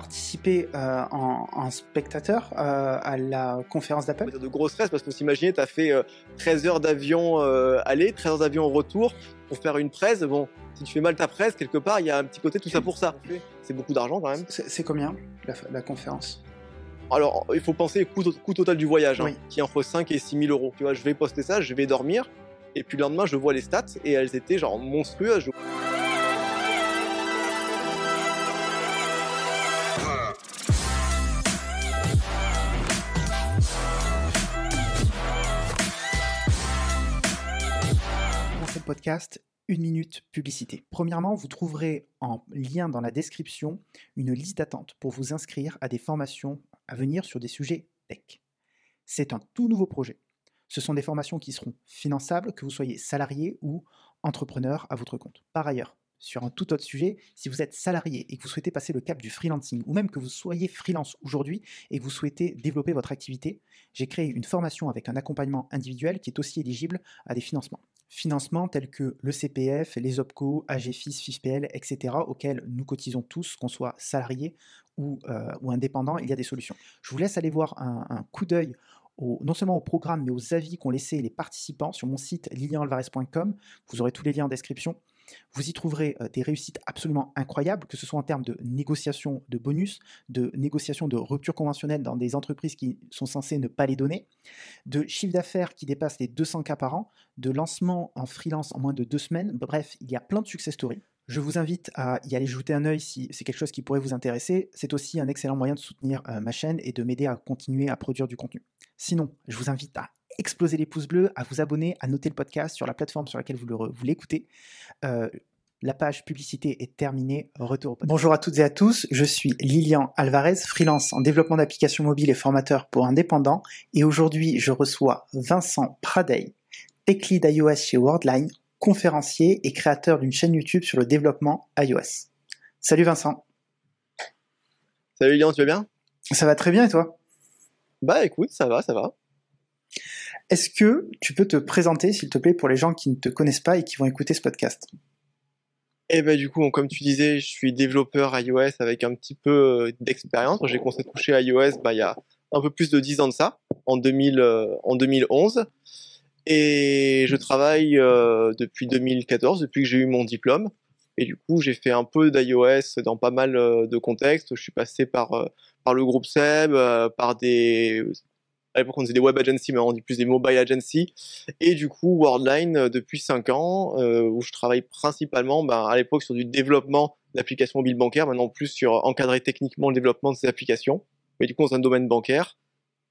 participer euh, en, spectateur euh, à la conférence d'Apple De gros stress parce que s'imaginer, tu as fait 13 heures d'avion aller, 13 heures d'avion retour pour faire une presse. Bon, si tu fais mal ta presse, quelque part, il y a un petit côté tout ça pour ça. C'est beaucoup d'argent quand même. C'est combien la, conférence? Alors, il faut penser au coût, total du voyage, hein, qui est entre 5 et 6 000 euros. Tu vois, je vais poster ça, je vais dormir, et puis le lendemain, je vois les stats, et elles étaient genre monstrueuses. Une minute publicité. Premièrement, vous trouverez en lien dans la description une liste d'attente pour vous inscrire à des formations à venir sur des sujets tech. C'est un tout nouveau projet. Ce sont des formations qui seront finançables, que vous soyez salarié ou entrepreneur à votre compte. Par ailleurs, sur un tout autre sujet, si vous êtes salarié et que vous souhaitez passer le cap du freelancing, ou même que vous soyez freelance aujourd'hui et que vous souhaitez développer votre activité, j'ai créé une formation avec un accompagnement individuel qui est aussi éligible à des financements financements tels que le CPF, les OPCO, AGFIS, FIFPL, etc., auxquels nous cotisons tous, qu'on soit salarié ou, euh, ou indépendant, il y a des solutions. Je vous laisse aller voir un, coup d'œil non seulement au programme, mais aux avis qu'ont laissés les participants sur mon site lilianalvarez.com. Vous aurez tous les liens en description. Vous y trouverez euh, des réussites absolument incroyables, que ce soit en termes de négociation de bonus, de négociation de rupture conventionnelle dans des entreprises qui sont censées ne pas les donner, de chiffre d'affaires qui dépasse les 200 cas par an, de lancement en freelance en moins de deux semaines. Bref, il y a plein de success stories. Je vous invite à y aller jeter un œil si c'est quelque chose qui pourrait vous intéresser. C'est aussi un excellent moyen de soutenir euh, ma chaîne et de m'aider à continuer à produire du contenu. Sinon, je vous invite à exploser les pouces bleus, à vous abonner, à noter le podcast sur la plateforme sur laquelle vous l'écoutez. Euh, la page publicité est terminée. Retour au podcast. Bonjour à toutes et à tous. Je suis Lilian Alvarez, freelance en développement d'applications mobiles et formateur pour indépendants. Et aujourd'hui, je reçois Vincent Pradey, tech lead iOS chez Worldline, conférencier et créateur d'une chaîne YouTube sur le développement iOS. Salut Vincent. Salut Lilian, tu vas bien? Ça va très bien et toi? Bah écoute, ça va, ça va. Est-ce que tu peux te présenter, s'il te plaît, pour les gens qui ne te connaissent pas et qui vont écouter ce podcast? Eh ben du coup, comme tu disais, je suis développeur iOS avec un petit peu euh, d'expérience. J'ai commencé à toucher iOS bah, il y a un peu plus de 10 ans de ça, en, 2000, euh, 2011. Et je travaille euh, depuis 2014, depuis que j'ai eu mon diplôme. Et du coup, j'ai fait un peu d'iOS dans pas mal de contextes. Je suis passé par, par le groupe SEB, par des à l'époque on disait des web agencies, mais on dit plus des mobile agencies. Et du coup, Worldline euh, depuis 5 ans, euh, où je travaille principalement ben, à l'époque sur du développement d'applications mobiles bancaires, maintenant plus sur encadrer techniquement le développement de ces applications, mais du coup dans un domaine bancaire.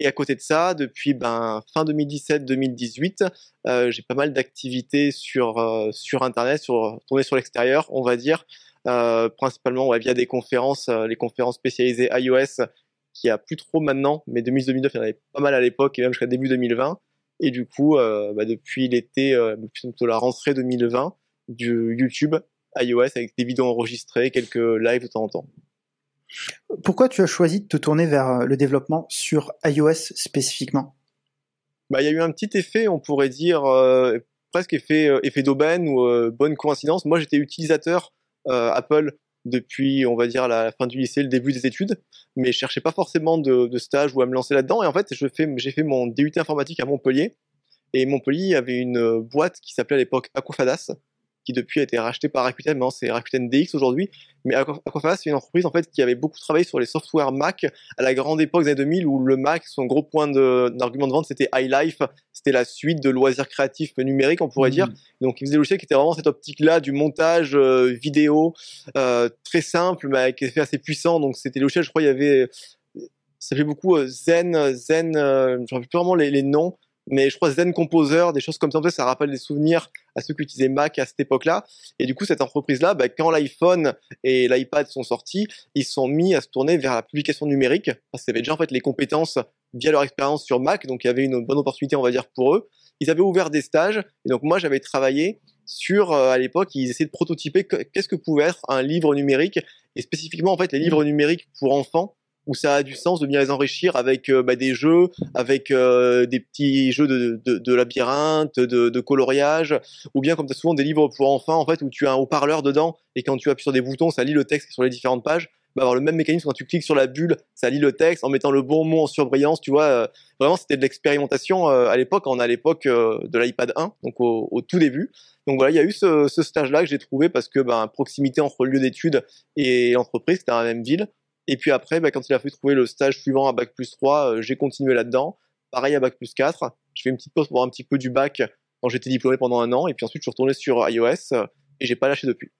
Et à côté de ça, depuis ben, fin 2017-2018, euh, j'ai pas mal d'activités sur, sur Internet, sur, tournées sur l'extérieur, on va dire, principalement via des conférences, les conférences spécialisées iOS qui a plus trop maintenant, mais 2019, il y en avait pas mal à l'époque et même jusqu'à début 2020. Et du coup, euh, bah, depuis l'été, euh, plutôt la rentrée 2020, du YouTube iOS avec des vidéos enregistrées, quelques lives de temps en temps. Pourquoi tu as choisi de te tourner vers euh, le développement sur iOS spécifiquement? Bah, Il y a eu un petit effet, on pourrait dire, euh, presque effet, effet d'aubaine ou bonne coïncidence. Moi, j'étais utilisateur Apple depuis, on va dire, la fin du lycée, le début des études, mais je cherchais pas forcément de, stage ou à me lancer là-dedans. Et en fait, j'ai fait mon DUT informatique à Montpellier. Et Montpellier avait une boîte qui s'appelait à l'époque Aquafadas, qui depuis a été racheté par Rakuten, maintenant c'est Rakuten DX aujourd'hui. Mais Aquafast, c'est une entreprise en fait qui avait beaucoup travaillé sur les softwares Mac à la grande époque des années 2000 où le Mac, son gros point d'argument de, vente, c'était iLife, c'était la suite de loisirs créatifs numériques, on pourrait mmh. dire. Donc ils faisaient des logiciels qui étaient vraiment cette optique-là du montage euh, vidéo euh, très simple, mais avec des effets assez puissants. Donc c'était des logiciels, je crois, il y avait ça fait beaucoup euh, Zen, Zen, euh, je ne plus vraiment les, les noms, mais je crois Zen Composer, des choses comme ça, ça rappelle des souvenirs à ceux qui utilisaient Mac à cette époque-là. Et du coup, cette entreprise-là, bah, quand l'iPhone et l'iPad sont sortis, ils sont mis à se tourner vers la publication numérique, parce qu'ils avaient déjà en fait les compétences via leur expérience sur Mac, donc il y avait une bonne opportunité, on va dire, pour eux. Ils avaient ouvert des stages, et donc moi, j'avais travaillé sur, euh, à l'époque, ils essayaient de prototyper qu'est-ce que pouvait être un livre numérique, et spécifiquement, en fait, les livres numériques pour enfants, où ça a du sens de bien les enrichir avec euh, bah, des jeux, avec euh, des petits jeux de, de, labyrinthe, de, coloriage, ou bien comme tu as souvent des livres pour enfants en fait où tu as un haut-parleur dedans et quand tu appuies sur des boutons, ça lit le texte sur les différentes pages. bah, avoir le même mécanisme quand tu cliques sur la bulle, ça lit le texte en mettant le bon mot en surbrillance, tu vois. Euh, vraiment, c'était de l'expérimentation à l'époque. On a à l'époque de l'iPad 1, donc au, tout début. Donc voilà, il y a eu ce, stage-là que j'ai trouvé parce que ben, proximité entre le lieu d'études et l'entreprise, c'était dans la même ville. Et puis après, bah, quand il a fallu trouver le stage suivant à Bac plus 3, euh, j'ai continué là-dedans. Pareil à Bac plus 4. Je fais une petite pause pour voir un petit peu du bac quand j'étais diplômé pendant un an. Et puis ensuite, je suis retourné sur iOS euh, et j'ai pas lâché depuis.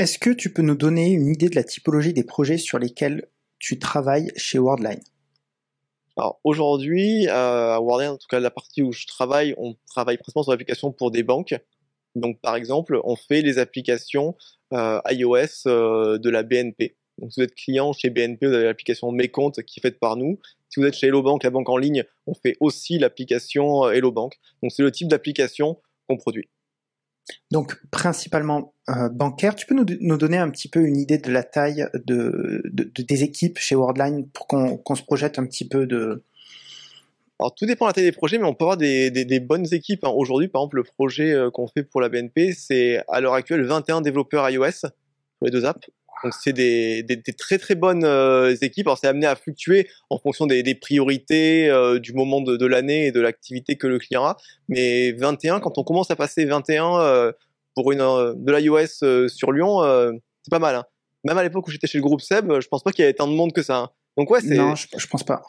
Est-ce que tu peux nous donner une idée de la typologie des projets sur lesquels tu travailles chez Worldline? Alors aujourd'hui, euh, à Worldline, en tout cas la partie où je travaille, on travaille principalement sur l'application pour des banques. Donc par exemple, on fait les applications iOS euh, de la BNP. Donc si vous êtes client chez BNP, vous avez l'application Mes comptes qui est faite par nous. Si vous êtes chez Hello Bank, la banque en ligne, on fait aussi l'application euh, Hello Bank. Donc c'est le type d'application qu'on produit. Donc principalement bancaire, tu peux nous, donner un petit peu une idée de la taille de, des équipes chez Worldline pour qu'on se projette un petit peu de, alors tout dépend de la taille des projets, mais on peut avoir des, bonnes équipes. Hein. Aujourd'hui, par exemple, le projet euh, qu'on fait pour la BNP, c'est à l'heure actuelle 21 développeurs iOS pour les deux apps. Donc c'est des, très très bonnes euh, équipes. Alors c'est amené à fluctuer en fonction des, priorités, euh, du moment de, l'année et de l'activité que le client a. Mais 21, quand on commence à passer 21 pour une de l'iOS sur Lyon, c'est pas mal. Hein. Même à l'époque où j'étais chez le groupe Seb, je pense pas qu'il y avait tant de monde que ça. Hein. Donc ouais, c'est. Non, je, je pense pas.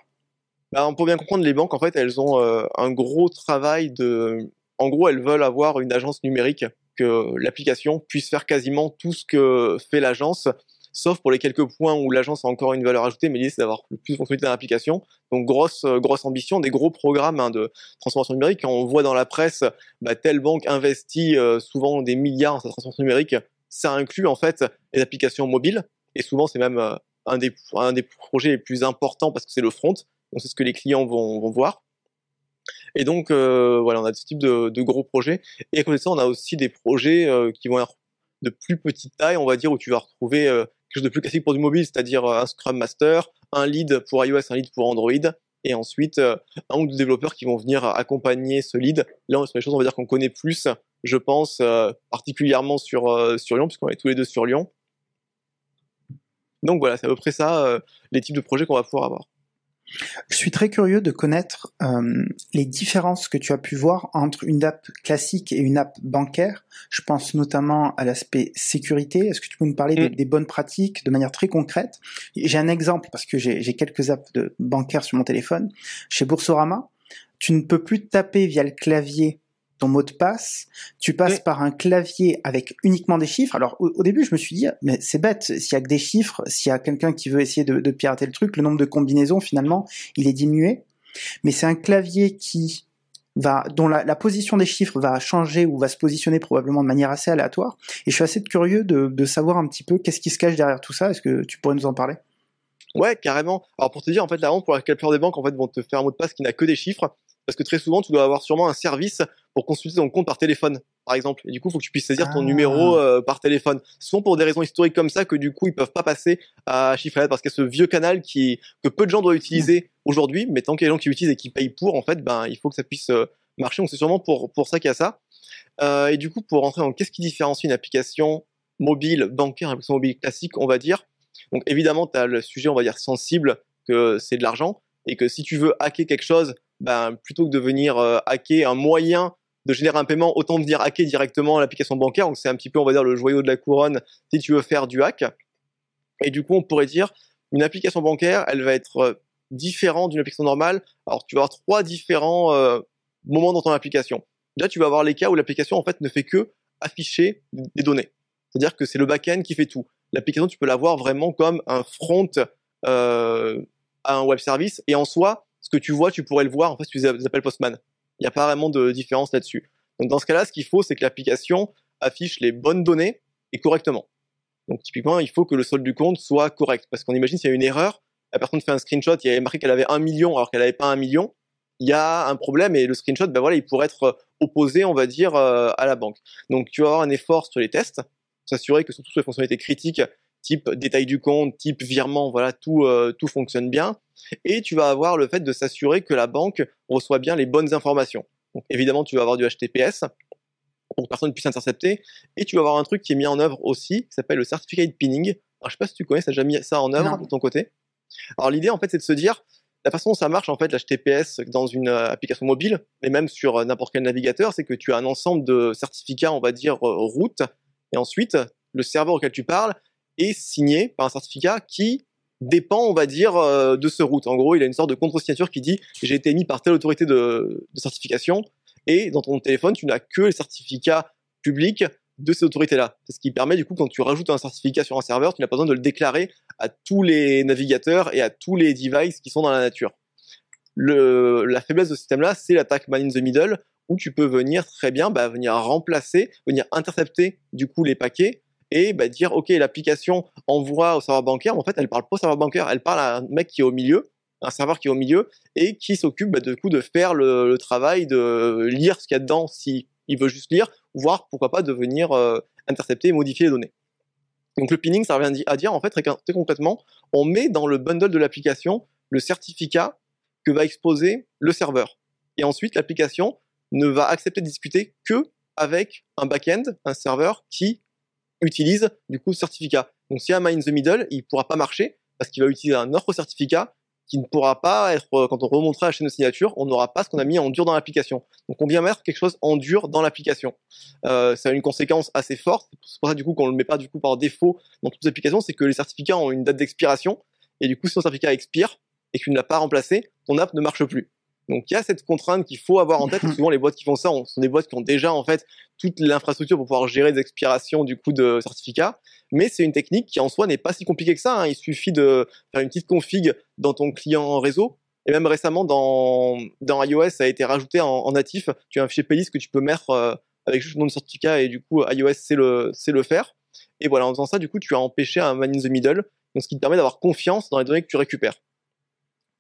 Bah, pour bien comprendre, les banques, en fait, elles ont euh, un gros travail de. En gros, elles veulent avoir une agence numérique, que l'application puisse faire quasiment tout ce que fait l'agence, sauf pour les quelques points où l'agence a encore une valeur ajoutée, mais l'idée c'est d'avoir le plus de fonctionnalités dans l'application. Donc grosse euh, grosse ambition, des gros programmes hein, de transformation numérique. Quand on voit dans la presse, bah, telle banque investit euh, souvent des milliards dans sa transformation numérique, ça inclut en fait les applications mobiles, et souvent c'est même un des, un des projets les plus importants parce que c'est le front. Donc c'est ce que les clients vont, voir. Et donc euh, voilà, on a ce type de, gros projets. Et à côté de ça, on a aussi des projets euh, qui vont être de plus petite taille, on va dire, où tu vas retrouver euh, quelque chose de plus classique pour du mobile, c'est-à-dire un Scrum Master, un lead pour iOS, un lead pour Android, et ensuite un ou deux développeurs qui vont venir accompagner ce lead. Là, on est sur les choses, on va dire qu'on connaît plus, je pense, particulièrement sur Lyon, puisqu'on est tous les deux sur Lyon. Donc voilà, c'est à peu près ça, les types de projets qu'on va pouvoir avoir. Je suis très curieux de connaître euh, les différences que tu as pu voir entre une app classique et une app bancaire. Je pense notamment à l'aspect sécurité. Est-ce que tu peux nous parler des, mm. des, bonnes pratiques de manière très concrète? J'ai un exemple parce que j'ai quelques apps de bancaires sur mon téléphone. Chez Boursorama, tu ne peux plus taper via le clavier ton mot de passe, tu passes par un clavier avec uniquement des chiffres. Alors au, début, je me suis dit, mais c'est bête, s'il y a que des chiffres, s'il y a quelqu'un qui veut essayer de, pirater le truc, le nombre de combinaisons finalement, il est diminué. Mais c'est un clavier qui va, dont la, position des chiffres va changer ou va se positionner probablement de manière assez aléatoire. Et je suis assez curieux de, savoir un petit peu qu'est-ce qui se cache derrière tout ça. Est-ce que tu pourrais nous en parler? Ouais, carrément. Alors pour te dire, en fait, la honte pour la plupart des banques, en fait, vont te faire un mot de passe qui n'a que des chiffres parce que très souvent, tu dois avoir sûrement un service pour consulter ton compte par téléphone, par exemple. Et du coup, il faut que tu puisses saisir ton ah. numéro euh, par téléphone. Ce sont pour des raisons historiques comme ça que du coup, ils peuvent pas passer à chiffre parce qu'il y a ce vieux canal qui que peu de gens doivent utiliser aujourd'hui, mais tant qu'il y a des gens qui l'utilisent et qui payent pour, en fait, ben il faut que ça puisse euh, marcher. Donc c'est sûrement pour pour ça qu'il y a ça. Euh, et du coup, pour rentrer dans qu'est-ce qui différencie une application mobile bancaire, une application mobile classique, on va dire. Donc évidemment, tu as le sujet, on va dire sensible, que c'est de l'argent et que si tu veux hacker quelque chose, ben, plutôt que de venir euh, hacker un moyen de générer un paiement, autant venir hacker directement l'application bancaire. Donc c'est un petit peu, on va dire, le joyau de la couronne si tu veux faire du hack. Et du coup, on pourrait dire, une application bancaire, elle va être euh, différente d'une application normale. Alors tu vas avoir trois différents euh, moments dans ton application. Déjà, tu vas avoir les cas où l'application en fait ne fait que afficher des données. C'est-à-dire que c'est le back-end qui fait tout. L'application, tu peux la voir vraiment comme un front euh, à un web service. Et en soi, ce que tu vois, tu pourrais le voir en fait tu les appels Postman. Il n'y a pas vraiment de différence là-dessus. Donc dans ce cas-là, ce qu'il faut, c'est que l'application affiche les bonnes données et correctement. Donc typiquement, il faut que le solde du compte soit correct. Parce qu'on imagine s'il y a une erreur, la personne fait un screenshot, il y avait marqué qu'elle avait un million alors qu'elle n'avait pas un million, il y a un problème et le screenshot, ben voilà, il pourrait être opposé, on va dire, euh, à la banque. Donc tu vas avoir un effort sur les tests, s'assurer que surtout sur les fonctionnalités critiques, type détail du compte, type virement, voilà, tout, euh, tout fonctionne bien. Et tu vas avoir le fait de s'assurer que la banque reçoit bien les bonnes informations. Donc évidemment, tu vas avoir du HTTPS. pour que personne puisse intercepter. Et tu vas avoir un truc qui est mis en œuvre aussi, qui s'appelle le certificate pinning. Alors, je sais pas si tu connais, ça déjà mis ça en œuvre de ton côté. Alors, l'idée, en fait, c'est de se dire, la façon dont ça marche, en fait, l'HTTPS dans une euh, application mobile, et même sur euh, n'importe quel navigateur, c'est que tu as un ensemble de certificats, on va dire, euh, route, et ensuite, le serveur auquel tu parles est signé par un certificat qui dépend, on va dire, de ce route. En gros, il a une sorte de contre-signature qui dit j'ai été émis par telle autorité de, certification, et dans ton téléphone, tu n'as que les certificats publics de ces autorités-là. C'est ce qui permet, du coup, quand tu rajoutes un certificat sur un serveur, tu n'as pas besoin de le déclarer à tous les navigateurs et à tous les devices qui sont dans la nature. La faiblesse de ce système-là, c'est l'attaque man in the middle, où tu peux venir très bien bah, venir remplacer, venir intercepter du coup les paquets et bah, dire ok l'application envoie au serveur bancaire, mais en fait elle parle pas au serveur bancaire, elle parle à un mec qui est au milieu, un serveur qui est au milieu et qui s'occupe bah, de coup de faire le, travail de lire ce qu'il y a dedans si il veut juste lire, voire pourquoi pas de venir euh, intercepter et modifier les données. Donc le pinning, ça revient à dire en fait très, concrètement, on met dans le bundle de l'application le certificat que va exposer le serveur. Et ensuite, l'application ne va accepter de discuter que avec un back-end, un serveur qui utilise du coup ce certificat. Donc s'il y un in the middle, il ne pourra pas marcher parce qu'il va utiliser un autre certificat qui ne pourra pas être, euh, quand on remontera la chaîne de signature, on n'aura pas ce qu'on a mis en dur dans l'application. Donc on vient mettre quelque chose en dur dans l'application. Euh, ça a une conséquence assez forte. C'est pour ça du coup qu'on le met pas du coup par défaut dans toutes les applications, c'est que les certificats ont une date d'expiration et du coup si ton certificat expire et que tu ne l'as pas remplacé, ton app ne marche plus. Donc il y a cette contrainte qu'il faut avoir en tête. Souvent les boîtes qui font ça sont des boîtes qui ont déjà en fait toute l'infrastructure pour pouvoir gérer des expirations du coup de certificats. Mais c'est une technique qui en soi n'est pas si compliquée que ça. Hein. Il suffit de faire une petite config dans ton client réseau. Et même récemment dans, dans iOS, ça a été rajouté en, natif. Tu as un fichier playlist que tu peux mettre euh, avec juste le nom de certificat et du coup iOS sait le, sait le faire. Et voilà, en faisant ça, du coup, tu as empêché un man in the middle, donc ce qui te permet d'avoir confiance dans les données que tu récupères.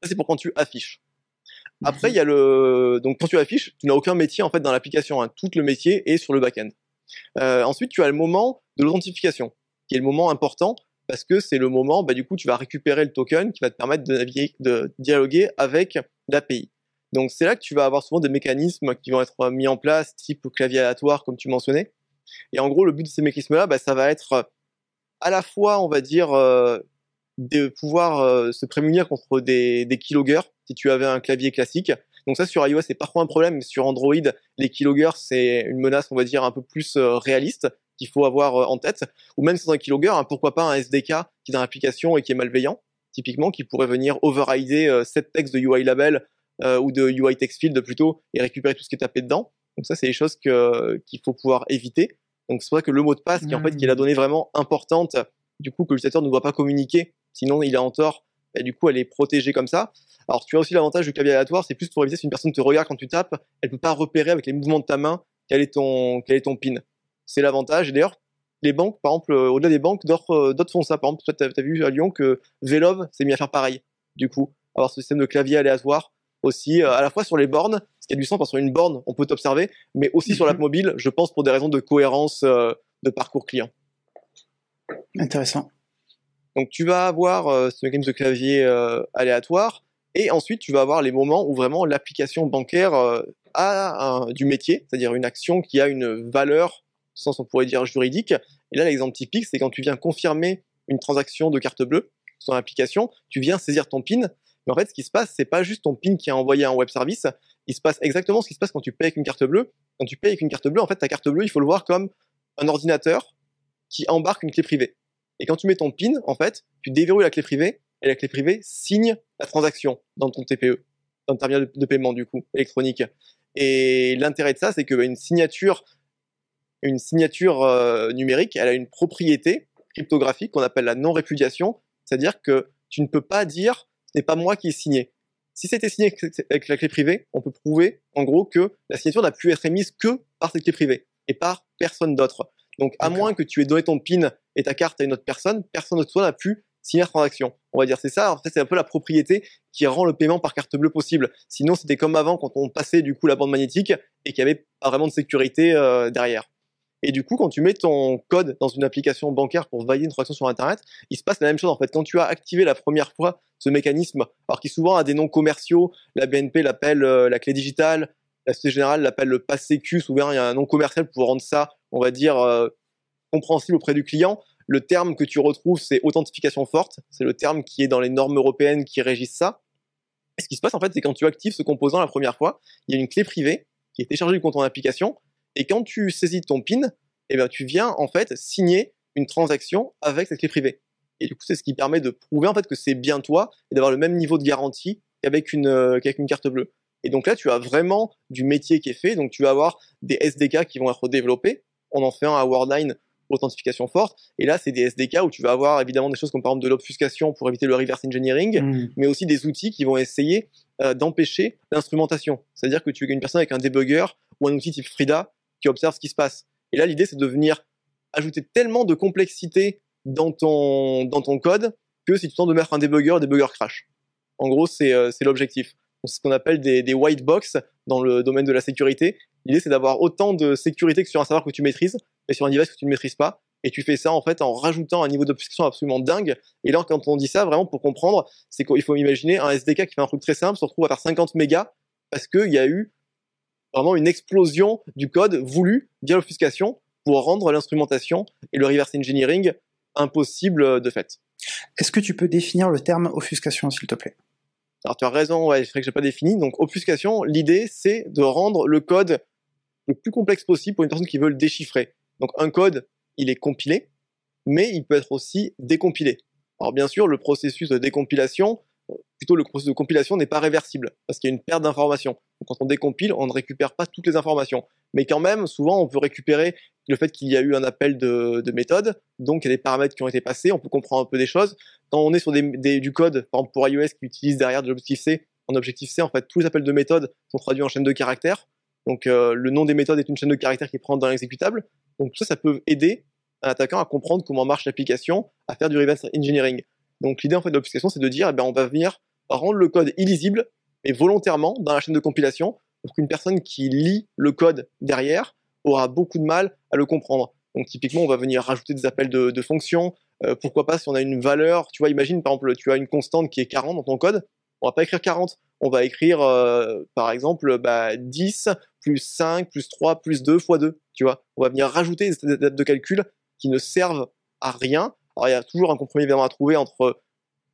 Ça, c'est pour quand tu affiches. Après, il y a le donc quand tu affiches, tu n'as aucun métier en fait dans l'application. Hein. Tout le métier est sur le back-end. Euh, ensuite, tu as le moment de l'authentification, qui est le moment important parce que c'est le moment, bah, du coup, tu vas récupérer le token qui va te permettre de, naviguer, de dialoguer avec l'API. Donc c'est là que tu vas avoir souvent des mécanismes qui vont être mis en place, type clavier aléatoire, comme tu mentionnais. Et en gros, le but de ces mécanismes-là, bah, ça va être à la fois, on va dire, euh, de pouvoir euh, se prémunir contre des, des keyloggers si tu avais un clavier classique. Donc ça sur iOS c'est pas trop un problème, mais sur Android les keyloggers c'est une menace on va dire un peu plus euh, réaliste qu'il faut avoir euh, en tête. Ou même sans un keylogger, hein, pourquoi pas un SDK qui est dans l'application et qui est malveillant, typiquement qui pourrait venir overrider cette texte de UI label ou de UI text field plutôt et récupérer tout ce qui est tapé dedans. Donc ça c'est des choses que qu'il faut pouvoir éviter. Donc c'est vrai que le mot de passe qui en fait qui est la mmh. donnée vraiment importante du coup que l'utilisateur ne doit pas communiquer sinon il est en tort, et du coup elle est protégée comme ça. Alors tu as aussi l'avantage du clavier aléatoire, c'est plus pour éviter si une personne te regarde quand tu tapes, elle peut pas repérer avec les mouvements de ta main quel est ton, quel est ton pin. C'est l'avantage. Et d'ailleurs, les banques, par exemple, euh, au-delà des banques, euh, d'autres font ça. Par exemple, toi, tu as, vu à Lyon que Velov s'est mis à faire pareil. Du coup, avoir ce système de clavier aléatoire aussi, euh, à la fois sur les bornes, ce qui a du sens parce sur une borne, on peut t'observer, mais aussi sur l'app mhm. mobile, je pense pour des raisons de cohérence de parcours client. Intéressant. Donc tu vas avoir euh, ce mécanisme de clavier euh, aléatoire, et ensuite tu vas avoir les moments où vraiment l'application bancaire euh, a du métier, c'est-à-dire une action qui a une valeur, sens on pourrait dire juridique. Et là l'exemple typique, c'est quand tu viens confirmer une transaction de carte bleue sur l'application, tu viens saisir ton PIN, mais en fait ce qui se passe, c'est pas juste ton PIN qui est envoyé à un web service, il se passe exactement ce qui se passe quand tu payes avec une carte bleue. Quand tu payes avec une carte bleue, en fait ta carte bleue, il faut le voir comme un ordinateur qui embarque une clé privée. Et quand tu mets ton PIN, en fait, tu déverrouilles la clé privée et la clé privée signe la transaction dans ton TPE, dans ton terminal de paiement du coup électronique. Et l'intérêt de ça, c'est que bah, une signature, une signature euh, numérique, elle a une propriété cryptographique qu'on appelle la non-répudiation, c'est-à-dire que tu ne peux pas dire ce n'est pas moi qui ai signé. Si c'était signé avec la clé privée, on peut prouver en gros que la signature n'a pu être émise que par cette clé privée et par personne d'autre. Donc, à moins que tu aies donné ton PIN et ta carte à une autre personne, personne d'autre n'a pu signer la transaction. On va dire c'est ça. En fait, c'est un peu la propriété qui rend le paiement par carte bleue possible. Sinon, c'était comme avant quand on passait du coup la bande magnétique et qu'il n'y avait pas vraiment de sécurité euh, derrière. Et du coup, quand tu mets ton code dans une application bancaire pour valider une transaction sur Internet, il se passe la même chose en fait. Quand tu as activé la première fois ce mécanisme, alors qui souvent a des noms commerciaux, la BNP l'appelle euh, la clé digitale, La Société Générale l'appelle le pass sécu. Souvent, il y a un nom commercial pour rendre ça, on va dire, euh, compréhensible auprès du client. Le terme que tu retrouves, c'est authentification forte. C'est le terme qui est dans les normes européennes qui régissent ça. Et ce qui se passe, en fait, c'est quand tu actives ce composant la première fois, il y a une clé privée qui est téléchargée compte en application. Et quand tu saisis ton PIN, eh bien, tu viens, en fait, signer une transaction avec cette clé privée. Et du coup, c'est ce qui permet de prouver, en fait, que c'est bien toi et d'avoir le même niveau de garantie une, euh, qu'avec une carte bleue. Et donc là, tu as vraiment du métier qui est fait. Donc tu vas avoir des SDK qui vont être développés. On en fait un à Wordline authentification forte. Et là, c'est des SDK où tu vas avoir évidemment des choses comme par exemple de l'obfuscation pour éviter le reverse engineering, Hmm. mais aussi des outils qui vont essayer euh, d'empêcher l'instrumentation. C'est-à-dire que tu as une personne avec un debugger ou un outil type Frida qui observe ce qui se passe. Et là, l'idée, c'est de venir ajouter tellement de complexité dans ton, dans ton code que si tu tentes de mettre un debugger, le debugger crash. En gros, c'est euh, l'objectif. C'est ce qu'on appelle des, des white box dans le domaine de la sécurité. L'idée, c'est d'avoir autant de sécurité que sur un serveur que tu maîtrises, mais sur un device que tu ne maîtrises pas. Et tu fais ça, en fait, en rajoutant un niveau d'obfuscation absolument dingue. Et là, quand on dit ça, vraiment, pour comprendre, c'est qu'il faut imaginer un SDK qui fait un truc très simple, se retrouve à faire 50 mégas parce qu'il y a eu vraiment une explosion du code voulu via l'obfuscation pour rendre l'instrumentation et le reverse engineering impossible de fait. Est-ce que tu peux définir le terme offuscation, s'il te plaît? Alors tu as raison, ouais, c'est vrai que j'ai pas défini. Donc obfuscation, l'idée c'est de rendre le code le plus complexe possible pour une personne qui veut le déchiffrer. Donc un code, il est compilé, mais il peut être aussi décompilé. Alors bien sûr, le processus de décompilation, euh, plutôt le processus de compilation n'est pas réversible parce qu'il y a une perte d'informations. Quand on décompile, on ne récupère pas toutes les informations, mais quand même, souvent, on peut récupérer le fait qu'il y a eu un appel de, de méthode, donc il y a des paramètres qui ont été passés, on peut comprendre un peu des choses. Quand on est sur du code, par exemple pour iOS qui utilise derrière de l'objectif C, en objectif C, en fait, tous les appels de méthode sont traduits en chaîne de caractères. Donc euh, le nom des méthodes est une chaîne de caractères qui est dans l'exécutable. Donc ça, ça peut aider un attaquant à comprendre comment marche l'application, à faire du reverse engineering. Donc l'idée en fait de l'obfuscation, c'est de dire, eh ben, on va venir rendre le code illisible, mais volontairement dans la chaîne de compilation, pour qu'une personne qui lit le code derrière aura beaucoup de mal à le comprendre. Donc typiquement, on va venir rajouter des appels de, de fonctions. Euh, pourquoi pas si on a une valeur, tu vois, imagine par exemple, tu as une constante qui est 40 dans ton code, on va pas écrire 40, on va écrire euh, par exemple bah, 10 plus 5 plus 3 plus 2 fois 2, tu vois. On va venir rajouter des étapes de calcul qui ne servent à rien. Alors il y a toujours un compromis évidemment à trouver entre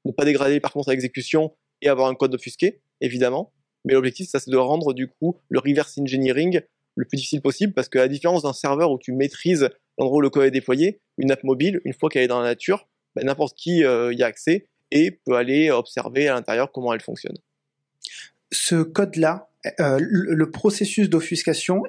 ne pas dégrader performances à l'exécution et avoir un code offusqué, évidemment. Mais l'objectif, ça, c'est de rendre du coup le reverse engineering le plus difficile possible parce qu'à la différence d'un serveur où tu maîtrises l'endroit où le code est déployé, une app mobile, une fois qu'elle est dans la nature, bah, n'importe qui euh, y a accès et peut aller observer à l'intérieur comment elle fonctionne. Ce code-là, euh, le, le processus d'offuscation,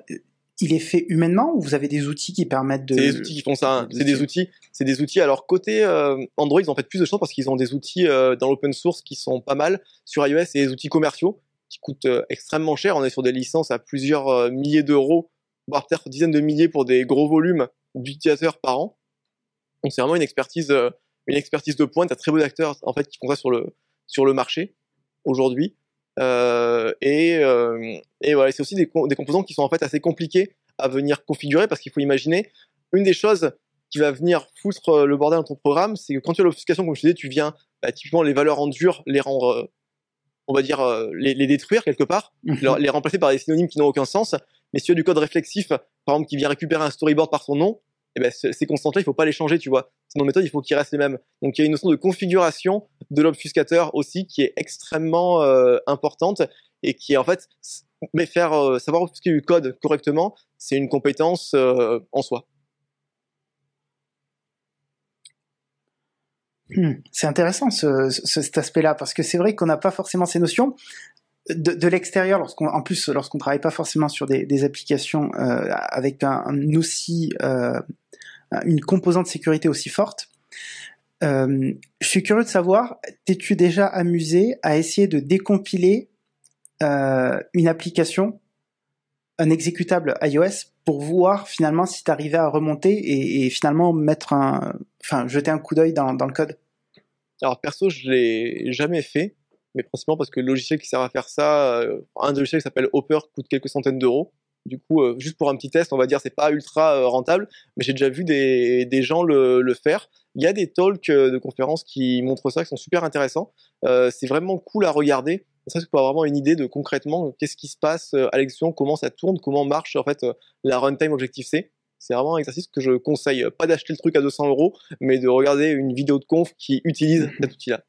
il est fait humainement ou vous avez des outils qui permettent de... C'est des outils qui font ça. hein. C'est des outils. C'est des outils. Alors côté euh, Android, ils ont fait plus de choses parce qu'ils ont des outils euh, dans l'open source qui sont pas mal. Sur iOS, c'est des outils commerciaux qui coûtent euh, extrêmement cher. On est sur des licences à plusieurs milliers d'euros, voire peut-être dizaines de milliers pour des gros volumes d'utilisateurs par an. Donc c'est vraiment une expertise, une expertise de pointe. T'as très peu d'acteurs en fait qui font ça sur le sur le marché aujourd'hui. Euh, et, euh, et voilà, c'est aussi des, com- des composants qui sont en fait assez compliqués à venir configurer parce qu'il faut imaginer une des choses qui va venir foutre euh, le bordel dans ton programme, c'est que quand tu as l'obfuscation, comme je te disais, tu viens bah, typiquement les valeurs en dur, les rendre, on va dire, euh, les, les détruire quelque part, Mhm. leur- les remplacer par des synonymes qui n'ont aucun sens. Mais si tu as du code réflexif, par exemple, qui vient récupérer un storyboard par son nom, eh ben, ces constantes-là, il faut pas les changer, tu vois. C'est dans méthode, il faut qu'ils restent les mêmes. Donc il y a une notion de configuration de l'obfuscateur aussi qui est extrêmement euh, importante et qui en fait, mais faire euh, savoir obfusquer du code correctement, c'est une compétence euh, en soi. Hmm, C'est intéressant ce, ce- cet aspect-là parce que c'est vrai qu'on n'a pas forcément ces notions de, l'extérieur. Lorsqu'on, en plus, lorsqu'on travaille pas forcément sur des, applications avec un, un aussi une composante sécurité aussi forte. Euh, je suis curieux de savoir, t'es-tu déjà amusé à essayer de décompiler euh, une application, un exécutable iOS, pour voir finalement si t'arrivais à remonter et, finalement mettre un, enfin jeter un coup d'œil dans, le code? Alors perso, je l'ai jamais fait, mais principalement parce que le logiciel qui sert à faire ça, euh, un des logiciels qui s'appelle Hopper coûte quelques centaines d'euros. Du coup, euh, juste pour un petit test, on va dire c'est pas ultra euh, rentable, mais j'ai déjà vu des, des gens le, le faire. Il y a des talks euh, de conférences qui montrent ça, qui sont super intéressants. C'est vraiment cool à regarder Ça, c'est pour avoir vraiment une idée de concrètement qu'est-ce qui se passe à l'exécution, comment ça tourne, comment marche en fait la runtime Objective-C. C'est vraiment un exercice que je conseille. Pas d'acheter le truc à 200 euros, mais de regarder une vidéo de conf qui utilise cet outil-là.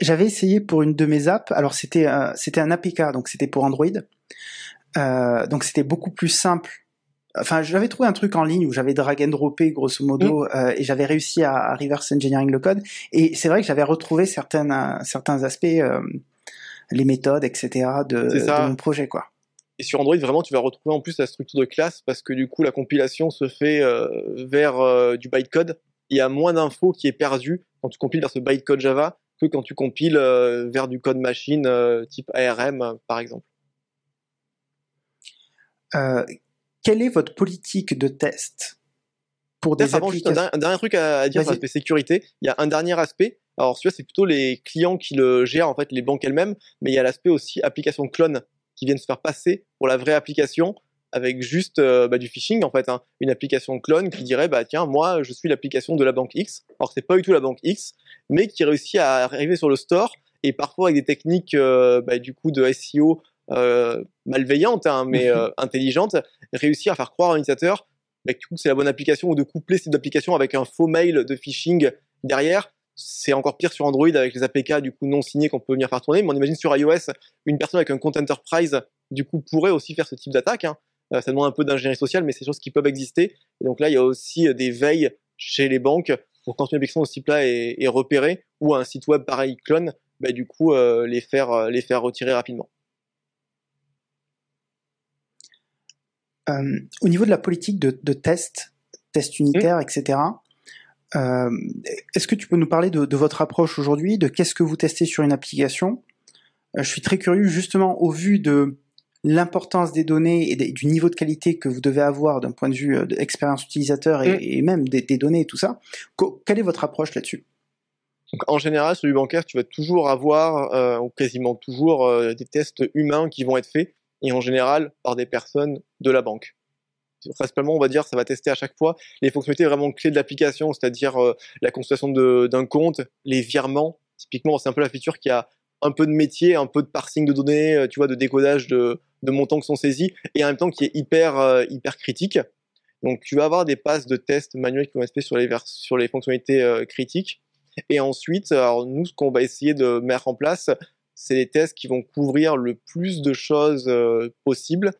J'avais essayé pour une de mes apps. Alors c'était c'était un APK, donc c'était pour Android. Euh, donc c'était beaucoup plus simple. Enfin, j'avais trouvé un truc en ligne où j'avais drag and droppé grosso modo mm. euh, et j'avais réussi à, reverse engineering le code. Et c'est vrai que j'avais retrouvé certaines, certains aspects, euh, les méthodes, etc. De, de, mon projet, quoi. Et sur Android, vraiment, tu vas retrouver en plus la structure de classe parce que du coup, la compilation se fait vers du bytecode. Il y a moins d'infos qui est perdu quand tu compiles vers ce bytecode Java que quand tu compiles vers du code machine type ARM, par exemple. Euh, quelle est votre politique de test pour des applications un, dernier truc à, dire sur l'aspect sécurité. Il y a un dernier aspect. Alors celui-là, c'est plutôt les clients qui le gèrent, en fait, les banques elles-mêmes. Mais il y a l'aspect aussi application clone qui viennent se faire passer pour la vraie application avec juste euh, bah, du phishing en fait, hein. une application clone qui dirait bah tiens moi je suis l'application de la banque X, alors c'est pas du tout la banque X, mais qui réussit à arriver sur le store et parfois avec des techniques euh, bah, du coup de SEO euh, malveillante, hein, mais euh, intelligente, réussir à faire croire à l'utilisateur bah, que c'est la bonne application ou de coupler cette application avec un faux mail de phishing derrière. C'est encore pire sur Android avec les APK du coup non signés qu'on peut venir faire tourner. Mais on imagine sur iOS, une personne avec un compte enterprise du coup pourrait aussi faire ce type d'attaque. Hein. Euh, ça demande un peu d'ingénierie sociale, mais c'est des choses qui peuvent exister. Et donc là, il y a aussi des veilles chez les banques pour quand une application de ce type-là est, est, repérée ou un site web pareil clone, bah, du coup les faire les faire retirer rapidement. Euh, au niveau de la politique de, de test, test unitaire, etc., euh, est-ce que tu peux nous parler de, de votre approche aujourd'hui, de qu'est-ce que vous testez sur une application? Euh, Je suis très curieux justement au vu de l'importance des données et du niveau de qualité que vous devez avoir d'un point de vue d'expérience utilisateur et, même des, des, données et tout ça. quelle est votre approche là-dessus? En général, sur du bancaire, tu vas toujours avoir, euh, ou quasiment toujours, des tests humains qui vont être faits et en général par des personnes de la banque. Principalement, on va dire, ça va tester à chaque fois les fonctionnalités vraiment clés de l'application, c'est-à-dire euh, la consultation d'un compte, les virements. Typiquement, c'est un peu la feature qui a un peu de métier, un peu de parsing de données, euh, tu vois, de décodage de, montants qui sont saisis, et en même temps qui est hyper, euh, hyper critique. Donc, tu vas avoir des passes de tests manuels qui vont être sur les, sur les fonctionnalités critiques. Et ensuite, alors nous, ce qu'on va essayer de mettre en place, c'est des tests qui vont couvrir le plus de choses euh, possibles.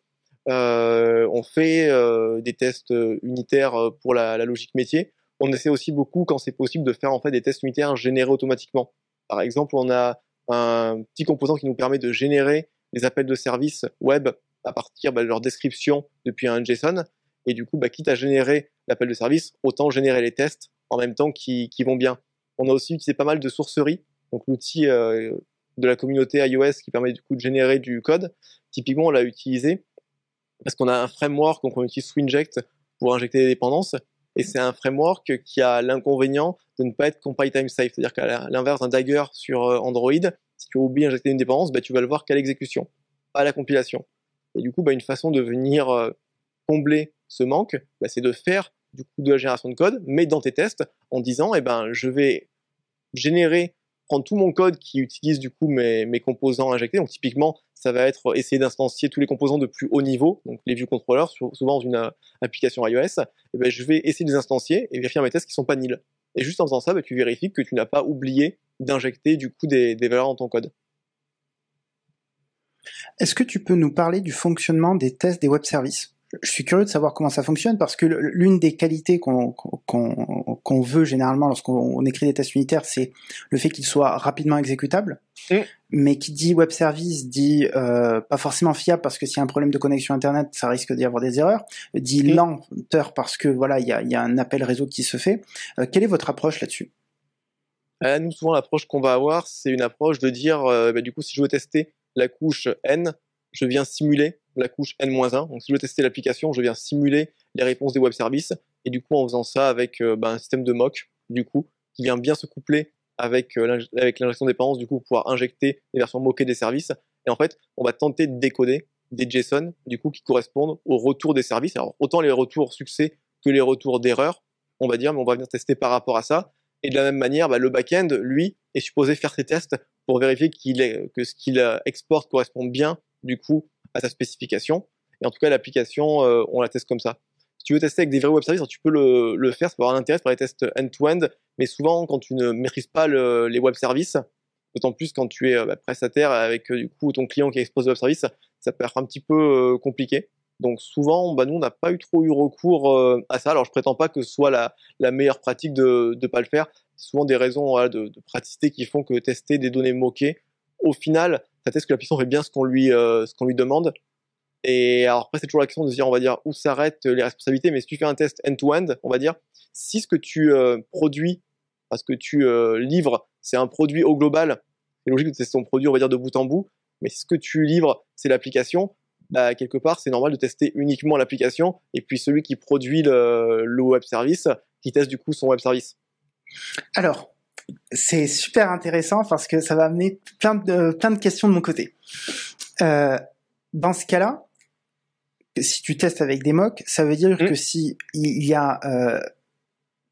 Euh, on fait euh, des tests unitaires pour la, logique métier. On essaie aussi beaucoup, quand c'est possible, de faire en fait des tests unitaires générés automatiquement. Par exemple, on a un petit composant qui nous permet de générer les appels de service web à partir bah, de leur description depuis un JSON. Et du coup, bah, quitte à générer l'appel de service, autant générer les tests en même temps qui, vont bien. On a aussi utilisé pas mal de sourceries, donc l'outil de la communauté iOS qui permet du coup de générer du code. Typiquement, on l'a utilisé parce qu'on a un framework, donc on utilise Swinject pour injecter des dépendances. Et c'est un framework qui a l'inconvénient de ne pas être compile time safe. C'est-à-dire qu'à l'inverse d'un Dagger sur euh, Android, si tu oublies d'injecter une dépendance, bah, tu vas le voir qu'à l'exécution, pas à la compilation. Et du coup, bah, une façon de venir euh, combler ce manque, bah, c'est de faire du coup de la génération de code, mais dans tes tests, en disant, eh ben, je vais générer prendre tout mon code qui utilise du coup mes, composants injectés. Donc typiquement, ça va être essayer d'instancier tous les composants de plus haut niveau, donc les view controllers, souvent dans une euh, application iOS. Et eh ben, je vais essayer de les instancier et vérifier mes tests qui sont pas nils. Et juste en faisant ça, ben, tu vérifies que tu n'as pas oublié d'injecter du coup des valeurs dans ton code. Est-ce que tu peux nous parler du fonctionnement des tests des web services? Je suis curieux de savoir comment ça fonctionne parce que l'une des qualités qu'on veut généralement lorsqu'on écrit des tests unitaires, c'est le fait qu'ils soient rapidement exécutables. Mm. Mais qui dit web service dit euh, pas forcément fiable parce que s'il y a un problème de connexion internet, ça risque d'y avoir des erreurs. Dit mm. lenteur parce que voilà, il y a, un appel réseau qui se fait. Euh, quelle est votre approche là-dessus? Euh, Nous, souvent, l'approche qu'on va avoir, c'est une approche de dire, bah, du coup, si je veux tester la couche N, je viens simuler la couche N-1. Donc si je veux tester l'application, je viens simuler les réponses des web services. Et du coup, en faisant ça avec euh, ben, un système de mock, du coup, qui vient bien se coupler avec, euh, avec l'injection dépendance, du coup, pour pouvoir injecter les versions moquées des services. Et en fait, on va tenter de décoder des JSON, du coup, qui correspondent au retour des services. Alors, autant les retours succès que les retours d'erreur, on va dire, mais on va venir tester par rapport à ça. Et de la même manière, bah, le back-end, lui, est supposé faire ses tests pour vérifier est, que ce qu'il exporte correspond bien du coup à sa spécification. Et en tout cas, l'application, on la teste comme ça. Si tu veux tester avec des vrais web services, tu peux le, le faire, ça peut avoir un intérêt pour les tests end-to-end, mais souvent quand tu ne maîtrises pas les web services, d'autant plus quand tu es bah, prestataire avec du coup ton client qui expose le web service, ça peut être un petit peu compliqué. Donc souvent, bah, nous, on n'a pas eu trop eu recours euh, à ça. Alors je prétends pas que ce soit la, la meilleure pratique de ne pas le faire. C'est souvent des raisons de, de, praticité qui font que tester des données moquées, au final, ça teste que l'application fait bien ce qu'on lui, euh, ce qu'on lui demande. Et alors après, c'est toujours la question de dire, on va dire, où s'arrêtent les responsabilités. Mais si tu fais un test end-to-end, on va dire, si ce que tu euh, produis, parce que tu livres, c'est un produit au global, c'est logique de tester ton produit, on va dire, de bout en bout. Mais si ce que tu livres, c'est l'application, bah, quelque part, c'est normal de tester uniquement l'application et puis celui qui produit le, le, web service, qui teste du coup son web service. Alors, c'est super intéressant parce que ça va amener plein de, plein de questions de mon côté. Euh, dans ce cas-là, si tu testes avec des mocks, ça veut dire mmh. que si il y a euh,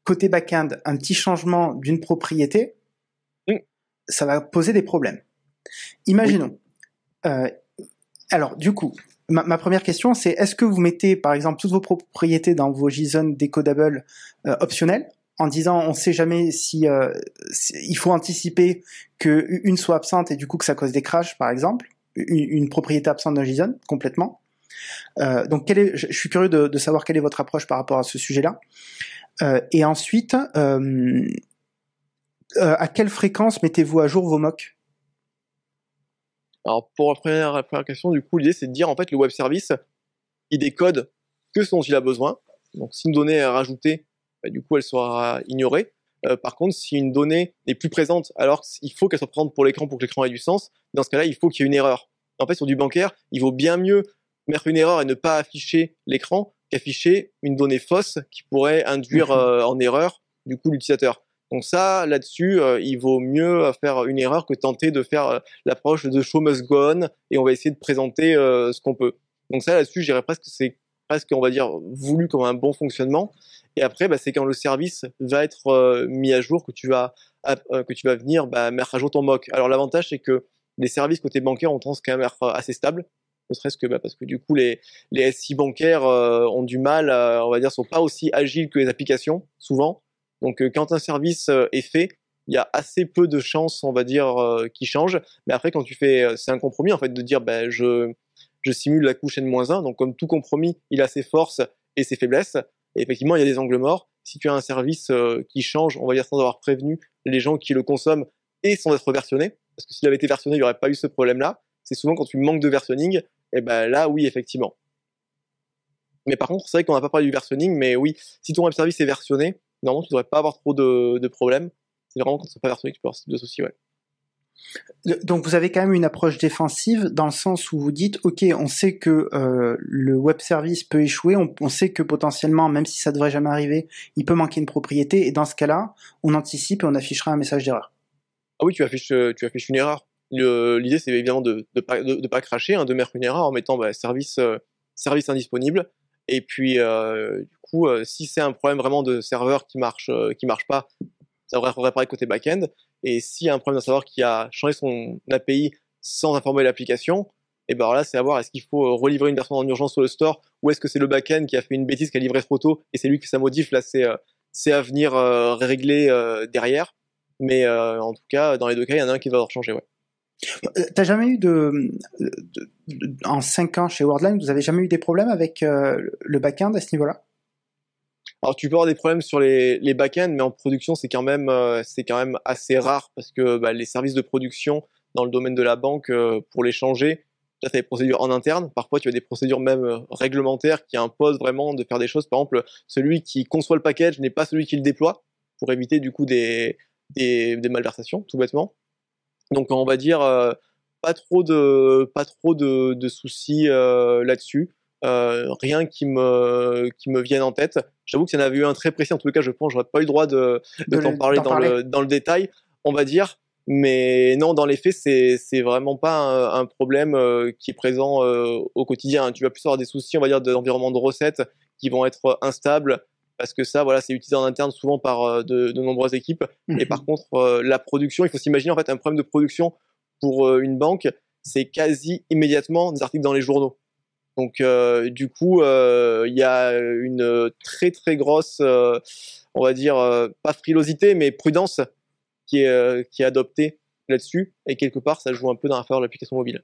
côté backend un petit changement d'une propriété, mmh. ça va poser des problèmes. Imaginons, euh, alors, du coup, ma, première question, c'est est-ce que vous mettez, par exemple, toutes vos propriétés dans vos JSON décodables euh, optionnels en disant on sait jamais si, euh, il faut anticiper que une soit absente et du coup que ça cause des crashs, par exemple, une, propriété absente d'un JSON complètement. Euh, donc, je, suis curieux de, savoir quelle est votre approche par rapport à ce sujet-là. Euh, et ensuite, à quelle fréquence mettez-vous à jour vos mocks? Alors pour la première, première question, du coup, l'idée c'est de dire en fait le web service, il décode que ce dont il a besoin. Donc si une donnée est rajoutée, bah, du coup elle sera ignorée. Euh, par contre, si une donnée n'est plus présente alors qu'il faut qu'elle soit présente pour l'écran pour que l'écran ait du sens, dans ce cas-là, il faut qu'il y ait une erreur. En fait, sur du bancaire, il vaut bien mieux mettre une erreur et ne pas afficher l'écran qu'afficher une donnée fausse qui pourrait induire mmh euh, en erreur du coup l'utilisateur. Donc ça, là-dessus, euh, il vaut mieux faire une erreur que tenter de faire l'approche de show must go on et on va essayer de présenter ce qu'on peut. Donc ça, là-dessus, je dirais presque c'est presque, on va dire, voulu comme un bon fonctionnement. Et après, bah, c'est quand le service va être mis à jour que tu vas que tu vas venir bah, mettre à jour ton mock. Alors l'avantage, c'est que les services côté bancaire ont tendance quand même à être assez stables ne serait-ce que bah, parce que du coup les, les SI bancaires ont du mal, on va dire, sont pas aussi agiles que les applications souvent. Donc euh, quand un service euh, est fait, il y a assez peu de chances, on va dire, euh, qui changent. Mais après, quand tu fais, c'est un compromis en fait de dire, je je simule la couche n-1. Donc comme tout compromis, il a ses forces et ses faiblesses. Et effectivement, il y a des angles morts. Si tu as un service qui change, on va dire sans avoir prévenu les gens qui le consomment et sans être versionné, parce que s'il avait été versionné, il n'y aurait pas eu ce problème-là. C'est souvent quand tu manques de versionning, et eh ben là, oui, effectivement. Mais par contre, c'est vrai qu'on n'a pas parlé du versionning, mais oui, si ton web service est versionné, normalement, tu devrais pas avoir trop de, problèmes. C'est vraiment quand c'est pas versionné que tu peux avoir de soucis, ouais. Donc vous avez quand même une approche défensive dans le sens où vous dites ok on sait que euh, le web service peut échouer, on, sait que potentiellement même si ça devrait jamais arriver, il peut manquer une propriété et dans ce cas-là on anticipe et on affichera un message d'erreur. Ah oui tu affiches tu affiches une erreur. L'idée c'est évidemment de de pas de, pas cracher, hein, de mettre une erreur en mettant bah, service euh, service indisponible et puis euh, coup, euh, si c'est un problème vraiment de serveur qui marche, euh, qui marche pas, ça devrait réparer côté back-end. Et s'il y a un problème d'un serveur qui a changé son API sans informer l'application, et ben là, c'est à voir est-ce qu'il faut euh, relivrer une version en urgence sur le store ou est-ce que c'est le back-end qui a fait une bêtise, qui a livré trop tôt et c'est lui qui sa modif. Là, c'est c'est à venir régler derrière. Mais en tout cas, dans les deux cas, il y en a un qui va devoir changer. Ouais. T'as jamais eu de, en 5 ans chez Worldline, vous avez jamais eu des problèmes avec le back-end à ce niveau-là? Alors tu peux avoir des problèmes sur les, les back-ends, mais en production c'est quand même euh, quand même assez rare parce que bah, les services de production dans le domaine de la banque euh, pour les changer, tu as des procédures en interne. Parfois tu as des procédures même euh, réglementaires qui imposent vraiment de faire des choses. Par exemple, celui qui conçoit le package n'est pas celui qui le déploie pour éviter du coup des des, malversations tout bêtement. Donc on va dire pas trop de pas trop de soucis là-dessus. Euh, rien qui me qui me vienne en tête. J'avoue que ça n'avait eu un très précis. En tout cas, je pense, j'aurais pas eu le droit de, de, t'en parler, dans, Le, dans le détail, on va dire. Mais non, dans les faits, c'est vraiment pas un, problème euh, qui est présent euh, au quotidien. Tu vas plus avoir des soucis, on va dire, d'environnement de recettes qui vont être instables parce que ça, voilà, c'est utilisé en interne souvent par de, de nombreuses équipes. Et par mhm. contre, la production, il faut s'imaginer en fait un problème de production pour une banque, c'est quasi immédiatement des articles dans les journaux. Donc du coup, il y a une très très grosse, on va dire, pas frilosité, mais prudence qui est, qui est adoptée là-dessus. Et quelque part, ça joue un peu dans l'affaire de l'application mobile.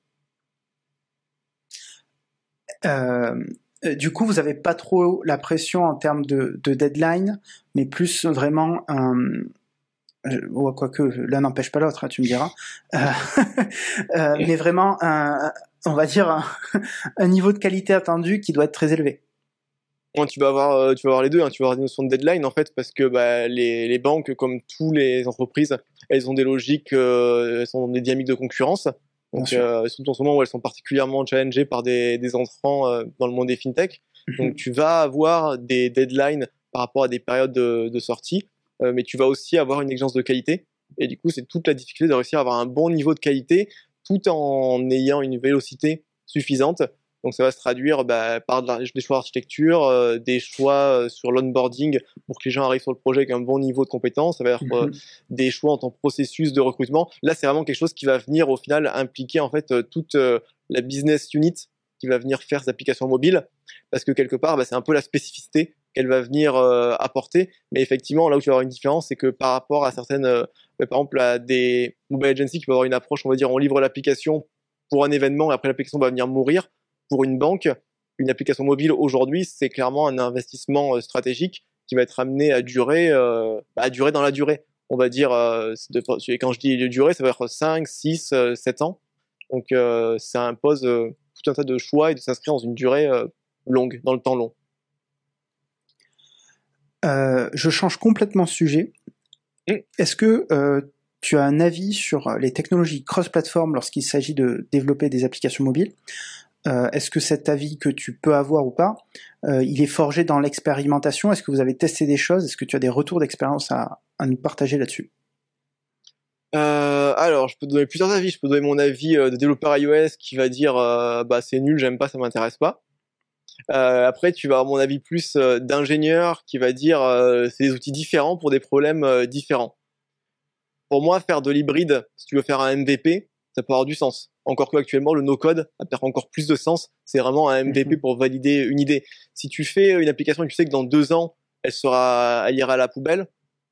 du coup, vous n'avez pas trop la pression en termes de, de deadline, mais plus vraiment un, quoique l'un n'empêche pas l'autre, hein, tu me diras, euh, euh, mais vraiment un, on va dire un, niveau de qualité attendu qui doit être très élevé. tu vas avoir, euh, tu vas avoir les deux. Hein. Tu vas avoir des notions de deadline en fait, parce que bah, les, les, banques, comme toutes les entreprises, elles ont des logiques, elles sont dans des dynamiques de concurrence. Donc, surtout en ce moment où elles sont particulièrement challengées par des, des entrants dans le monde des fintech. Mhm. Donc, tu vas avoir des deadlines par rapport à des périodes de, de sortie. Euh, mais tu vas aussi avoir une exigence de qualité. Et du coup, c'est toute la difficulté de réussir à avoir un bon niveau de qualité tout en ayant une vélocité suffisante. Donc ça va se traduire bah, par des choix d'architecture, euh, des choix euh, sur l'onboarding pour que les gens arrivent sur le projet avec un bon niveau de compétence. Ça va être mhm. des choix en tant que processus de recrutement. Là, c'est vraiment quelque chose qui va venir au final impliquer en fait toute la business unit qui va venir faire ces applications mobiles parce que quelque part, bah, c'est un peu la spécificité qu'elle va venir euh, apporter. Mais effectivement, là où tu vas avoir une différence, c'est que par rapport à certaines, euh, bah, par exemple, à des mobile agencies qui peuvent avoir une approche, on va dire, on livre l'application pour un événement et après l'application va venir mourir. Pour une banque, une application mobile aujourd'hui, c'est clairement un investissement euh, stratégique qui va être amené à durer, bah, à durer dans la durée. On va dire, de, quand je dis de durée, ça va être 5, 6, 7 ans. Donc ça impose tout un tas de choix et de s'inscrire dans une durée longue, dans le temps long. Euh, je change complètement de sujet. Mm. Est-ce que euh, tu as un avis sur les technologies cross-platform lorsqu'il s'agit de développer des applications mobiles? Euh, Est-ce que cet avis que tu peux avoir ou pas, il est forgé dans l'expérimentation? Est-ce que vous avez testé des choses? Est-ce que tu as des retours d'expérience à, nous partager là-dessus? Alors, je peux donner plusieurs avis. Je peux donner mon avis de développeur iOS qui va dire bah c'est nul, j'aime pas, ça m'intéresse pas. Euh, après, tu vas avoir mon avis plus euh, d'ingénieur qui va dire euh, c'est des outils différents pour des problèmes euh, différents. Pour moi, faire de l'hybride, si tu veux faire un MVP, ça peut avoir du sens. Encore que actuellement, le no-code a peut encore plus de sens. C'est vraiment un MVP mhm. pour valider une idée. Si tu fais une application et tu sais que dans deux ans, elle sera, elle ira à la poubelle,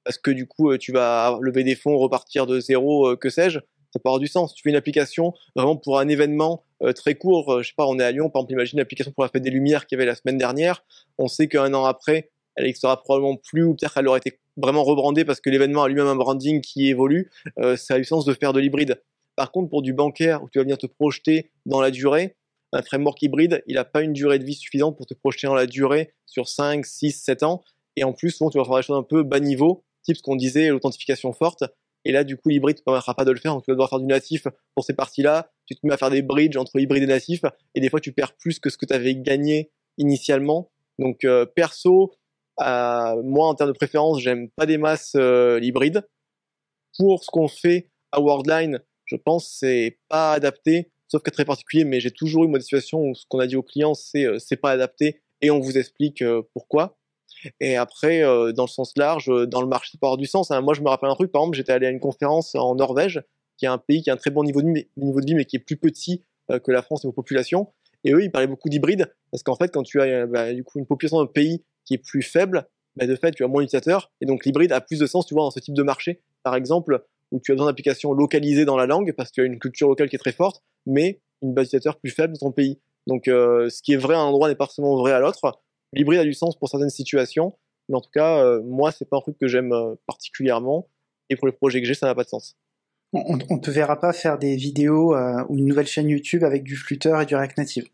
parce que du coup, tu vas lever des fonds, repartir de zéro, que sais-je, ça peut avoir du sens. Tu fais une application vraiment pour un événement euh, très court, euh, je sais pas, on est à Lyon, par exemple, imagine l'application pour la fête des Lumières qu'il y avait la semaine dernière. On sait qu'un an après, elle n'existera probablement plus, ou peut-être qu'elle aurait été vraiment rebrandée parce que l'événement a lui-même un branding qui évolue. Euh, ça a eu sens de faire de l'hybride. Par contre, pour du bancaire, où tu vas venir te projeter dans la durée, un framework hybride, il n'a pas une durée de vie suffisante pour te projeter dans la durée sur 5, 6, 7 ans. Et en plus, tu vas faire des choses un peu bas niveau, type ce qu'on disait, l'authentification forte. Et là, du coup, l'hybride ne permettra pas de le faire. Donc, tu vas devoir faire du natif pour ces parties-là. Tu te mets à faire des bridges entre hybride et natif. Et des fois, tu perds plus que ce que tu avais gagné initialement. Donc, euh, perso, euh, moi, en termes de préférence, j'aime pas des masses euh, l'hybride. Pour ce qu'on fait à Worldline, je pense c'est pas adapté, sauf qu'à très particulier. Mais j'ai toujours eu une situation où ce qu'on a dit aux clients, c'est c'est pas adapté. Et on vous explique pourquoi. Et après, euh, dans le sens large, euh, dans le marché, ça peut du sens. Hein. Moi, je me rappelle un truc, par exemple, j'étais allé à une conférence en Norvège, qui est un pays qui a un très bon niveau de vie, niveau de vie mais qui est plus petit euh, que la France populations. population. Et eux, ils parlaient beaucoup d'hybride, parce qu'en fait, quand tu as bah, du coup une population d'un pays qui est plus faible, bah, de fait, tu as moins d'utilisateurs, et donc l'hybride a plus de sens, tu vois, dans ce type de marché, par exemple, où tu as besoin d'applications localisées dans la langue, parce que tu as une culture locale qui est très forte, mais une base d'utilisateurs plus faible dans ton pays. Donc, ce qui est vrai à un endroit n'est pas forcément vrai à l'autre. L'hybride a du sens pour certaines situations, mais en tout cas, euh, moi, c'est pas un truc que j'aime euh, particulièrement. Et pour les projets que j'ai, ça n'a pas de sens. On ne te verra pas faire des vidéos euh, ou une nouvelle chaîne YouTube avec du Flutter et du React Native.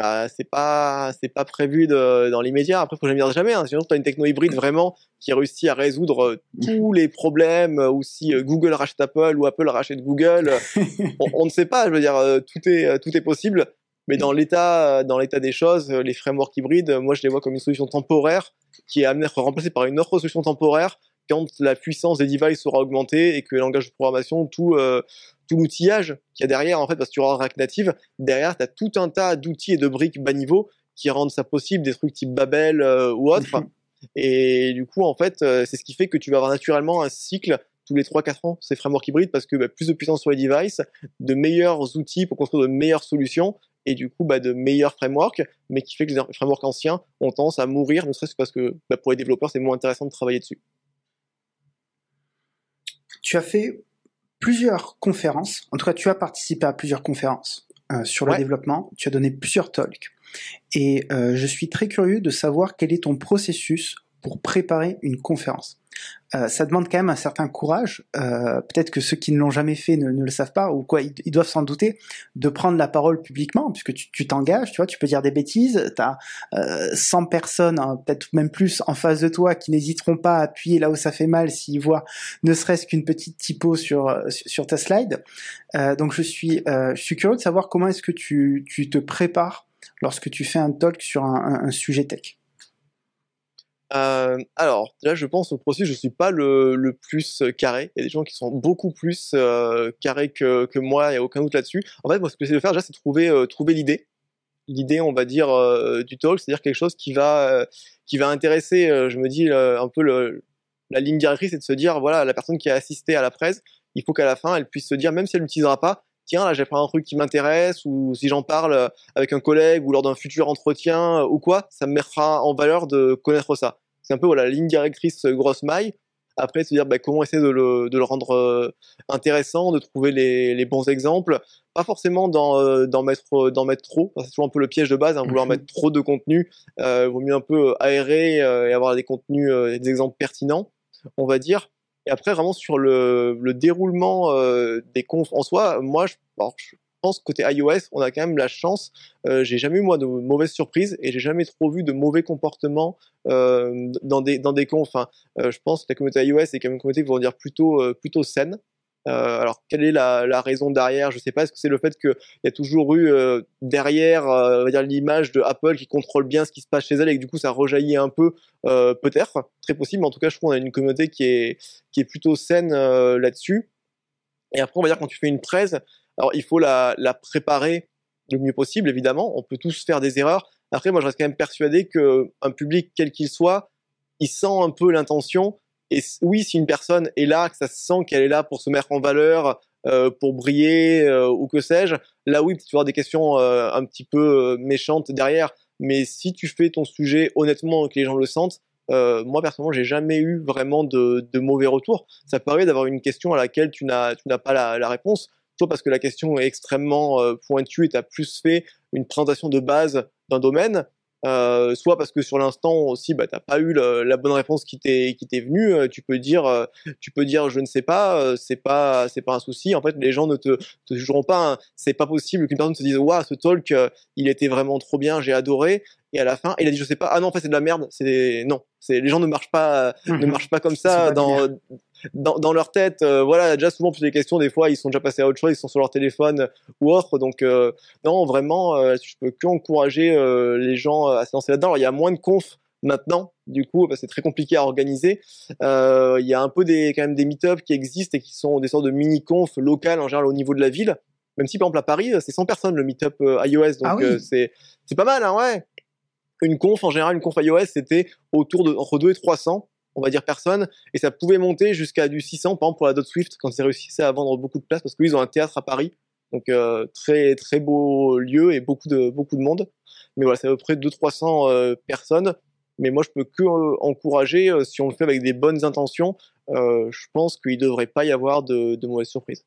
Ah, c'est pas c'est pas prévu de, dans l'immédiat. Après, faut jamais dire jamais. Hein. Sinon, tu as une techno hybride vraiment qui réussit à résoudre tous les problèmes. Ou si Google rachète Apple ou Apple rachète Google, on, on, ne sait pas. Je veux dire, tout est tout est possible. Mais dans l'état, dans l'état des choses, les frameworks hybrides, moi je les vois comme une solution temporaire qui est amenée à être remplacée par une autre solution temporaire quand la puissance des devices sera augmentée et que le langage de programmation, tout, euh, tout l'outillage qu'il y a derrière, en fait, parce que tu auras React Native, derrière, tu as tout un tas d'outils et de briques bas niveau qui rendent ça possible, des trucs type Babel euh, ou autre. et du coup, en fait, euh, c'est ce qui fait que tu vas avoir naturellement un cycle tous les 3-4 ans ces frameworks hybrides parce que bah, plus de puissance sur les devices, de meilleurs outils pour construire de meilleures solutions et du coup bah, de meilleurs frameworks, mais qui fait que les frameworks anciens ont tendance à mourir, ne serait-ce parce que bah, pour les développeurs c'est moins intéressant de travailler dessus. Tu as fait plusieurs conférences, en tout cas tu as participé à plusieurs conférences euh, sur le développement, tu as donné plusieurs talks, et euh, je suis très curieux de savoir quel est ton processus pour préparer une conférence. Euh, ça demande quand même un certain courage. Euh, peut-être que ceux qui ne l'ont jamais fait ne, le savent pas ou quoi, ils, doivent s'en douter de prendre la parole publiquement, puisque tu t'engages, tu, vois, tu peux dire des bêtises. Tu as euh, 100 personnes, hein, peut-être même plus, en face de toi qui n'hésiteront pas à appuyer là où ça fait mal s'ils voient ne serait-ce qu'une petite typo sur euh, sur ta slide. donc je suis curieux de savoir comment est-ce que tu, te prépares lorsque tu fais un talk sur un sujet tech. Euh, alors, là, je pense au processus, je suis pas le, le, plus carré. Il y a des gens qui sont beaucoup plus euh, carrés que, que moi, il n'y a aucun doute là-dessus. En fait, moi, ce que j'essaie de faire, déjà, c'est trouver, euh, trouver l'idée. L'idée, on va dire, euh, du talk, c'est-à-dire quelque chose qui va, euh, qui va intéresser, je me dis, un peu le, la ligne directrice, c'est de se dire, voilà, la personne qui a assisté à la presse, il faut qu'à la fin, elle puisse se dire, même si elle n'utilisera pas, tiens, là, j'ai pris un truc qui m'intéresse, ou si j'en parle avec un collègue, ou lors d'un futur entretien, ou quoi, ça me mettra en valeur de connaître ça. C'est un peu voilà, la ligne directrice grosse maille. Après, se dire bah, comment essayer de le, de le rendre euh, intéressant, de trouver les, les, bons exemples. Pas forcément d'en euh, mettre, mettre trop. c'est toujours un peu le piège de base, hein, vouloir mhm. mettre trop de contenu. Euh, vaut mieux un peu aérer et avoir des contenus, des exemples pertinents, on va dire. Et après, vraiment sur le, le déroulement des confs en soi, moi, je, pense côté iOS, on a quand même la chance. Euh, j'ai jamais eu moi de mauvaises surprises et j'ai jamais trop vu de mauvais comportements euh, dans des dans des confs. Euh, je pense que la communauté iOS est quand même une communauté qui vont dire plutôt euh, plutôt saine. Euh, alors, quelle est la, raison derrière? Je sais pas. Est-ce que c'est le fait qu'il y a toujours eu derrière, on va dire l'image de Apple qui contrôle bien ce qui se passe chez elle et que du coup ça rejaillit un peu Peut-être, très possible. En tout cas, je trouve qu'on a une communauté qui est qui est plutôt saine là-dessus. Et après, on va dire quand tu fais une presse, alors il faut la, la préparer le mieux possible, évidemment. On peut tous faire des erreurs. Après, moi, je reste quand même persuadé qu'un public, quel qu'il soit, il sent un peu l'intention. Et oui, si une personne est là, que ça se sent qu'elle est là pour se mettre en valeur, euh, pour briller euh, ou que sais-je, là oui, tu vas avoir des questions euh, un petit peu euh, méchantes derrière. Mais si tu fais ton sujet honnêtement et que les gens le sentent, euh, moi personnellement, j'ai jamais eu vraiment de, de, mauvais retours. Ça permet d'avoir une question à laquelle tu n'as pas la, la réponse soit parce que la question est extrêmement euh, pointue et tu as plus fait une présentation de base d'un domaine, euh, soit parce que sur l'instant aussi bah t'as pas eu la bonne réponse qui t'est qui t'est venue euh, tu peux dire euh, tu peux dire je ne sais pas c'est pas c'est pas un souci en fait les gens ne te jugeront pas hein. c'est pas possible qu'une personne se dise waouh ce talk il était vraiment trop bien j'ai adoré et à la fin il a dit je sais pas ah non en fait c'est de la merde c'est non c'est les gens ne marchent pas ne mhm. marchent pas comme ça dans dans, dans, leur tête, euh, voilà, déjà souvent plus des questions, des fois ils sont déjà passés à autre chose, ils sont sur leur téléphone ou autre, donc euh, non, vraiment, euh, je peux que encourager les gens à se lancer là-dedans. il y a moins de confs maintenant, du coup, c'est très compliqué à organiser. Il y a un peu des quand même des meet-ups qui existent et qui sont des sortes de mini-confs locales en général au niveau de la ville. Même si par exemple à Paris, c'est 100 personnes le meet-up iOS, donc ah c'est c'est pas mal, hein, ouais. Une conf en général, une conf iOS, c'était autour de entre 2 et 300 on va dire personne, et ça pouvait monter jusqu'à du 600, par exemple pour la Dot Swift, quand ils réussissaient à vendre beaucoup de places, parce qu'ils ont un théâtre à Paris, donc euh, très très beau lieu et beaucoup de beaucoup de monde. Mais voilà, c'est à peu près 200-300 euh, personnes. Mais moi, je peux que euh, encourager, si on le fait avec des bonnes intentions, je pense qu'il ne devrait pas y avoir de, de mauvaises surprises.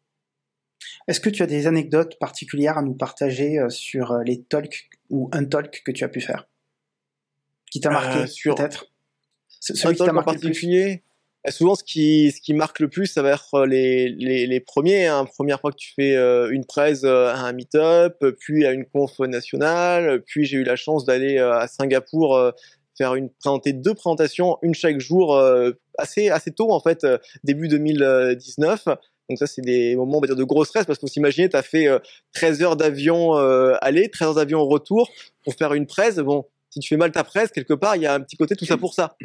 Est-ce que tu as des anecdotes particulières à nous partager sur les talks ou un talk que tu as pu faire? Qui t'a marqué, peut-être celui qui en particulier euh, Souvent, ce qui, ce qui marque le plus, ça va être euh, les, les, les premiers. Hein. Première fois que tu fais euh, une presse à un meet-up, puis à une conf nationale, puis j'ai eu la chance d'aller à Singapour faire une présenter deux présentations, une chaque jour, assez assez tôt en fait, début 2019. Donc ça, c'est des moments, on va dire, de gros stress parce qu'on s'imaginer, tu as fait 13 heures d'avion aller, 13 heures d'avion retour pour faire une presse. Bon, si tu fais mal ta presse, quelque part, il y a un petit côté tout ça pour ça.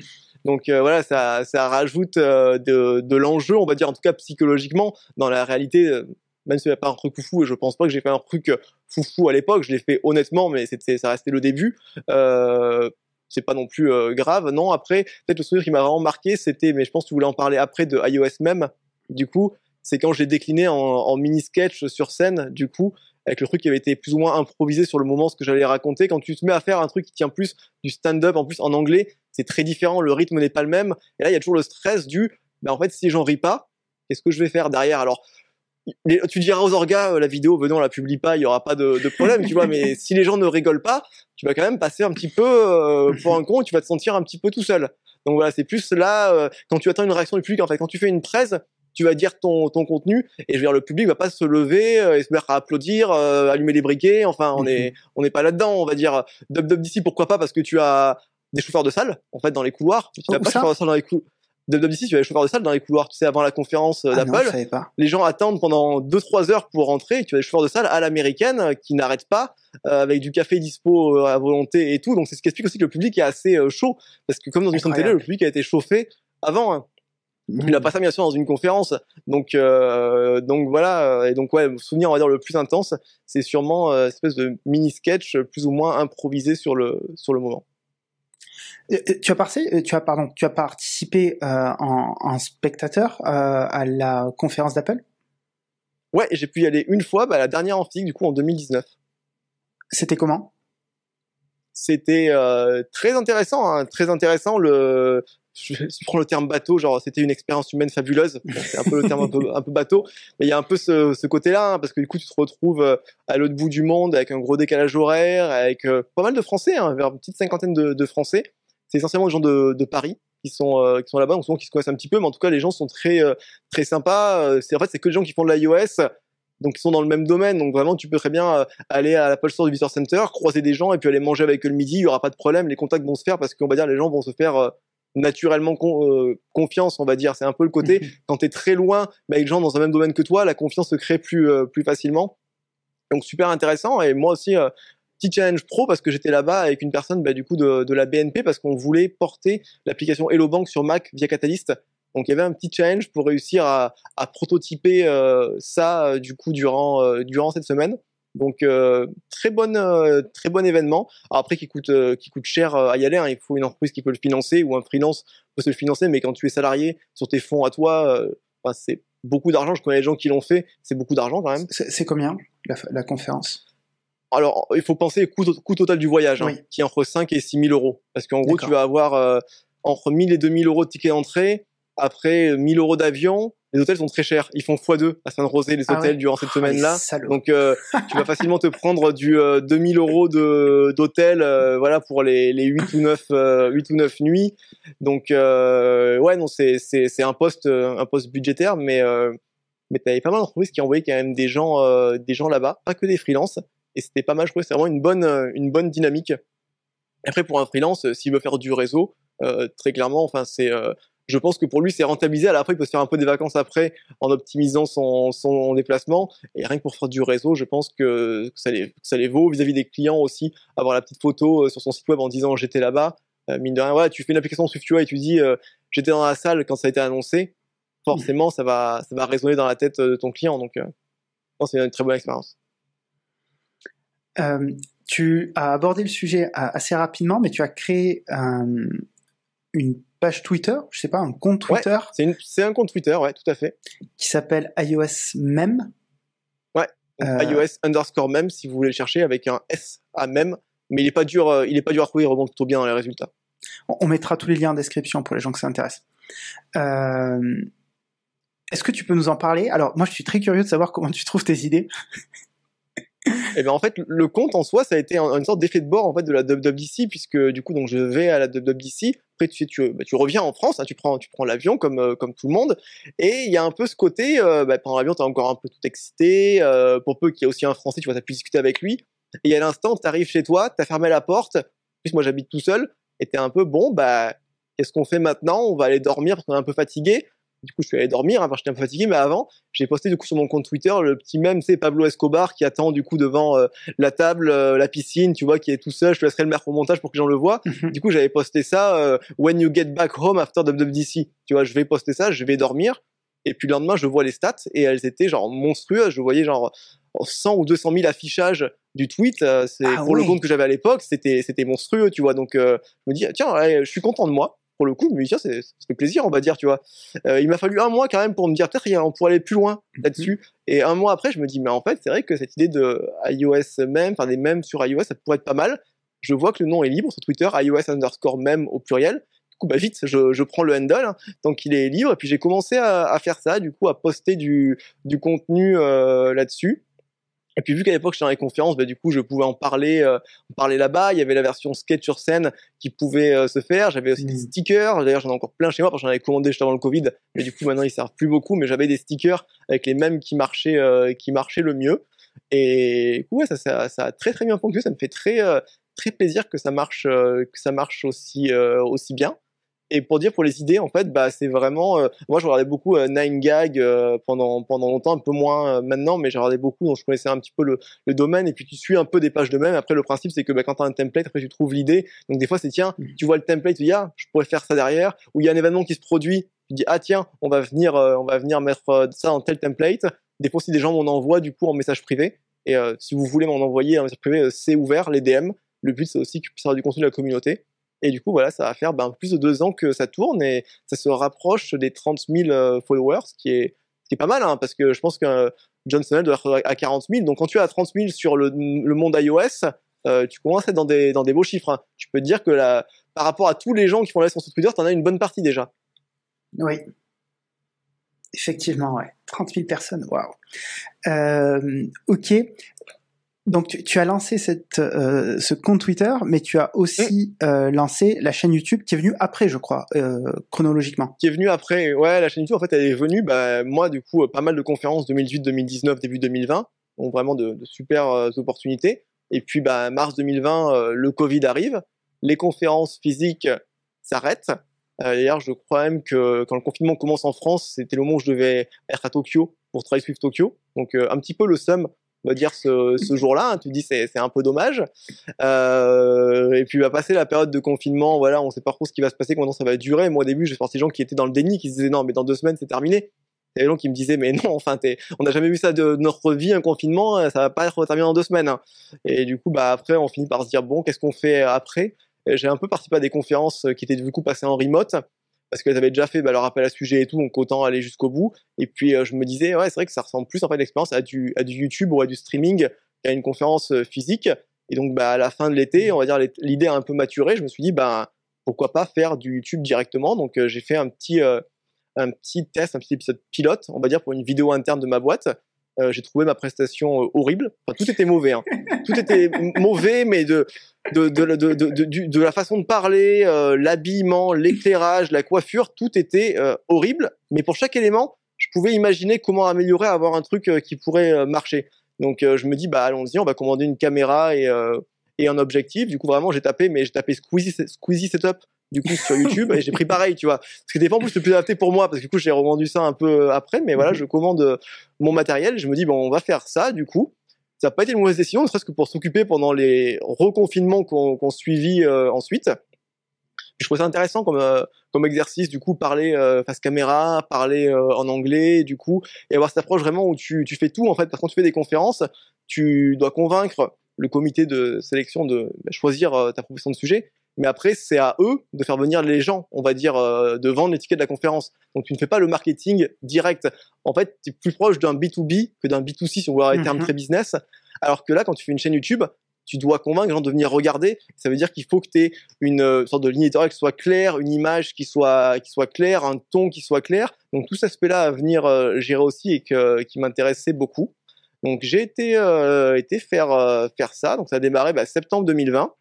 Donc euh, voilà, ça, ça rajoute euh, de, l'enjeu, on va dire en tout cas psychologiquement, dans la réalité, euh, même si n'y a pas un truc foufou, et je pense pas que j'ai fait un truc foufou à l'époque, je l'ai fait honnêtement, mais c'était, ça restait le début. C'est pas non plus grave. Non, après, peut-être le souvenir qui m'a vraiment marqué, c'était, mais je pense que tu voulais en parler après de iOS même, Du coup, c'est quand je l'ai décliné en, mini sketch sur scène, du coup, avec le truc qui avait été plus ou moins improvisé sur le moment, ce que j'allais raconter. Quand tu te mets à faire un truc qui tient plus du stand-up, en plus en anglais, c'est très différent, le rythme n'est pas le même. Et là, il y a toujours le stress du, ben en fait, si j'en ris pas, qu'est-ce que je vais faire derrière? Alors, tu diras aux orgas, euh, la vidéo, venons, on la publie pas, il y aura pas de, de problème, tu vois. Mais si les gens ne rigolent pas, tu vas quand même passer un petit peu euh, pour un con, tu vas te sentir un petit peu tout seul. Donc voilà, c'est plus là euh, quand tu attends une réaction du public. En fait, quand tu fais une presse, tu vas dire ton, ton contenu et je veux dire le public va pas se lever et se mettre à applaudir, allumer les briquets. Enfin, on est on n'est pas là-dedans. On va dire dub dub d'ici, pourquoi pas parce que tu as des chauffeurs de salle en fait dans les couloirs. Tu n'as pas de chauffeurs de salle dans les couloirs. WWDC, tu as les chauffeurs de salle dans les couloirs, tu sais, avant la conférence euh, ah d'Apple. Les gens attendent pendant 2-3 heures pour rentrer, tu as les chauffeurs de salle à l'américaine euh, qui n'arrêtent pas, euh, avec du café dispo à volonté et tout. Donc c'est ce qui explique aussi que le public est assez chaud, parce que comme dans une chaîne télé, le public a été chauffé avant. Hein. Il n'a mmh. pas ça bien sûr dans une conférence. Donc, donc voilà. Et donc ouais, souvenir on va dire le plus intense, c'est sûrement une espèce de mini sketch plus ou moins improvisé sur le sur le moment. Euh, euh, tu as, passé, euh, tu as, pardon, tu as participé en, spectateur à la conférence d'Apple? Ouais, j'ai pu y aller une fois, bah, la dernière en physique, du coup, en 2019. C'était comment? C'était très intéressant, hein, très intéressant. Le, je, prends le terme bateau, genre c'était une expérience humaine fabuleuse. C'est un peu le terme un peu, un peu bateau, mais il y a un peu ce, ce côté-là, hein, parce que du coup tu te retrouves à l'autre bout du monde avec un gros décalage horaire, avec pas mal de Français, hein, vers une petite cinquantaine de, de Français c'est essentiellement des gens de, de Paris qui sont euh, qui sont là-bas, donc souvent qui se connaissent un petit peu, mais en tout cas les gens sont très euh, très sympas. Euh, c'est en fait c'est que des gens qui font de l'iOS, donc ils sont dans le même domaine, donc vraiment tu peux très bien aller à l'Apple Store du Visitor Center, croiser des gens et puis aller manger avec eux le midi, il y aura pas de problème, les contacts vont se faire parce qu'on va dire les gens vont se faire naturellement confiance, on va dire. C'est un peu le côté quand tu es très loin, mais avec des gens dans un même domaine que toi, la confiance se crée plus plus facilement. Donc super intéressant et moi aussi petit challenge pro parce que j'étais là-bas avec une personne bah, du coup de, de, la BNP parce qu'on voulait porter l'application Hello Bank sur Mac via Catalyst. Donc il y avait un petit challenge pour réussir à, à prototyper euh, ça euh, du coup durant euh, durant cette semaine. Donc très bonne très bon événement. après qui coûte qui coûte cher à y aller. Hein. Il faut une entreprise qui peut le financer ou un freelance peut se le financer. Mais quand tu es salarié sur tes fonds à toi, c'est beaucoup d'argent. Je connais les gens qui l'ont fait. C'est beaucoup d'argent quand même. C'est combien la, la conférence? Alors, il faut penser coût, coût total du voyage, hein, qui est entre 5 et 6 000 euros. Parce qu'en gros, tu vas avoir euh, entre 1000 et 2000 euros de ticket d'entrée, après 1000 euros d'avion. Les hôtels sont très chers. Ils font x2 à Saint-Rosé, les ah hôtels, durant cette ah, semaine-là. Donc, euh, tu vas facilement te prendre du 2000 euh, euros d'hôtel, voilà, pour les, les 8 ou 9, 8 ou 9 nuits. Donc, ouais, non, c'est, c'est, c'est un poste, un poste budgétaire, mais, mais t'avais pas mal d'entreprises qui envoyaient quand même des gens, des gens là-bas, pas que des freelances et c'était pas mal. Je trouvais c'est vraiment une bonne, euh, une bonne dynamique. Après, pour un freelance, euh, s'il veut faire du réseau, euh, très clairement, enfin, c'est, je pense que pour lui, c'est rentabilisé. La fois, il peut se faire un peu des vacances après en optimisant son, son déplacement. Et rien que pour faire du réseau, je pense que ça les, ça les vaut vis-à-vis des clients aussi. Avoir la petite photo sur son site web en disant j'étais là-bas. mine de rien, voilà, tu fais une application SwiftUI et tu dis j'étais dans la salle quand ça a été annoncé. Forcément, ça va, ça va résonner dans la tête de ton client. Donc, c'est une très bonne expérience. Euh, tu as abordé le sujet assez rapidement, mais tu as créé une page Twitter, je sais pas, un compte Twitter. c'est un compte Twitter, ouais, tout à fait. Qui s'appelle iOS Mem. Ouais, euh, iOS underscore Mem si vous voulez le chercher avec un S à Mem, mais il est pas dur, euh, il est pas dur à trouver, il remonte plutôt bien dans les résultats. On, mettra tous les liens en description pour les gens que ça intéresse. Est-ce que tu peux nous en parler? Alors, moi, je suis très curieux de savoir comment tu trouves tes idées. Et eh bien en fait, le compte en soi, ça a été une sorte d'effet de bord en fait de la WWDC puisque du coup donc je vais à la WWDC. Après tu tu, bah, tu reviens en France, hein, tu prends tu prends l'avion comme euh, comme tout le monde et il y a un peu ce côté euh, bah, pendant l'avion t'es encore un peu tout excité euh, pour peu qu'il y ait aussi un Français tu vois t'as pu discuter avec lui et à l'instant t'arrives chez toi t'as fermé la porte. Plus moi j'habite tout seul et t'es un peu bon bah qu'est-ce qu'on fait maintenant? On va aller dormir parce qu'on est un peu fatigué. Du coup, je suis allé dormir, hein, j'étais un peu fatigué, mais avant, j'ai posté du coup sur mon compte Twitter le petit même, c'est Pablo Escobar qui attend du coup devant euh, la table, euh, la piscine, tu vois, qui est tout seul. Je te laisserai le mettre au montage pour que les gens le voient. Mhm. du coup, j'avais posté ça euh, When you get back home after WWDC. Tu vois, je vais poster ça, je vais dormir. Et puis le lendemain, je vois les stats et elles étaient genre monstrueuses. Je voyais genre 100 ou 200 000 affichages du tweet. c'est ah pour le compte que j'avais à l'époque, c'était c'était monstrueux, tu vois. Donc je me dis tiens, je suis content de moi pour le coup, mais tiens, ça fait plaisir, on va dire, tu vois. Euh, il m'a fallu un mois quand même pour me dire, peut-être on pourrait aller plus loin mhm. là-dessus. Et un mois après, je me dis, mais en fait, c'est vrai que cette idée de iOS même, enfin des mèmes sur iOS, ça pourrait être pas mal. Je vois que le nom est libre sur Twitter, iOS underscore meme au pluriel. Du coup, bah vite, je, je prends le handle hein, tant qu'il est libre. Et puis j'ai commencé à, à, faire ça, du coup, à poster du, du contenu euh, là-dessus. Et puis vu qu'à l'époque j'étais dans les conférences, bah, du coup je pouvais en parler, euh, en parler là-bas. Il y avait la version sketch sur scène qui pouvait euh, se faire. J'avais aussi des mmh. stickers. D'ailleurs j'en ai encore plein chez moi parce que j'en avais commandé juste avant le Covid. Mais du coup maintenant ils servent plus beaucoup. Mais j'avais des stickers avec les mêmes qui marchaient, euh, qui marchaient le mieux. Et du coup ouais, ça, ça, ça, a très très bien fonctionné. Ça me fait très très plaisir que ça marche, que ça marche aussi aussi bien. Et pour dire pour les idées, en fait, bah c'est vraiment. Euh, moi, je regardais beaucoup euh, Nine Gag euh, pendant pendant longtemps, un peu moins maintenant, mais j'ai regardé beaucoup, donc je connaissais un petit peu le, le, domaine. Et puis tu suis un peu des pages de même. Après, le principe, c'est que bah, quand tu as un template, après tu trouves l'idée. Donc des fois, c'est tiens, mmh. tu vois le template, tu dis ah, je pourrais faire ça derrière. Ou il y a un événement qui se produit, tu dis ah tiens, on va venir on va venir mettre ça dans tel template. Des fois, si des gens m'en envoient du coup en message privé. Et si vous voulez m'en envoyer en message privé, c'est ouvert les DM. Le but, c'est aussi que puisse avoir du contenu de la communauté. Et du coup, voilà, ça va faire ben, plus de deux ans que ça tourne et ça se rapproche des 30 000 euh, followers, ce qui est, pas mal, hein, parce que je pense que John Snell doit être à 40 000. Donc quand tu es à 30 000 sur le, monde iOS, euh, tu commences à être dans des, beaux chiffres. Hein. Tu peux te dire que par rapport à tous les gens qui font la sur Twitter, tu en as une bonne partie déjà. Oui. Effectivement, ouais. 30 000 personnes, waouh. Euh, ok. Donc tu, as lancé cette, euh, ce compte Twitter, mais tu as aussi euh, lancé la chaîne YouTube qui est venue après, je crois, euh, chronologiquement. Qui est venue après, ouais, la chaîne YouTube en fait elle est venue, bah, moi du coup pas mal de conférences 2018, 2019, début 2020, donc vraiment de, de super opportunités. Et puis bah mars 2020, le Covid arrive, les conférences physiques s'arrêtent. D'ailleurs, je crois même que quand le confinement commence en France, c'était le moment où je devais être à Tokyo pour travailler Swift Tokyo. Donc un petit peu le sum va dire ce, jour-là. Hein, tu dis c'est un peu dommage. Euh, et puis va passer la période de confinement. Voilà, on sait pas trop ce qui va se passer, comment ça va durer. Moi au début, j'ai sorti des gens qui étaient dans le déni, qui se disaient non, mais dans deux semaines c'est terminé. Il y a des gens qui me disaient mais non, enfin on n'a jamais vu ça de notre vie un confinement, ça va pas être terminé en deux semaines. Hein. Et du coup bah après on finit par se dire bon qu'est-ce qu'on fait après? J'ai un peu participé à des conférences qui étaient du coup passées en remote parce qu'elles avaient déjà fait bah, leur appel à sujet et tout, donc autant aller jusqu'au bout. Et puis euh, je me disais, ouais, c'est vrai que ça ressemble plus en fait l'expérience à du, à du YouTube ou à du streaming qu'à une conférence euh, physique. Et donc bah, à la fin de l'été, on va dire l'idée a un peu maturé. Je me suis dit, bah, pourquoi pas faire du YouTube directement. Donc euh, j'ai fait un petit, un petit test, un petit épisode pilote, on va dire pour une vidéo interne de ma boîte. Euh, j'ai trouvé ma prestation euh, horrible. Enfin, tout était mauvais. Hein. Tout était mauvais, mais de de, de, de, de, la façon de parler, euh, l'habillement, l'éclairage, la coiffure, tout était horrible. Mais pour chaque élément, je pouvais imaginer comment améliorer, avoir un truc qui pourrait marcher. Donc je me dis, bah allons-y, on va commander une caméra et, et un objectif. Du coup, vraiment, j'ai tapé, mais j'ai tapé Squeezie, Squeezie Setup du coup sur YouTube et j'ai pris pareil tu vois. Parce que des fois en plus c'est plus adapté pour moi parce que du coup j'ai revendu ça un peu après mais voilà mhm. je commande euh, mon matériel je me dis bon on va faire ça du coup. Ça n'a pas été une mauvaise décision ne serait-ce que pour s'occuper pendant les reconfinements qu'on qu'on suivit euh, ensuite. Je trouvais ça intéressant comme euh, comme exercice du coup parler face caméra parler en anglais du coup et avoir cette approche vraiment où tu tu fais tout en fait. Parce que quand tu fais des conférences tu dois convaincre le comité de sélection de bah, choisir ta proposition de sujet mais après c'est à eux de faire venir les gens, on va dire, euh, de vendre les tickets de la conférence. Donc tu ne fais pas le marketing direct. En fait, tu es plus proche d'un B2B que d'un B2C si on veut avoir les termes mhm. très business. Alors que là, quand tu fais une chaîne YouTube, tu dois convaincre les gens de venir regarder. Ça veut dire qu'il faut que tu aies une euh, sorte de ligne éditoriale qui soit claire, une image qui soit, qui soit claire, un ton qui soit clair. Donc tout cet aspect-là à venir euh, gérer aussi et que, qui m'intéressait beaucoup. Donc j'ai été, été faire, faire ça. Donc ça a démarré bah, septembre 2020.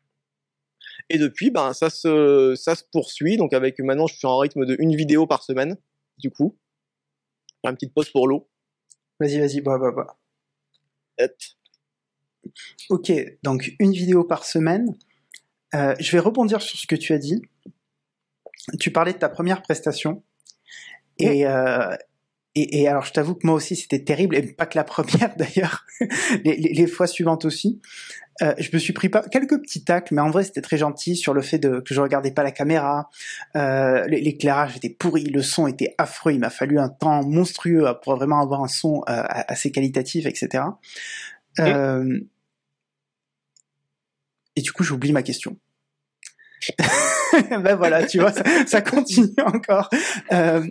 Et depuis, ben, ça se, ça se poursuit. Donc, avec maintenant, je suis en rythme de une vidéo par semaine, du coup. Une petite pause pour l'eau. Vas-y, vas-y, bah, bah, bah. Ok, donc une vidéo par semaine. Euh, je vais rebondir sur ce que tu as dit. Tu parlais de ta première prestation. Et, euh, et, et, alors, je t'avoue que moi aussi, c'était terrible, et pas que la première d'ailleurs, les, les, les, fois suivantes aussi. Euh, je me suis pris pas quelques petits tacles, mais en vrai, c'était très gentil sur le fait de, que je regardais pas la caméra. Euh, L'éclairage était pourri, le son était affreux. Il m'a fallu un temps monstrueux pour vraiment avoir un son euh, assez qualitatif, etc. Euh, et du coup, j'oublie ma question. ben voilà, tu vois, ça, continue encore. Euh,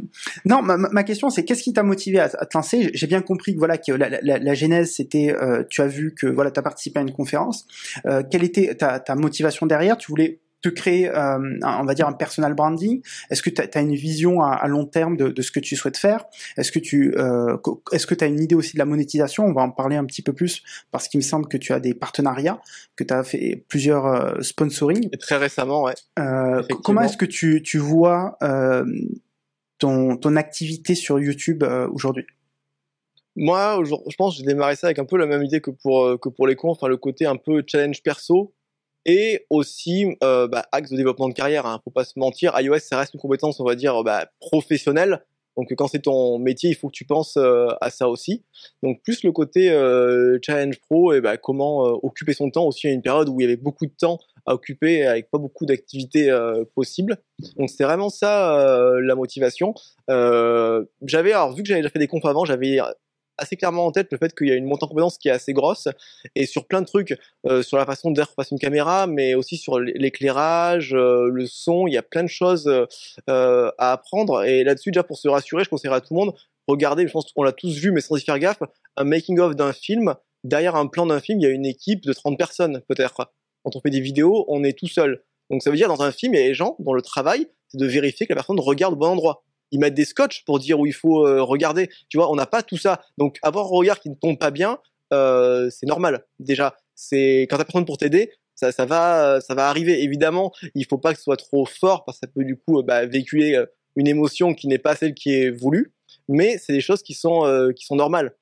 non, ma, question c'est qu'est-ce qui t'a motivé à, te lancer? J'ai bien compris que voilà que la, la, la genèse c'était, euh, tu as vu que voilà, tu as participé à une conférence. Euh, quelle était ta, ta motivation derrière? Tu voulais te créer, euh, on va dire, un personal branding? Est-ce que tu as, une vision à, long terme de, ce que tu souhaites faire? Est-ce que tu euh, est-ce que tu as une idée aussi de la monétisation? On va en parler un petit peu plus parce qu'il me semble que tu as des partenariats, que tu as fait plusieurs euh, sponsoring. Et très récemment, ouais. comment est-ce que tu, tu vois ton, ton activité sur YouTube aujourd'hui? Moi, je pense que j'ai démarré ça avec un peu la même idée que pour, que pour les cons, enfin le côté un peu challenge perso, et aussi euh, bah, axe de développement de carrière. Hein, faut pas se mentir, iOS ça reste une compétence on va dire bah, professionnelle. Donc quand c'est ton métier, il faut que tu penses euh, à ça aussi. Donc plus le côté euh, challenge pro et bah, comment euh, occuper son temps aussi à une période où il y avait beaucoup de temps à occuper avec pas beaucoup d'activités possibles. Donc c'est vraiment ça la motivation. j'avais alors vu que j'avais déjà fait des confs avant, j'avais assez clairement en tête le fait qu'il y a une montée en compétence qui est assez grosse et sur plein de trucs, euh, sur la façon d'être face une caméra, mais aussi sur l'éclairage, euh, le son, il y a plein de choses euh, à apprendre. Et là-dessus, déjà pour se rassurer, je conseillerais à tout le monde, regardez, je pense qu'on l'a tous vu, mais sans y faire gaffe, un making-of d'un film. Derrière un plan d'un film, il y a une équipe de 30 personnes, peut-être. Quand on fait des vidéos, on est tout seul. Donc ça veut dire, dans un film, il y a des gens dont le travail, c'est de vérifier que la personne regarde au bon endroit ils mettent des scotch pour dire où il faut euh, regarder. Tu vois, on n'a pas tout ça. Donc avoir un regard qui ne tombe pas bien, euh, c'est normal. Déjà, c'est quand t'as personne pour t'aider, ça, ça va, ça va arriver. Évidemment, il faut pas que ce soit trop fort parce que ça peut du coup bah, véhiculer euh, une émotion qui n'est pas celle qui est voulue. Mais c'est des choses qui sont qui sont normales.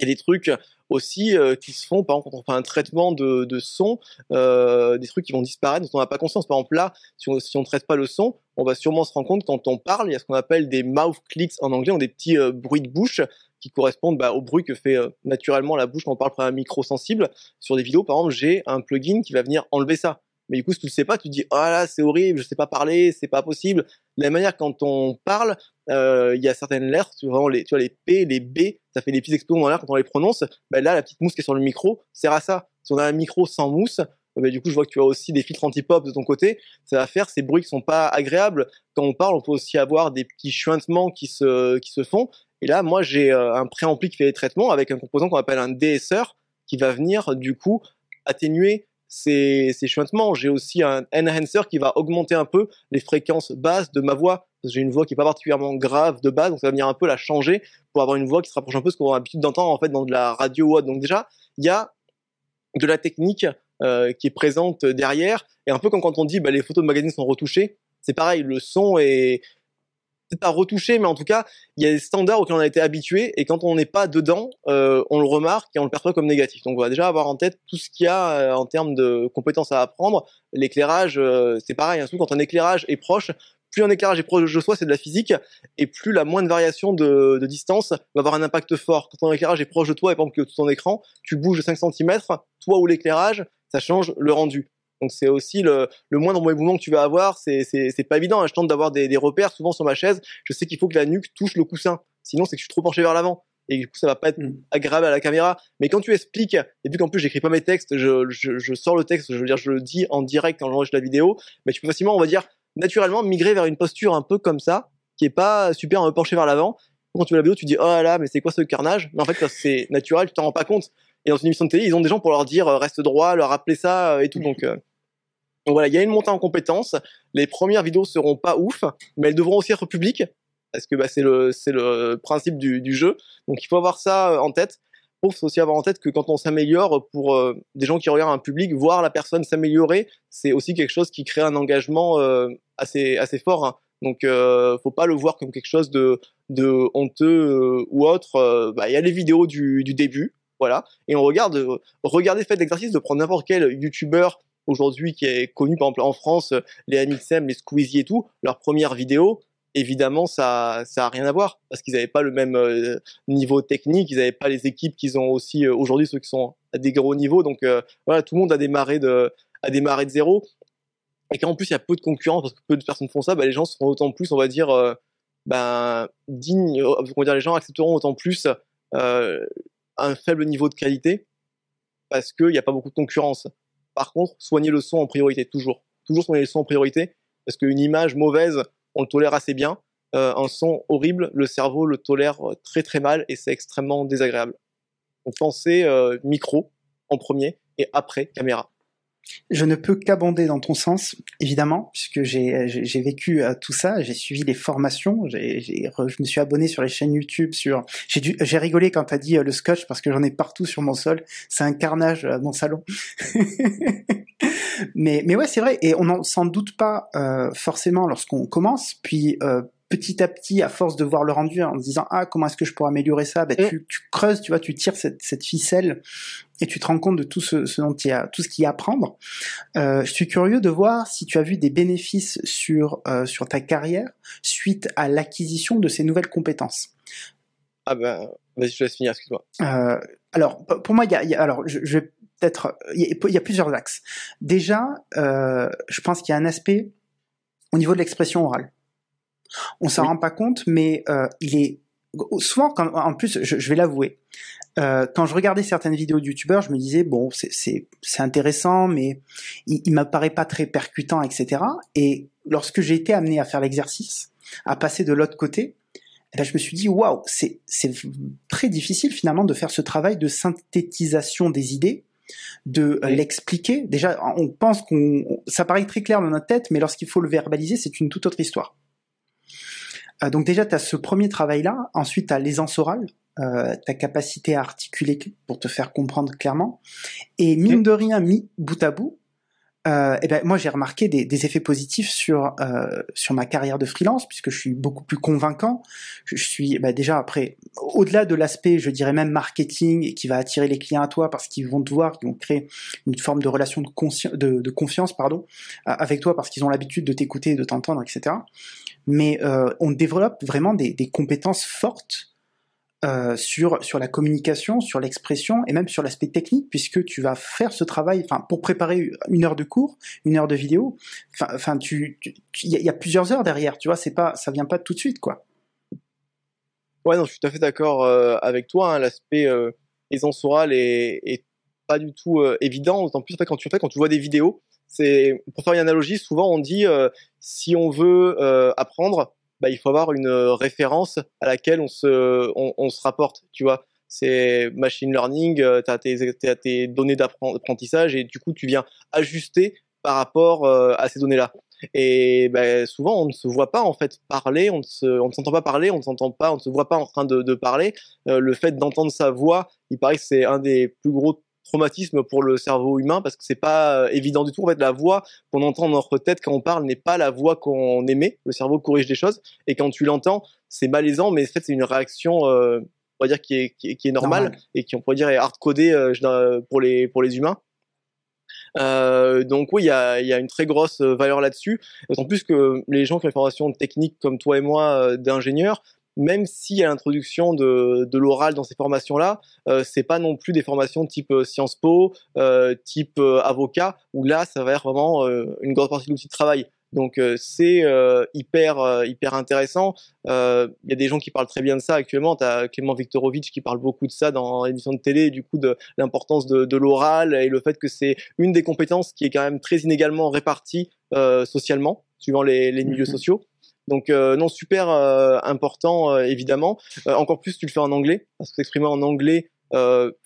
Et des trucs aussi euh, qui se font, par exemple, quand on fait un traitement de, son, euh, des trucs qui vont disparaître dont on n'a pas conscience. Par exemple, là, si on on traite pas le son, on va sûrement se rendre compte quand on parle, il y a ce qu'on appelle des mouth clicks en anglais, ou des petits euh, bruits de bouche qui correspondent bah, au bruit que fait naturellement la bouche quand on parle près d'un micro sensible. Sur des vidéos, par exemple, j'ai un plugin qui va venir enlever ça. Mais du coup, si tu le sais pas, tu dis, oh là, c'est horrible, je sais pas parler, c'est pas possible. De la manière, quand on parle, euh, il y a certaines lettres, tu vois, les, tu vois, les P, les B, ça fait des petits explosions dans l'air quand on les prononce. Ben là, la petite mousse qui est sur le micro sert à ça. Si on a un micro sans mousse, ben du coup, je vois que tu as aussi des filtres anti-pop de ton côté. Ça va faire ces bruits qui sont pas agréables. Quand on parle, on peut aussi avoir des petits chuintements qui se, qui se font. Et là, moi, j'ai euh, un préampli qui fait les traitements avec un composant qu'on appelle un DSR qui va venir, du coup, atténuer ces, ces. J'ai aussi un enhancer qui va augmenter un peu les fréquences basses de ma voix. J'ai une voix qui est pas particulièrement grave de base, donc ça va venir un peu la changer pour avoir une voix qui se rapproche un peu de ce qu'on a l'habitude d'entendre en fait dans de la radio ou autre. Donc déjà, il y a de la technique euh, qui est présente derrière. Et un peu comme quand on dit bah, les photos de magazines sont retouchées, c'est pareil, le son est pas retouché, mais en tout cas, il y a des standards auxquels on a été habitué, et quand on n'est pas dedans, euh, on le remarque et on le perçoit comme négatif. Donc on va déjà avoir en tête tout ce qu'il y a euh, en termes de compétences à apprendre. L'éclairage, euh, c'est pareil, hein, surtout quand un éclairage est proche, plus un éclairage est proche de soi, c'est de la physique, et plus la moindre variation de, de, distance va avoir un impact fort. Quand ton éclairage est proche de toi, et par exemple que ton écran, tu bouges de 5 cm, toi ou l'éclairage, ça change le rendu. Donc c'est aussi le, le moindre mouvement que tu vas avoir, c'est c'est pas évident. Hein. Je tente d'avoir des, des repères souvent sur ma chaise. Je sais qu'il faut que la nuque touche le coussin, sinon c'est que je suis trop penché vers l'avant et du coup ça va pas être mmh. agréable à la caméra. Mais quand tu expliques, et vu qu'en plus j'écris pas mes textes, je, je, je, sors le texte, je veux dire je le dis en direct quand j'enregistre la vidéo, mais tu peux facilement, on va dire, naturellement migrer vers une posture un peu comme ça, qui est pas super un peu penché vers l'avant. Quand tu vois la vidéo, tu dis oh là mais c'est quoi ce carnage? Mais en fait c'est naturel, tu t'en rends pas compte. Et dans une émission de télé, ils ont des gens pour leur dire reste droit, leur rappeler ça euh, et tout. Donc euh, donc voilà, il y a une montée en compétences. Les premières vidéos seront pas ouf, mais elles devront aussi être publiques parce que bah, c'est le principe du, jeu. Donc il faut avoir ça euh, en tête. Il faut aussi avoir en tête que quand on s'améliore, pour euh, des gens qui regardent un public, voir la personne s'améliorer, c'est aussi quelque chose qui crée un engagement euh, assez fort. Hein. Donc euh, faut pas le voir comme quelque chose de honteux ou autre. Bah, il y a les vidéos du, du début, voilà, et on regarde, regardez, faites l'exercice de prendre n'importe quel youtubeur aujourd'hui qui est connu par exemple en France, les Amixem, les Squeezie et tout, leur première vidéo, évidemment ça ça rien à voir parce qu'ils n'avaient pas le même euh, niveau technique, ils n'avaient pas les équipes qu'ils ont aussi euh, aujourd'hui ceux qui sont à des gros niveaux donc euh, voilà tout le monde a démarré de a démarré de zéro et qu'en plus il y a peu de concurrence parce que peu de personnes font ça, bah, les gens seront autant plus on va dire ben dignes, on dire les gens accepteront autant plus un faible niveau de qualité parce qu'il n'y a pas beaucoup de concurrence. Par contre, soigner le son en priorité, toujours. toujours son son en priorité, parce qu'une image mauvaise, on le tolère assez bien. Euh, un son horrible, le cerveau le tolère euh, très très mal et c'est extrêmement désagréable. Donc pensez euh, micro en premier et après caméra. Je ne peux qu'abonder dans ton sens, évidemment, puisque j'ai vécu tout ça, j'ai suivi les formations, je me suis abonné sur les chaînes YouTube, sur j'ai rigolé quand tu as dit le scotch parce que j'en ai partout sur mon sol, c'est un carnage mon salon. mais, mais ouais, c'est vrai, et on s'en doute pas forcément lorsqu'on commence, puis petit à petit, à force de voir le rendu, en se disant ah comment est-ce que je pourrais améliorer ça, ben, tu, creuses, tu vois, tu tires cette, ficelle et tu te rends compte de tout ce, dont il y a, tout ce qu'il y a à apprendre. Euh, je suis curieux de voir si tu as vu des bénéfices sur euh, sur ta carrière suite à l'acquisition de ces nouvelles compétences. Ah ben, vas-y, je te laisse finir, excuse-moi. Euh, alors, pour moi, il y a, alors, je, vais peut-être, il y, a plusieurs axes. Déjà, je pense qu'il y a un aspect au niveau de l'expression orale. On s'en rend pas compte, mais il est souvent, quand, en plus, je, vais l'avouer, euh, quand je regardais certaines vidéos de youtubeurs, je me disais bon, c'est intéressant, mais il, il m'apparaît pas très percutant, etc. Et lorsque j'ai été amené à faire l'exercice, à passer de l'autre côté, eh ben, je me suis dit waouh, c'est très difficile finalement de faire ce travail de synthétisation des idées de l'expliquer. Déjà, on pense qu'on, ça paraît très clair dans notre tête, mais lorsqu'il faut le verbaliser, c'est une toute autre histoire. Euh, donc déjà, tu as ce premier travail-là. Ensuite, tu as l'aisance orale, euh, ta capacité à articuler pour te faire comprendre clairement. Et mine de rien, mis bout à bout, euh, eh ben, moi j'ai remarqué des, des, effets positifs sur euh, sur ma carrière de freelance puisque je suis beaucoup plus convaincant. Je, suis bah, déjà après au-delà de l'aspect, je dirais même marketing qui va attirer les clients à toi parce qu'ils vont te voir, ils vont créer une forme de relation de, de, de confiance pardon avec toi parce qu'ils ont l'habitude de t'écouter, de t'entendre, etc. Mais euh, on développe vraiment des, des compétences fortes euh, sur sur la communication, sur l'expression et même sur l'aspect technique, puisque tu vas faire ce travail, enfin pour préparer une heure de cours, une heure de vidéo, enfin tu, il y, a plusieurs heures derrière, tu vois, c'est pas, ça vient pas tout de suite, quoi. Ouais, non, je suis tout à fait d'accord euh, avec toi. Hein, l'aspect euh, aisance orale est, est, pas du tout euh, évident, d'autant plus quand tu quand tu vois des vidéos. C'est pour faire une analogie, souvent on dit si on veut apprendre, bah, il faut avoir une euh, référence à laquelle on se, on, se rapporte, tu vois. C'est machine learning, euh, tu as tes, données d'apprentissage et du coup, tu viens ajuster par rapport euh, à ces données-là. Et bah, souvent, on ne se voit pas en fait parler, on ne s'entend pas parler, on ne s'entend pas, on ne se voit pas en train de parler. le fait d'entendre sa voix, il paraît que c'est un des plus gros traumatisme pour le cerveau humain parce que c'est pas euh, évident du tout. En fait, la voix qu'on entend dans notre tête quand on parle n'est pas la voix qu'on aimait. Le cerveau corrige des choses et quand tu l'entends, c'est malaisant, mais en fait, c'est une réaction, euh, on va dire, qui est, qui est, normale et qui, on pourrait dire, est hard-codée euh, pour les, pour les humains. Euh, donc oui, il y a, y a, une très grosse valeur là-dessus. D'autant plus que les gens qui ont une formation technique comme toi et moi d'ingénieurs, même s'il y a l'introduction de, de l'oral dans ces formations-là, euh, c'est pas non plus des formations type euh, Sciences Po, euh, type euh, avocat, où là, ça va être vraiment une grande partie de l'outil de travail. Donc c'est hyper hyper intéressant. Il y a des gens qui parlent très bien de ça actuellement. Tu as Clément Viktorovitch qui parle beaucoup de ça dans l'émission de télé, du coup de l'importance de, de l'oral et le fait que c'est une des compétences qui est quand même très inégalement répartie socialement, suivant les, les milieux mhm. sociaux. Donc euh, non, super euh, important euh, évidemment. encore plus tu le fais en anglais, parce que s'exprimer en anglais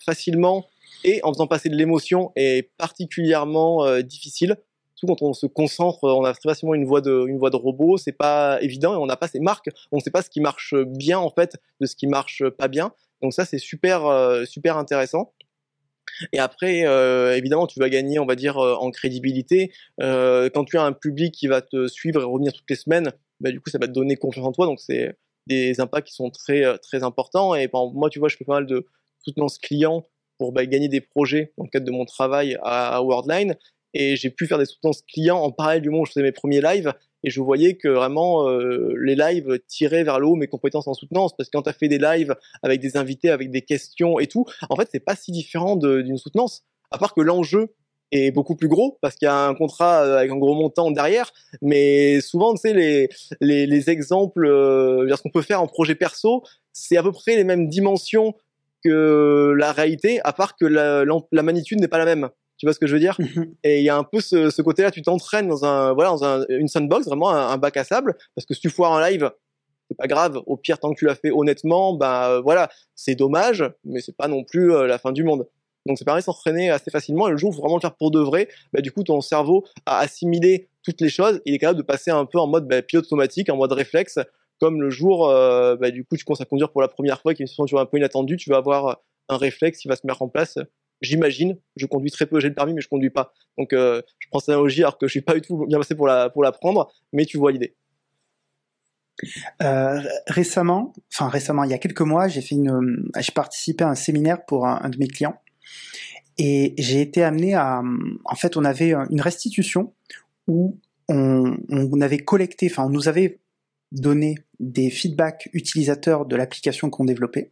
facilement et en faisant passer de l'émotion est particulièrement difficile. Quand on se concentre, on a très facilement une voix de, une voix de robot, c'est pas évident et on n'a pas ces marques, on ne sait pas ce qui marche bien en fait de ce qui marche pas bien. Donc ça c'est super super intéressant. Et après, évidemment, tu vas gagner, on va dire, en crédibilité. quand tu as un public qui va te suivre et revenir toutes les semaines, bah, du coup, ça va te donner confiance en toi. Donc, c'est des impacts qui sont très, euh, très importants. Et moi, tu vois, je fais pas mal de soutenance client pour bah, gagner des projets dans le cadre de mon travail à, Worldline. Et j'ai pu faire des soutenances clients en parallèle du moment où je faisais mes premiers lives. Et je voyais que vraiment euh, les lives tiraient vers le haut mes compétences en soutenance. Parce que quand tu as fait des lives avec des invités, avec des questions et tout, en fait, c'est pas si différent d'une soutenance. À part que l'enjeu, est beaucoup plus gros parce qu'il y a un contrat euh, avec un gros montant derrière. Mais souvent, tu sais, les, les, les exemples, euh, ce qu'on peut faire en projet perso, c'est à peu près les mêmes dimensions que la réalité, à part que la, la magnitude n'est pas la même. Tu vois ce que je veux dire? Et il y a un peu ce, ce côté-là, tu t'entraînes dans un voilà dans un, une sandbox, vraiment un, un bac à sable, parce que si tu foires en live, c'est pas grave. Au pire, tant que tu l'as fait honnêtement, bah voilà, c'est dommage, mais c'est pas non plus euh, la fin du monde. Donc ça permet de s'entraîner assez facilement. Et le jour où faut vraiment le faire pour de vrai, bah, du coup ton cerveau a assimilé toutes les choses. Il est capable de passer un peu en mode bah, pilote automatique, en mode réflexe, comme le jour euh, bah, du coup tu commences à conduire pour la première fois, qui est une situation un peu inattendue, tu vas avoir un réflexe qui va se mettre en place. J'imagine, je conduis très peu, j'ai le permis, mais je conduis pas. Donc euh, je prends cette analogie alors que je suis pas du tout bien passé pour la pour l'apprendre, mais tu vois l'idée. Euh, récemment, enfin récemment, il y a quelques mois, j'ai fait une, j'ai participé à un séminaire pour un de mes clients et j'ai été amené à, en fait, on avait une restitution où on, avait collecté, enfin, on nous avait donné des feedbacks utilisateurs de l'application qu'on développait.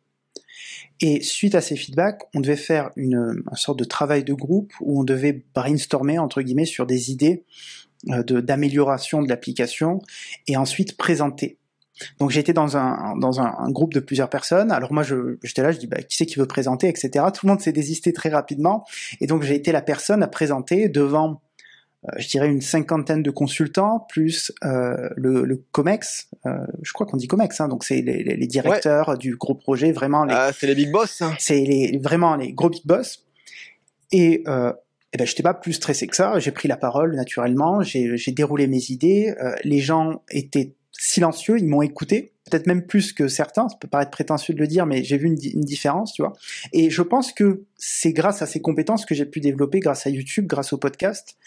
Et suite à ces feedbacks, on devait faire une, sorte de travail de groupe où on devait brainstormer entre guillemets sur des idées euh, d'amélioration de, l'application et ensuite présenter. Donc j'étais dans un dans un, un groupe de plusieurs personnes. Alors moi je j'étais là, je dis bah qui c'est qui veut présenter, etc. Tout le monde s'est désisté très rapidement et donc j'ai été la personne à présenter devant euh, je dirais une cinquantaine de consultants plus euh, le, le Comex, euh, je crois qu'on dit Comex, hein, donc c'est les, les- les directeurs du gros projet, vraiment les, Ah, c'est les big boss. hein. c'est les, vraiment les gros big boss. Et, euh, eh ben, j'étais pas plus stressé que ça. J'ai pris la parole naturellement. J'ai j'ai déroulé mes idées. euh, les gens étaient silencieux. Ils m'ont écouté. Peut-être même plus que certains. Ça peut paraître prétentieux de le dire, mais j'ai vu une, di- une différence, tu vois. Et je pense que c'est grâce à ces compétences que j'ai pu développer, grâce à YouTube, grâce au podcast,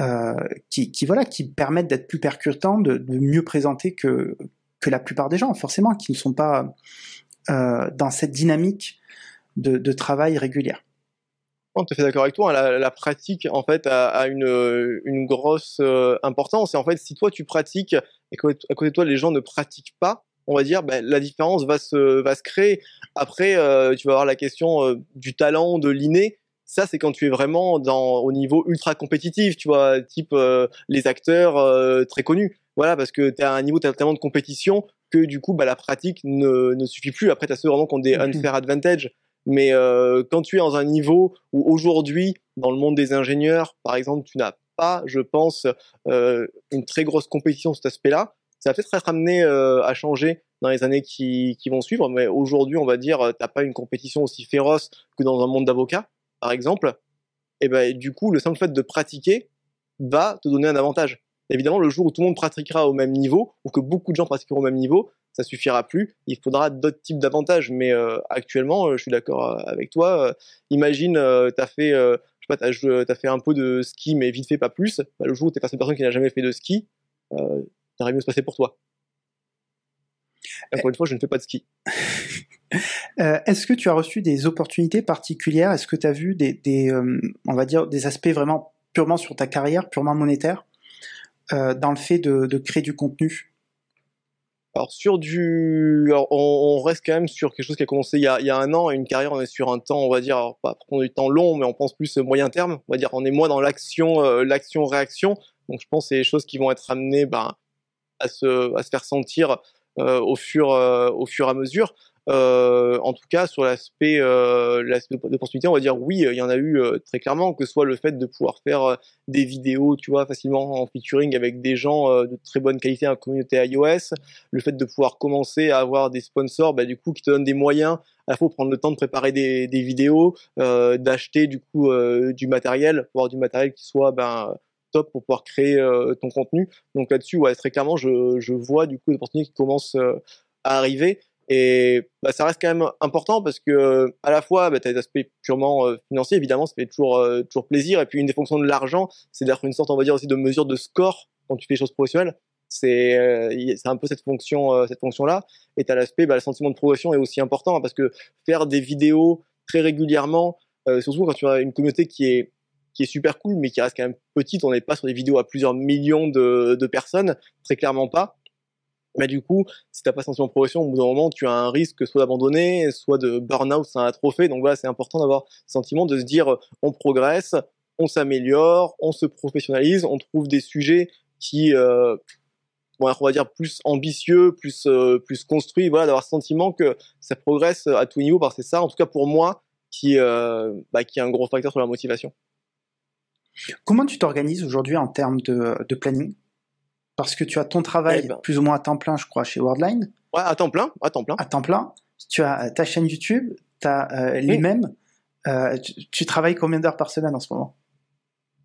euh, qui, qui voilà, qui permettent d'être plus percutants, de, de mieux présenter que que la plupart des gens, forcément, qui ne sont pas euh, dans cette dynamique de, de travail régulière. On te fait d'accord avec toi. hein, La, la pratique, en fait, a, a une, euh, une grosse euh, importance. Et en fait, si toi tu pratiques et qu'à à côté de toi les gens ne pratiquent pas, on va dire, ben, la différence va se va se créer. Après, euh, tu vas avoir la question euh, du talent, de l'inné. Ça, c'est quand tu es vraiment dans au niveau ultra compétitif, tu vois, type les acteurs très connus. Voilà, parce que tu as un niveau tellement de compétition que du coup, bah, la pratique ne, ne suffit plus. Après, tu as ceux vraiment qui ont des Mhm. unfair advantage. Mais euh, quand tu es dans un niveau où aujourd'hui, dans le monde des ingénieurs, par exemple, tu n'as pas, je pense, euh, une très grosse compétition sur cet aspect-là, ça va peut-être être amené euh, à changer dans les années qui, qui vont suivre. Mais aujourd'hui, on va dire, euh, t'as pas une compétition aussi féroce que dans un monde d'avocats, par exemple. Et ben, du coup, le simple fait de pratiquer va te donner un avantage. Évidemment, le jour où tout le monde pratiquera au même niveau, ou que beaucoup de gens pratiqueront au même niveau, ça suffira plus. Il faudra d'autres types d'avantages. Mais euh, actuellement, euh, je suis d'accord euh, avec toi. Imagine, euh, t'as fait, je sais pas, t'as fait un peu de ski, mais vite fait, pas plus. Bah, le jour où t'es face à une personne qui n'a jamais fait de ski, ça aurait mieux se passer pour toi. Encore une fois, je ne fais pas de ski. Est-ce que tu as reçu des opportunités particulières? Est-ce que tu as vu des, on va dire, des aspects vraiment purement sur ta carrière, purement monétaire, dans le fait de créer du contenu? Alors sur du, on, reste quand même sur quelque chose qui a commencé il y a, il y a un an, une carrière, on est sur un temps, on va dire, alors, pas du temps long, mais on pense plus moyen terme. On va dire, on est moins dans l'action, euh, l'action-réaction. Donc je pense que c'est des choses qui vont être amenées ben, à, se, à se faire sentir euh, au, fur, euh, au fur et à mesure. Euh, en tout cas, sur l'aspect euh, d'opportunité, on va dire oui, il y en a eu euh, très clairement, que ce soit le fait de pouvoir faire euh, des vidéos, tu vois, facilement en featuring avec des gens euh, de très bonne qualité dans la communauté iOS, le fait de pouvoir commencer à avoir des sponsors, bah, du coup, qui te donnent des moyens, à la fois prendre le temps de préparer des, des vidéos, euh, d'acheter du coup du matériel, pour avoir du matériel qui soit ben, top pour pouvoir créer ton contenu. Donc là-dessus, ouais, très clairement, je, je vois du coup des opportunités qui commencent à arriver. Et bah, ça reste quand même important parce que à la fois, bah, tu as des aspects purement euh, financiers, évidemment, ça fait toujours, euh, toujours plaisir. Et puis une des fonctions de l'argent, c'est d'être une sorte, on va dire aussi, de mesure de score quand tu fais des choses professionnelles. C'est euh, c'est un peu cette fonction, euh, cette fonction-là. Et tu as l'aspect, bah, le sentiment de progression est aussi important parce que faire des vidéos très régulièrement, surtout quand tu as une communauté qui est qui est super cool, mais qui reste quand même petite. On n'est pas sur des vidéos à plusieurs millions de, de personnes, très clairement pas. Mais du coup, si t'as pas sentiment de progression, au bout d'un moment, tu as un risque soit d'abandonner, soit de burn-out, c'est un trophée. Donc voilà, c'est important d'avoir sentiment de se dire, on progresse, on s'améliore, on se professionnalise, on trouve des sujets qui, euh, on va dire plus ambitieux, plus euh, plus construits. Voilà, d'avoir sentiment que ça progresse à tout niveau. Parce que c'est ça, en tout cas pour moi, qui euh, bah, qui est un gros facteur sur la motivation. Comment tu t'organises aujourd'hui en termes de, de planning? Parce que tu as ton travail Eh ben. plus ou moins à temps plein, je crois, chez Worldline. Ouais, à temps plein, à temps plein. À temps plein. Tu as ta chaîne YouTube, tu as euh, les Oui. mêmes. Euh, tu, tu travailles combien d'heures par semaine en ce moment?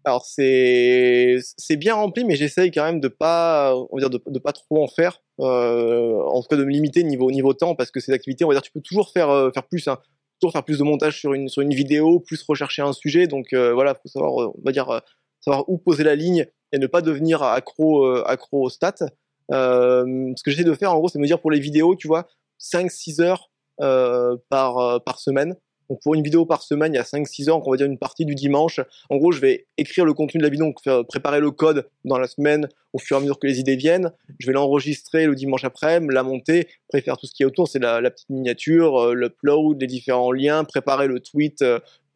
Alors c'est c'est bien rempli, mais j'essaye quand même de pas on va dire de, de pas trop en faire, euh, en tout cas de me limiter niveau niveau temps parce que ces activités, on va dire tu peux toujours faire euh, faire plus, hein, toujours faire plus de montage sur une sur une vidéo, plus rechercher un sujet, donc euh, voilà, faut savoir euh, on va dire euh, savoir où poser la ligne et ne pas devenir accro euh, accro aux stats. Euh, ce que j'essaie de faire en gros, c'est me dire pour les vidéos, tu vois, 5-6 heures euh, par par semaine. Donc pour une vidéo par semaine, il y a 5-6 heures, on va dire une partie du dimanche. En gros, je vais écrire le contenu de la vidéo, donc préparer le code dans la semaine au fur et à mesure que les idées viennent. Je vais l'enregistrer le dimanche après, la monter, après faire tout ce qui est autour, c'est la, la petite miniature, l'upload, les différents liens, préparer le tweet,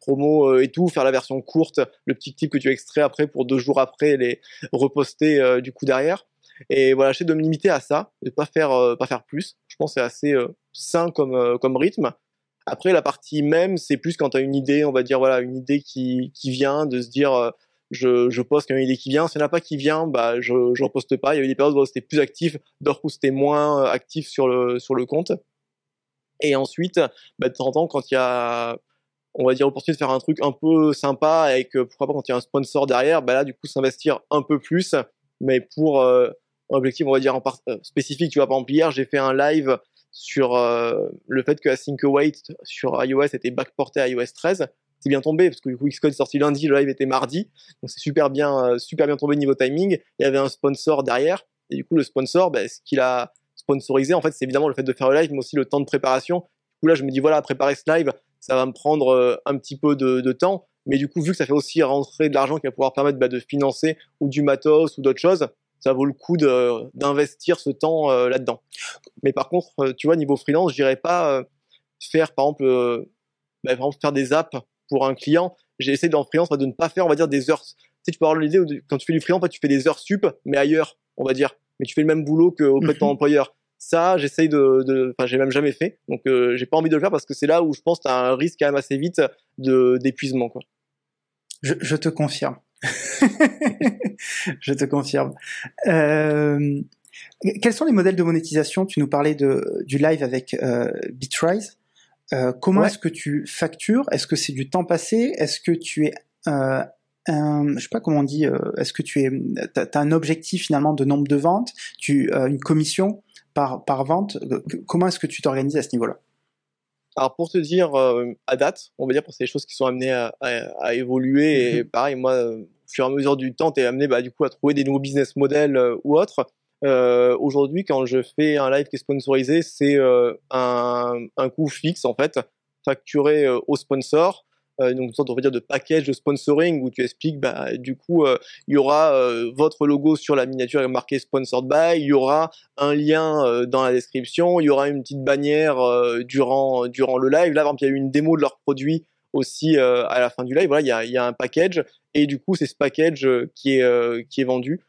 promo euh, et tout, faire la version courte, le petit clip que tu extrais après pour deux jours après les reposter euh, du coup derrière. Et voilà, j'essaie de me limiter à ça, de pas faire euh, pas faire plus. Je pense que c'est assez sain comme comme rythme. Après, la partie même, c'est plus quand tu as une idée, on va dire, voilà, une idée qui, qui vient, de se dire, je, je poste il y a une idée qui vient. S'il n'y en pas qui vient, bah, je ne reposte pas. Il y a eu des périodes où c'était plus actif, d'autres où c'était moins actif sur le, sur le compte. Et ensuite, bah, de temps en temps, quand il y a, on va dire, opportunité de faire un truc un peu sympa avec, pourquoi pas, quand il y a un sponsor derrière, bah là, du coup, s'investir un peu plus, mais pour euh, un objectif, on va dire, en part- euh, spécifique. Tu vois, par exemple, hier, j'ai fait un live sur euh, le fait que Await sur iOS était backporté à iOS 13. C'est bien tombé parce que du coup Xcode est sorti lundi, le live était mardi, donc c'est super bien, euh, super bien tombé niveau timing. Il y avait un sponsor derrière et du coup le sponsor, ben, ce qu'il a sponsorisé en fait, c'est évidemment le fait de faire le live, mais aussi le temps de préparation. Du coup là, je me dis voilà, préparer ce live, ça va me prendre euh, un petit peu de, de temps, mais du coup vu que ça fait aussi rentrer de l'argent qui va pouvoir permettre bah, de financer ou du matos ou d'autres choses, ça vaut le coup d'investir ce temps euh, là-dedans. Mais par contre, euh, tu vois, niveau freelance, je dirais pas euh, faire, par exemple, bah, par exemple, faire des apps pour un client. J'ai essayé dans freelance de ne pas faire, on va dire, des heures. Tu sais, tu peux avoir l'idée quand tu fais du freelance, tu fais des heures sup, mais ailleurs, on va dire. Mais tu fais le même boulot qu'auprès de ton Mhm. employeur. Ça, j'essaye de, enfin, j'ai même jamais fait. Donc, euh, j'ai pas envie de le faire parce que c'est là où je pense que tu as un risque quand même assez vite de d'épuisement, quoi. je, je te confirme. je te confirme. Euh, quels sont les modèles de monétisation? Tu nous parlais de, du live avec euh, Bitrise. Euh, comment Ouais. est-ce que tu factures? Est-ce que c'est du temps passé? Est-ce que tu es euh, un, je sais pas comment on dit. euh, Est-ce que tu es, t'as, t'as un objectif finalement de nombre de ventes? Tu euh, une commission? Par par vente Comment est-ce que tu t'organises à ce niveau-là? Alors pour te dire euh, à date, on va dire parce que c'est des choses qui sont amenées à, à, à évoluer et pareil moi euh, au fur et à mesure du temps t'es amené bah, du coup à trouver des nouveaux business models euh, ou autres. Euh, Aujourd'hui quand je fais un live qui est sponsorisé c'est un, un coût fixe en fait facturé au sponsor. Euh, donc une sorte on va dire de package de sponsoring où tu expliques bah du coup euh, il y aura euh, votre logo sur la miniature marqué sponsored by, il y aura un lien dans la description, il y aura une petite bannière durant durant le live. Là, par exemple, il y a eu une démo de leur produit aussi à la fin du live. Voilà, il y a, un package et du coup, c'est ce package qui est euh, qui est vendu.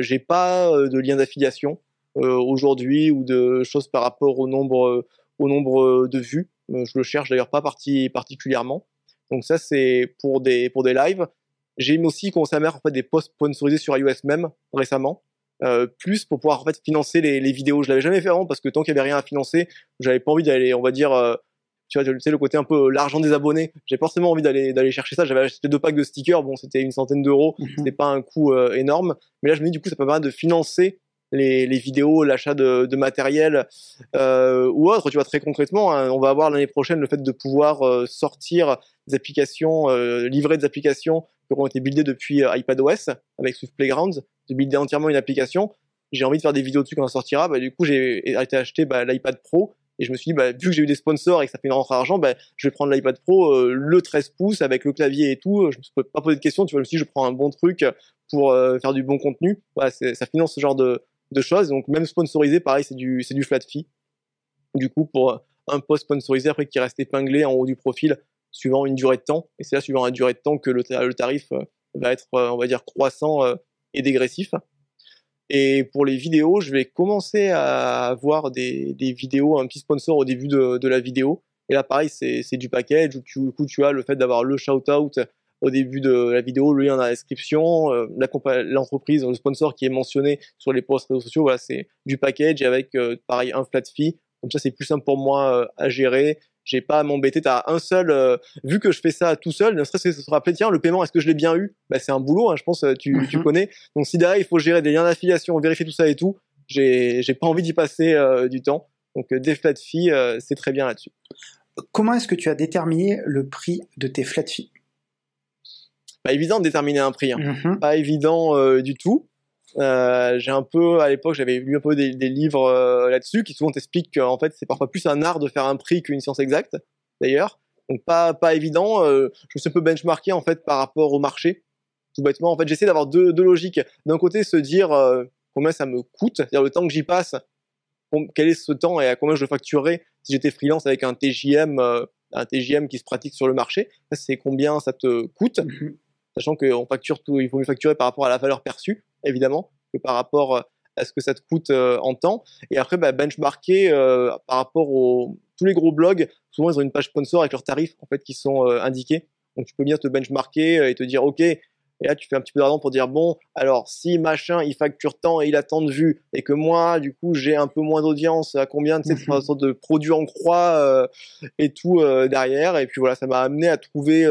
J'ai pas de lien d'affiliation aujourd'hui ou de choses par rapport au nombre au nombre de vues. Je le cherche d'ailleurs pas parti, particulièrement. Donc ça, c'est pour des pour des lives. J'ai aussi commencé à mettre en fait des posts sponsorisés sur iOS même récemment euh, plus pour pouvoir en fait financer les, les vidéos. Je l'avais jamais fait avant parce que tant qu'il y avait rien à financer, j'avais pas envie d'aller, on va dire, euh, tu vois, tu sais le côté un peu euh, l'argent des abonnés. J'ai pas forcément envie d'aller d'aller chercher ça. J'avais acheté deux packs de stickers, bon, c'était une centaine d'euros, Mhm. c'était pas un coût euh, énorme. Mais là, je me dis du coup, ça peut permettre de financer les, vidéos, l'achat de, matériel euh, ou autre. Tu vois, très concrètement, hein, on va avoir l'année prochaine le fait de pouvoir euh, sortir des applications, euh, livrer des applications qui auront été buildées depuis iPadOS avec Swift Playgrounds, de builder entièrement une application. J'ai envie de faire des vidéos dessus quand ça sortira. Bah, du coup, j'ai été acheter bah, l'iPad Pro et je me suis dit, bah, vu que j'ai eu des sponsors et que ça fait une rentrée d'argent, bah, je vais prendre l'iPad Pro, le 13 pouces avec le clavier et tout. Je me suis pas posé de questions. Tu vois, je je prends un bon truc pour faire du bon contenu. Ça finance ce genre de, de choses. Donc même sponsorisé, pareil, c'est du, c'est du flat fee. Du coup, pour un post sponsorisé après qui reste épinglé en haut du profil, suivant une durée de temps. Et c'est là, suivant la durée de temps, que le, le tarif euh, va être, euh, on va dire, croissant euh, et dégressif. Et pour les vidéos, je vais commencer à avoir des, des vidéos, un petit sponsor au début de, de la vidéo. Et là, pareil, c'est du package où tu, coup, tu as le fait d'avoir le shout-out au début de la vidéo, le lien dans la description, l'entreprise, le sponsor qui est mentionné sur les posts réseaux sociaux, voilà, c'est du package avec pareil un flat fee. Comme ça, c'est plus simple pour moi à gérer j'ai pas à m'embêter. T'as un seul, euh, vu que je fais ça tout seul, ne serait-ce que se rappeler, tiens, le paiement, est-ce que je l'ai bien eu? Bah, C'est un boulot, hein, je pense, euh, tu, tu mhm. connais. Donc si derrière, il faut gérer des liens d'affiliation, vérifier tout ça et tout, j'ai, pas envie d'y passer euh, du temps. Donc des flat fees, c'est très bien là-dessus. Comment est-ce que tu as déterminé le prix de tes flat fees? Pas évident de déterminer un prix. Hein. Mhm. Pas évident du tout. Euh, j'ai un peu, à l'époque, j'avais lu un peu des, des livres euh, là-dessus qui souvent t'expliquent qu'en fait, c'est parfois plus un art de faire un prix qu'une science exacte, d'ailleurs. Donc pas pas évident. Euh, je me suis un peu benchmarké en fait par rapport au marché. Tout bêtement, en fait, j'essaie d'avoir deux, deux logiques. D'un côté, se dire euh, combien ça me coûte, c'est-à-dire le temps que j'y passe, quel est ce temps et à combien je le facturerais si j'étais freelance avec un TJM, un TJM qui se pratique sur le marché. Ça, c'est combien ça te coûte. Mm-hmm. Sachant qu'on facture tout, il faut mieux facturer par rapport à la valeur perçue évidemment, que par rapport euh, à ce que ça te coûte euh, en temps. Et après, bah, benchmarker euh, par rapport aux tous les gros blogs. Souvent, ils ont une page sponsor avec leurs tarifs en fait qui sont indiqués. Donc, tu peux bien te benchmarker et te dire, ok, et là, tu fais un petit peu d'argent pour dire, bon, alors, si machin, il facture tant et il a tant de vues, et que moi, du coup, j'ai un peu moins d'audience, à combien, de cette sorte de produit en croix et tout derrière. Et puis voilà, ça m'a amené à trouver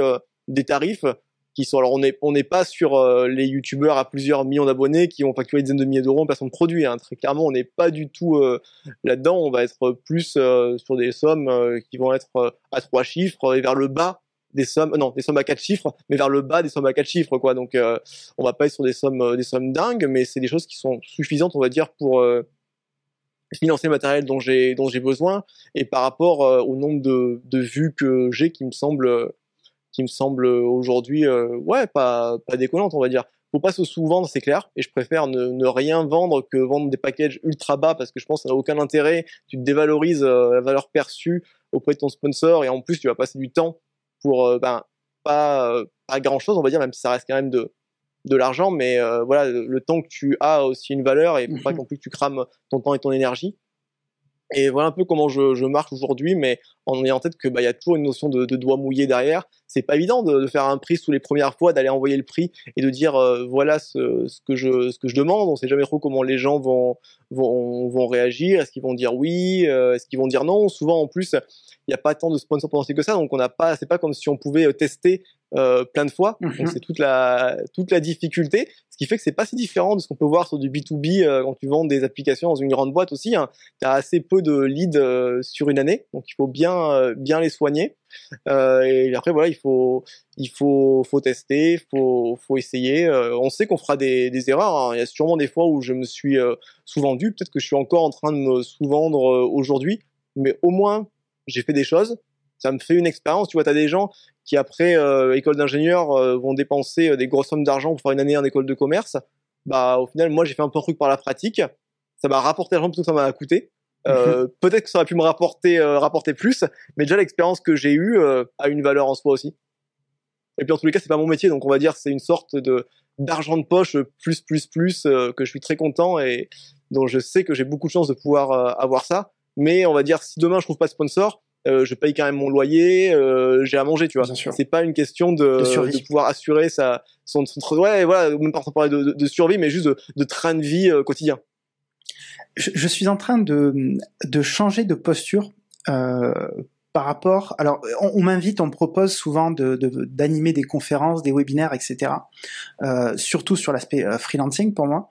des tarifs qui sont alors on n'est on n'est pas sur euh, les youtubeurs à plusieurs millions d'abonnés qui ont facturé des dizaines de milliers d'euros en placement de produits hein. très clairement on n'est pas du tout euh, là-dedans. On va être plus euh, sur des sommes qui vont être à trois chiffres et vers le bas des sommes non des sommes à quatre chiffres mais vers le bas des sommes à quatre chiffres quoi. Donc on va pas être sur des sommes des sommes dingues mais c'est des choses qui sont suffisantes on va dire pour financer le matériel dont j'ai dont j'ai besoin. Et par rapport au nombre de, de vues que j'ai qui me semble qui me semble aujourd'hui, euh, ouais, pas, pas déconnante, on va dire. Faut pas se sous-vendre, c'est clair, et je préfère ne, ne, rien vendre que vendre des packages ultra bas parce que je pense que ça n'a aucun intérêt. Tu te dévalorises euh, la valeur perçue auprès de ton sponsor et en plus tu vas passer du temps pour euh, ben, pas, pas grand chose, on va dire, même si ça reste quand même de, de l'argent, mais voilà, le, temps que tu as aussi une valeur et faut pas non plus que tu crames ton temps et ton énergie. Et voilà un peu comment je, je marche aujourd'hui, mais en ayant en tête que bah y a toujours une notion de, de doigt mouillé derrière. C'est pas évident de, de, faire un prix sous les premières fois, d'aller envoyer le prix et de dire euh, voilà ce, ce, que je ce que je demande. On sait jamais trop comment les gens vont vont, vont réagir. Est-ce qu'ils vont dire oui euh, Est-ce qu'ils vont dire non? Souvent en plus, il n'y a pas tant de sponsors potentiels que ça, donc on n'a pas. C'est pas comme si on pouvait euh, tester euh, plein de fois. Donc mhm. c'est toute la toute la difficulté, ce qui fait que c'est pas si différent de ce qu'on peut voir sur du B2B euh, quand tu vends des applications dans une grande boîte aussi. Hein. Tu as assez peu de leads euh, sur une année, donc il faut bien bien les soigner. et après voilà, il faut il faut faut tester, faut faut essayer. on sait qu'on fera des, erreurs. Hein. Il y a sûrement des fois où je me suis sous-vendu. Peut-être que je suis encore en train de me sous-vendre aujourd'hui, mais au moins j'ai fait des choses ça me fait une expérience. Tu vois, tu as des gens qui après euh, école d'ingénieur euh, vont dépenser euh, des grosses sommes d'argent pour faire une année en école de commerce. Bah au final, moi j'ai fait un peu un truc par la pratique. Ça m'a rapporté l'argent plutôt que ça m'a coûté. Euh, peut-être que ça aurait pu me rapporter rapporter plus, mais déjà l'expérience que j'ai eue a une valeur en soi aussi. Et puis en tous les cas, c'est pas mon métier, donc on va dire c'est une sorte de d'argent de poche plus plus plus que je suis très content et dont je sais que j'ai beaucoup de chance de pouvoir avoir ça. Mais on va dire si demain je trouve pas de sponsor, euh, je paye quand même mon loyer, euh, j'ai à manger, tu vois. C'est pas une question de, de, pouvoir assurer sa, son, son, ouais, voilà, même pas parler de, de, survie, mais juste de, de train de vie euh, quotidien. Je, je, suis en train de, de changer de posture euh, par rapport. Alors, on, on m'invite, on me propose souvent de d'animer des conférences, des webinaires, etc. Euh, surtout sur l'aspect freelancing pour moi.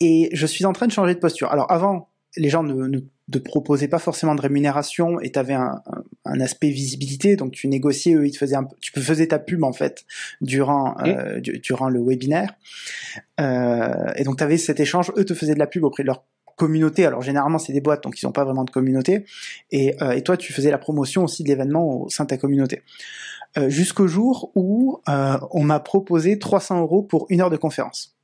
et je suis en train de changer de posture. Alors, avant, les gens ne, ne de proposer pas forcément de rémunération et tu avais un, un, aspect visibilité. Donc tu négociais eux ils te faisaient un, tu faisais ta pub en fait durant euh, durant le webinaire. Euh, et donc tu avais cet échange. Eux te faisaient de la pub auprès de leur communauté. Alors généralement c'est des boîtes donc ils n'ont pas vraiment de communauté. Et, euh, et toi tu faisais la promotion aussi de l'événement au sein de ta communauté. Euh, jusqu'au jour où euh, on m'a proposé 300 euros pour une heure de conférence.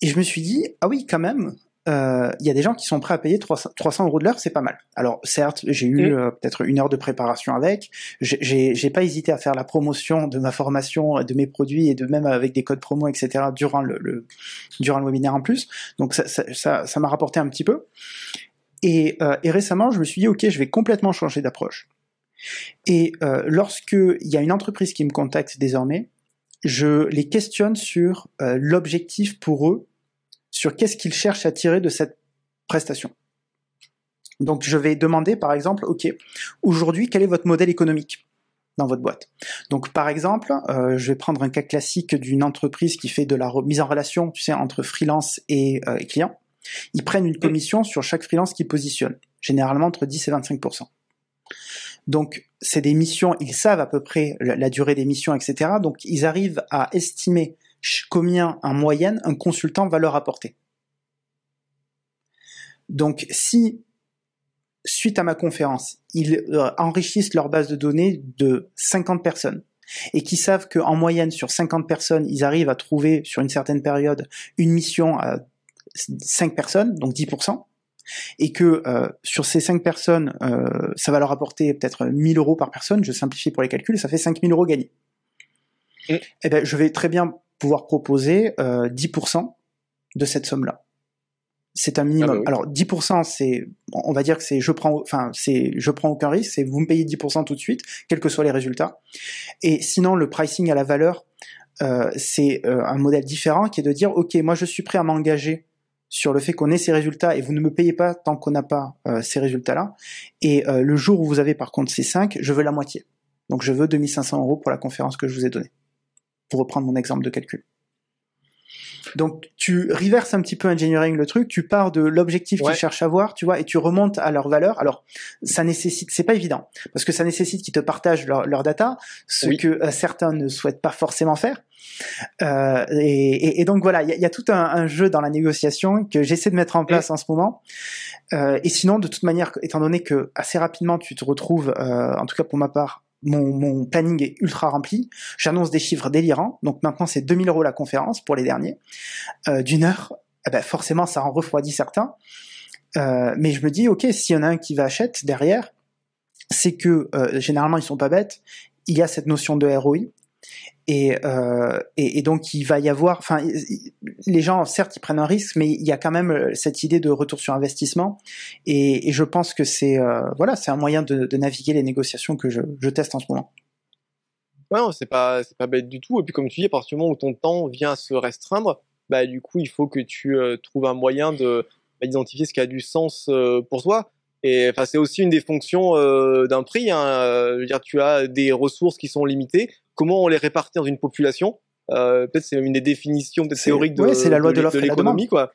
Et je me suis dit, ah oui, quand même, euh, il y a des gens qui sont prêts à payer 300, 300 euros de l'heure, c'est pas mal. Alors certes, j'ai eu euh, peut-être une heure de préparation avec, j'ai pas hésité à faire la promotion de ma formation, de mes produits et de même avec des codes promo, etc. durant le, le durant le webinaire en plus. Donc ça m'a ça, ça, rapporté un petit peu. Et, euh, et récemment, je me suis dit ok, je vais complètement changer d'approche. Et euh, lorsqu'il y a une entreprise qui me contacte désormais, je les questionne sur euh, l'objectif pour eux, sur qu'est-ce qu'ils cherchent à tirer de cette prestation. Donc je vais demander par exemple, ok, aujourd'hui quel est votre modèle économique dans votre boîte? Donc par exemple, euh, je vais prendre un cas classique d'une entreprise qui fait de la mise en relation, tu sais, entre freelance et, euh, client. Ils prennent une commission sur chaque freelance qu'ils positionnent, généralement entre 10 et 25% donc, c'est des missions, ils savent à peu près la, durée des missions, etc. Donc, ils arrivent à estimer combien, en moyenne, un consultant va leur apporter. Donc, si, suite à ma conférence, ils euh, enrichissent leur base de données de 50 personnes, et qui savent qu'en moyenne, sur 50 personnes, ils arrivent à trouver, sur une certaine période, une mission à 5 personnes, donc 10%, et que euh, sur ces 5 personnes, euh, ça va leur apporter peut-être 1000 euros par personne, je simplifie pour les calculs, ça fait 5000 euros gagnés. Et eh ben, je vais très bien pouvoir proposer 10% euh, de cette somme-là. C'est un minimum. Ah bah Alors 10%, c'est, on va dire que c'est, je prends, enfin, c'est, je prends aucun risque, c'est vous me payez 10% tout de suite, quels que soient les résultats. Et sinon, le pricing à la valeur, c'est un modèle différent qui est de dire, ok, moi je suis prêt à m'engager sur le fait qu'on ait ces résultats et vous ne me payez pas tant qu'on n'a pas euh, ces résultats-là. Et euh, le jour où vous avez par contre ces 5, je veux la moitié. Donc je veux 2500 euros pour la conférence que je vous ai donnée. Pour reprendre mon exemple de calcul. Donc tu reverses un petit peu engineering le truc, tu pars de l'objectif qu'ils cherchent à voir, tu vois, et tu remontes à leur valeur. Alors ça nécessite, c'est pas évident, parce que ça nécessite qu'ils te partagent leur, leur data, ce que euh, certains ne souhaitent pas forcément faire. Euh, et, et, donc voilà, il y, y, a tout un, un, jeu dans la négociation que j'essaie de mettre en place en ce moment. Euh, et sinon, de toute manière, étant donné que assez rapidement tu te retrouves, euh, en tout cas pour ma part, mon, planning est ultra rempli. J'annonce des chiffres délirants. Donc maintenant, c'est 2000 euros la conférence pour les derniers. Euh, d'une heure, eh ben forcément, ça en refroidit certains. Euh, mais je me dis, ok, s'il y en a un qui va acheter derrière, c'est que euh, généralement, ils sont pas bêtes. Il y a cette notion de ROI. Euh, et, donc il va y avoir, enfin, les gens certes ils prennent un risque, mais il y a quand même euh, cette idée de retour sur investissement. Et, je pense que c'est euh, voilà, c'est un moyen de, naviguer les négociations que je, teste en ce moment. Ouais, c'est pas c'est pas bête du tout. Et puis comme tu dis, à partir du moment où ton temps vient se restreindre, bah du coup il faut que tu trouves un moyen de bah, d'identifier ce qui a du sens pour toi. Et enfin, c'est aussi une des fonctions d'un prix. Hein. Je veux dire, tu as des ressources qui sont limitées comment on les répartit dans une population. Euh, peut-être c'est une des définitions théoriques de, c'est la loi de, l'économie, quoi.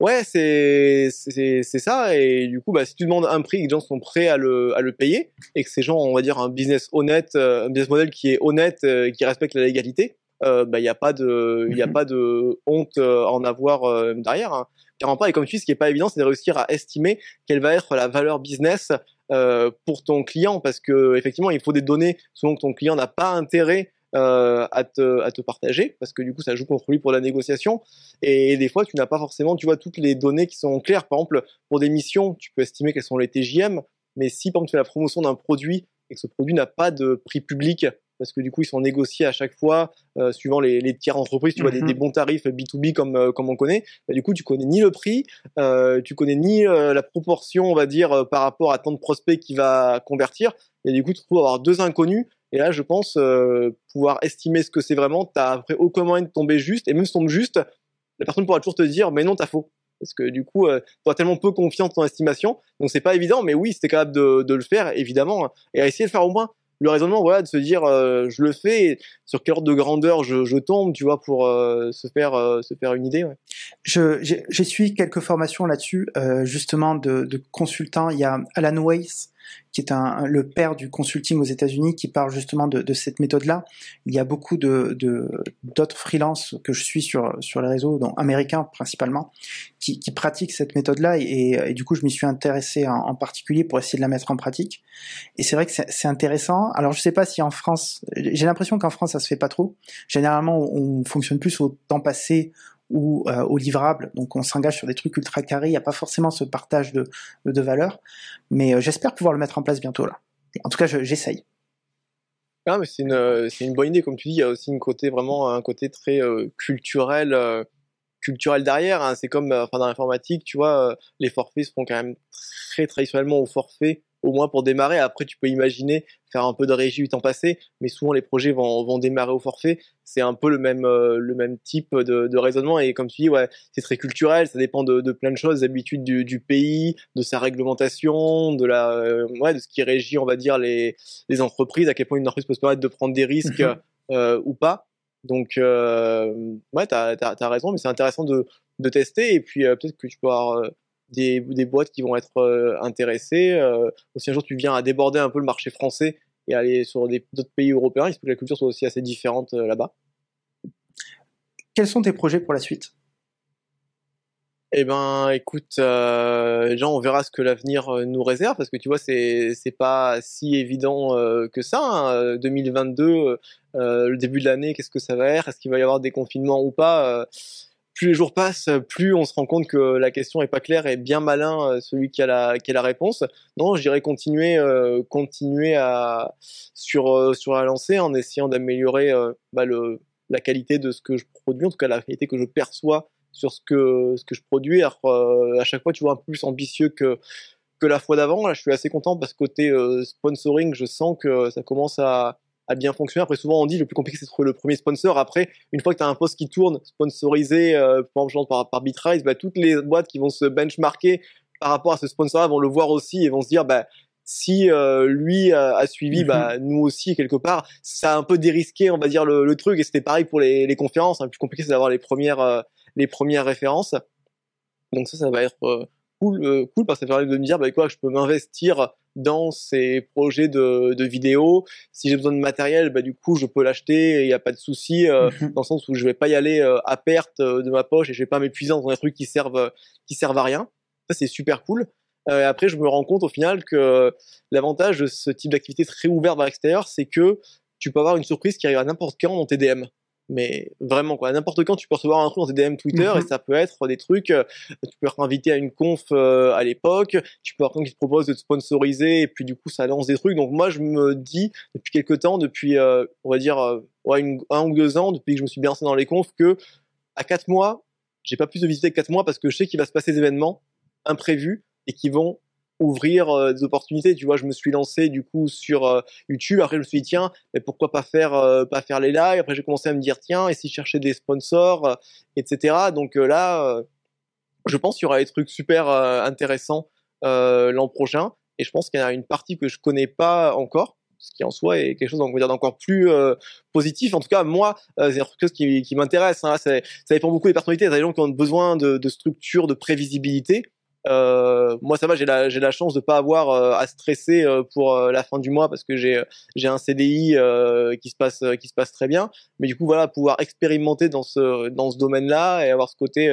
Ouais, c'est c'est ça. Et du coup, bah, si tu demandes un prix et que les gens sont prêts à le, à le payer, et que ces gens, on va dire, un business honnête, euh, un business model qui est honnête, euh, et qui respecte la légalité, bah, il n'y a pas de, il a mhm. pas de honte à en avoir derrière. Hein. Carrément pas. Et comme tu dis, ce qui est pas évident, c'est de réussir à estimer quelle va être la valeur business euh, pour ton client parce que effectivement il faut des données souvent que ton client n'a pas intérêt euh, à, te, à te partager parce que du coup ça joue contre lui pour la négociation. Et des fois tu n'as pas forcément tu vois toutes les données qui sont claires. Par exemple pour des missions tu peux estimer quelles sont les TJM mais si par exemple tu fais la promotion d'un produit et que ce produit n'a pas de prix public parce que du coup ils sont négociés à chaque fois euh, suivant les, les tiers entreprises tu vois des, mhm. bons tarifs B2B comme euh, comme on connaît. Bah, du coup tu connais ni le prix euh, tu connais ni euh, la proportion on va dire euh, par rapport à tant de prospects qui va convertir. Et du coup tu trouves avoir deux inconnus. Et là je pense pouvoir estimer ce que c'est vraiment. T'as après aucun moyen de tomber juste et même si tombe juste la personne pourra toujours te dire mais non t'as faux. Parce que du coup, euh, tu as tellement peu confiance dans estimation, donc c'est pas évident, mais oui, c'était capable de, de, le faire, évidemment, hein. et à essayer de faire au moins le raisonnement, voilà, de se dire, euh, je le fais, sur quelle ordre de grandeur je, je tombe, tu vois, pour euh, se faire euh, se faire une idée. Ouais. Je j'ai suivi quelques formations là-dessus, justement de, de consultants. Il y a Alan Weiss qui est un, le père du consulting aux États-Unis, qui parle justement de, de cette méthode-là. Il y a beaucoup de d'autres freelances que je suis sur sur les réseaux, dont américains principalement, qui, qui pratiquent cette méthode-là, et, du coup je m'y suis intéressé en, particulier pour essayer de la mettre en pratique. Et c'est vrai que c'est intéressant. Alors je sais pas si en France, j'ai l'impression qu'en France ça se fait pas trop. Généralement on fonctionne plus au temps passé ou euh, au livrable. Donc on s'engage sur des trucs ultra carrés, il n'y a pas forcément ce partage de, de valeur. Mais euh, j'espère pouvoir le mettre en place bientôt là. En tout cas, j'essaye. ah, mais c'est une, euh, une bonne idée, comme tu dis, il y a aussi une côté, vraiment un côté très culturel, culturel derrière. Hein. C'est comme enfin, dans l'informatique, tu vois, les forfaits se font quand même très traditionnellement au forfait au moins pour démarrer. Après, tu peux imaginer faire un peu de régie du temps passé, mais souvent les projets vont, vont démarrer au forfait. C'est un peu le même, euh, le même type de, de, raisonnement. Et comme tu dis, ouais, c'est très culturel, ça dépend de, de plein de choses, des habitudes du, du, pays, de sa réglementation, de, la, euh, ouais, de ce qui régit, on va dire, les, les entreprises, à quel point une entreprise peut se permettre de prendre des risques mhm. euh, ou pas. Donc, ouais, tu as, as, raison, mais c'est intéressant de, de tester. Et puis, peut-être que tu peux avoir des, des boîtes qui vont être euh, intéressées. Euh, aussi un jour tu viens à déborder un peu le marché français et aller sur d'autres pays européens, il se peut que la culture soit aussi assez différente euh, là-bas. Quels sont tes projets pour la suite? Eh ben, écoute, euh, Jean, on verra ce que l'avenir nous réserve parce que tu vois, c'est c'est pas si évident que ça. Hein. 2022, le début de l'année, qu'est-ce que ça va être? Est-ce qu'il va y avoir des confinements ou pas? Plus les jours passent, plus on se rend compte que la question est pas claire et bien malin euh, celui qui a la, réponse. Non, je continuer, euh, continuer à sur euh, sur la lancée en essayant d'améliorer bah, la qualité de ce que je produis, en tout cas la qualité que je perçois sur ce que ce que je produis. Alors, à chaque fois, tu vois un peu plus ambitieux que que la fois d'avant. Je suis assez content parce que côté sponsoring, je sens que ça commence à a bien fonctionné. Après, souvent, on dit le plus compliqué, c'est de trouver le premier sponsor. Après, une fois que tu as un poste qui tourne, sponsorisé, euh, par exemple, par, par Bitrise, bah, toutes les boîtes qui vont se benchmarker par rapport à ce sponsor-là vont le voir aussi et vont se dire, bah, si euh, lui a, suivi, bah, mhm. nous aussi quelque part, ça a un peu dérisqué, on va dire le, truc. Et c'était pareil pour les, les conférences. Hein. Le plus compliqué, c'est d'avoir les premières, euh, les premières références. Donc ça, ça va être euh, cool, cool parce que ça permet de me dire, bah quoi, je peux m'investir dans ces projets de, de vidéo. Si j'ai besoin de matériel, bah, du coup, je peux l'acheter, il n'y a pas de souci, euh, mhm. dans le sens où je vais pas y aller euh, à perte euh, de ma poche et je vais pas m'épuiser dans des trucs qui servent, qui servent à rien. Ça, c'est super cool. après, je me rends compte au final que l'avantage de ce type d'activité très ouverte vers l'extérieur, c'est que tu peux avoir une surprise qui arrive à n'importe quand dans tes DM mais vraiment quoi n'importe quand tu peux recevoir un truc dans tes DM Twitter et mhm. ça peut être des trucs euh, tu peux être invité à une conf euh, à l'époque tu peux avoir quelqu'un qui te propose de te sponsoriser et puis du coup ça lance des trucs donc moi je me dis depuis quelques temps depuis euh, on va dire ouais, une, un ou deux ans depuis que je me suis bien lancé dans les confs que à quatre mois j'ai pas plus de visiter que quatre mois parce que je sais qu'il va se passer des événements imprévus et qui vont ouvrir euh, des opportunités. Tu vois, je me suis lancé du coup sur euh, YouTube. Après, je me suis dit tiens, mais pourquoi pas faire euh, pas faire les lives? Après, j'ai commencé à me dire tiens, et si je cherchais des sponsors, etc. Donc là, je pense qu'il y aura des trucs super intéressants l'an prochain. Et je pense qu'il y a une partie que je connais pas encore ce qui en soi est quelque chose d'encore plus positif. En tout cas, moi, c'est quelque chose qui, qui m'intéresse. Hein. Ça, dépend beaucoup des personnalités. Il y a des gens qui ont besoin de, de structure, de prévisibilité. Euh, moi, ça va, j'ai la, la chance de pas avoir euh, à stresser euh, pour la fin du mois parce que j'ai, j'ai un CDI qui se passe, qui se passe très bien. Mais du coup, voilà, pouvoir expérimenter dans ce, dans ce domaine-là et avoir ce côté,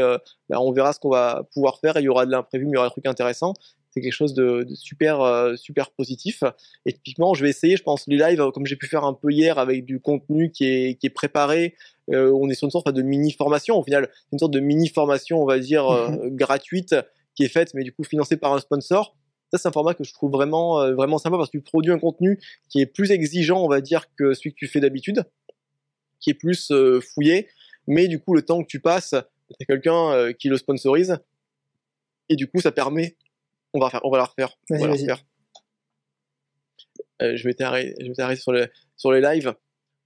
ben, on verra ce qu'on va pouvoir faire. Il y aura de l'imprévu, mais il y aura des trucs intéressants. C'est quelque chose de, de super, super positif. Et typiquement, je vais essayer, je pense, les lives, comme j'ai pu faire un peu hier avec du contenu qui est, qui est préparé. on est sur une sorte de mini formation. Au final, une sorte de mini formation, on va dire, gratuite qui est faite, mais du coup financée par un sponsor. Ça, c'est un format que je trouve vraiment, euh, vraiment sympa parce que tu produis un contenu qui est plus exigeant, on va dire, que celui que tu fais d'habitude, qui est plus euh, fouillé, mais du coup, le temps que tu passes, t'as quelqu'un euh, qui le sponsorise, et du coup, ça permet, on va, faire, on va la refaire, on va la refaire. je m'étais arrêté, sur, les, sur les lives.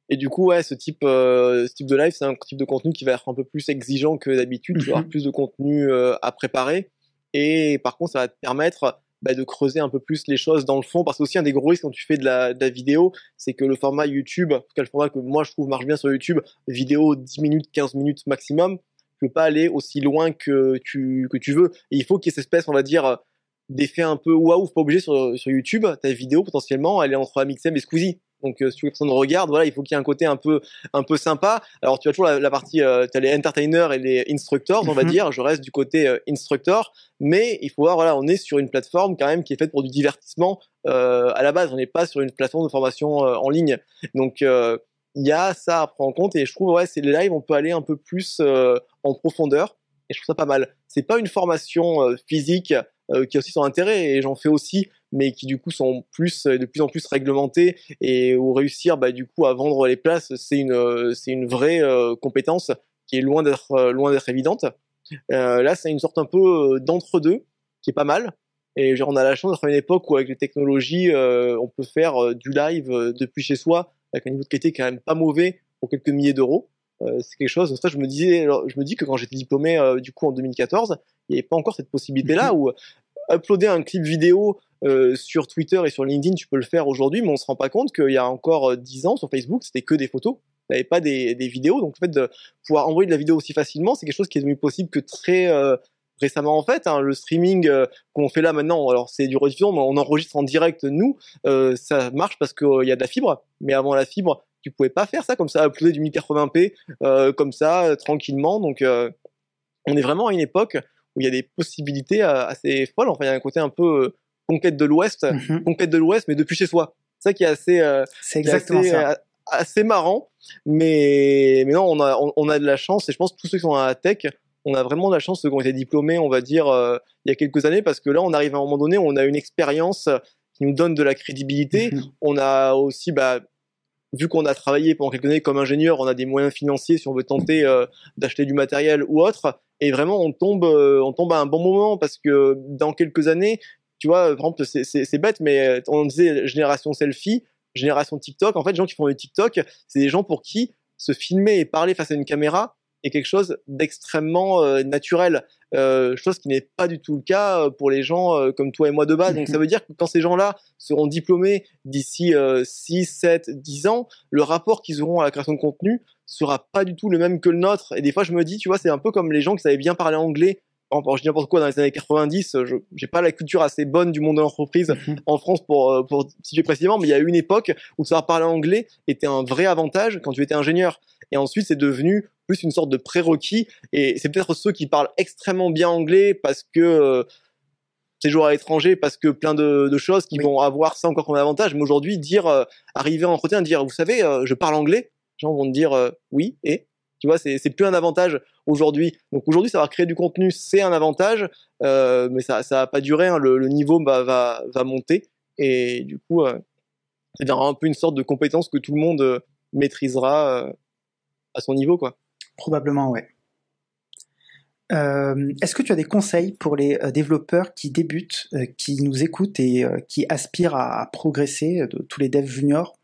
Et du coup, ouais, ce type, ce type de live, c'est un type de contenu qui va être un peu plus exigeant que d'habitude. Tu vas avoir mhm. plus de contenu à préparer. Et par contre, ça va te permettre bah, de creuser un peu plus les choses dans le fond, parce que aussi un des gros risques quand tu fais de la, vidéo, c'est que le format YouTube, en tout cas le format que moi je trouve marche bien sur YouTube, vidéo 10 minutes, 15 minutes maximum, tu peux pas aller aussi loin que tu, que tu veux. Et il faut qu'il y ait cette espèce, on va dire, d'effet un peu waouh, pas obligé sur, sur YouTube, ta vidéo potentiellement, elle est entre Amixem et Squeezie. Donc euh, si les personnes regardent, voilà, il faut qu'il y ait un côté un peu un peu sympa. Alors tu as toujours la, partie, euh, tu as les entertainers et les instructors, on va mhm. dire. Je reste du côté euh, instructor, mais il faut voir, voilà, on est sur une plateforme quand même qui est faite pour du divertissement euh, à la base. On n'est pas sur une plateforme de formation en ligne. Donc il y a ça à prendre en compte et je trouve ouais, c'est les lives, on peut aller un peu plus en profondeur et je trouve ça pas mal. C'est pas une formation physique qui a aussi son intérêt et j'en fais aussi mais qui du coup sont plus de plus en plus réglementés et où réussir bah, du coup à vendre les places c'est une c'est une vraie euh, compétence qui est loin d'être euh, loin d'être évidente. Euh, là c'est une sorte un peu d'entre deux qui est pas mal. Et genre, on a la chance d'être à une époque où avec les technologies, on peut faire du live depuis chez soi avec un niveau de qualité quand même pas mauvais pour quelques milliers d'euros. c'est quelque chose. Ça, je me disais, je me dis que quand j'étais diplômé du coup en 2014, il n'y avait pas encore cette possibilité-là où uploader un clip vidéo euh, sur Twitter et sur LinkedIn, tu peux le faire aujourd'hui, mais on se rend pas compte qu'il y a encore 10 euh, ans sur Facebook, c'était que des photos. Il n'y avait pas des, des, vidéos. Donc, en fait, de pouvoir envoyer de la vidéo aussi facilement, c'est quelque chose qui est devenu possible que très euh, récemment, en fait. Hein. Le streaming qu'on fait là maintenant, alors c'est du rediffusion, mais on enregistre en direct, nous, ça marche parce qu'il y a de la fibre. Mais avant la fibre, tu pouvais pas faire ça comme ça, uploader du 1080p, comme ça, tranquillement. Donc, on est vraiment à une époque où il y a des possibilités assez folles. Enfin, il y a un côté un peu conquête de l'Ouest, mhm. conquête de l'Ouest, mais depuis chez soi. C'est ça qui est assez, euh, c'est exactement assez, ça. Euh, assez marrant. Mais, mais non, on a, on, a de la chance, et je pense que tous ceux qui sont à la tech, on a vraiment de la chance, ceux qui ont été diplômés, on va dire, euh, il y a quelques années, parce que là, on arrive à un moment donné où on a une expérience qui nous donne de la crédibilité. Mhm. On a aussi, bah, vu qu'on a travaillé pendant quelques années comme ingénieur, on a des moyens financiers si on veut tenter d'acheter du matériel ou autre. Et vraiment, on tombe, on tombe à un bon moment parce que dans quelques années, tu vois, par exemple, c'est bête, mais euh, on disait génération selfie, génération TikTok. En fait, les gens qui font du TikTok, c'est des gens pour qui se filmer et parler face à une caméra est quelque chose d'extrêmement euh, naturel, euh, chose qui n'est pas du tout le cas pour les gens comme toi et moi de base. Donc ça veut dire que quand ces gens-là seront diplômés d'ici 6, 7, 10 ans, le rapport qu'ils auront à la création de contenu sera pas du tout le même que le nôtre. Et des fois, je me dis, tu vois, c'est un peu comme les gens qui savaient bien parler anglais je dis n'importe quoi, dans les années 90, je j'ai pas la culture assez bonne du monde de l'entreprise mhm. en France pour, euh, pour situer précisément, mais il y a eu une époque où savoir parler anglais était un vrai avantage quand tu étais ingénieur. Et ensuite, c'est devenu plus une sorte de prérequis. Et c'est peut-être ceux qui parlent extrêmement bien anglais parce que euh, séjour à l'étranger, parce que plein de, de choses qui vont avoir ça encore comme avantage. Mais aujourd'hui, dire, euh, arriver en entretien, dire, vous savez, je parle anglais, les gens vont te dire oui, et? Tu vois, c'est plus un avantage aujourd'hui. Donc aujourd'hui, savoir créer du contenu, c'est un avantage, euh, mais ça ça va pas durer. Hein. Le, niveau va, va, monter et du coup, euh, c'est un peu une sorte de compétence que tout le monde euh, maîtrisera euh, à son niveau, quoi. Probablement, ouais. Est-ce que tu as des conseils pour les développeurs qui débutent, qui nous écoutent et qui aspirent à, progresser, tous les devs juniors?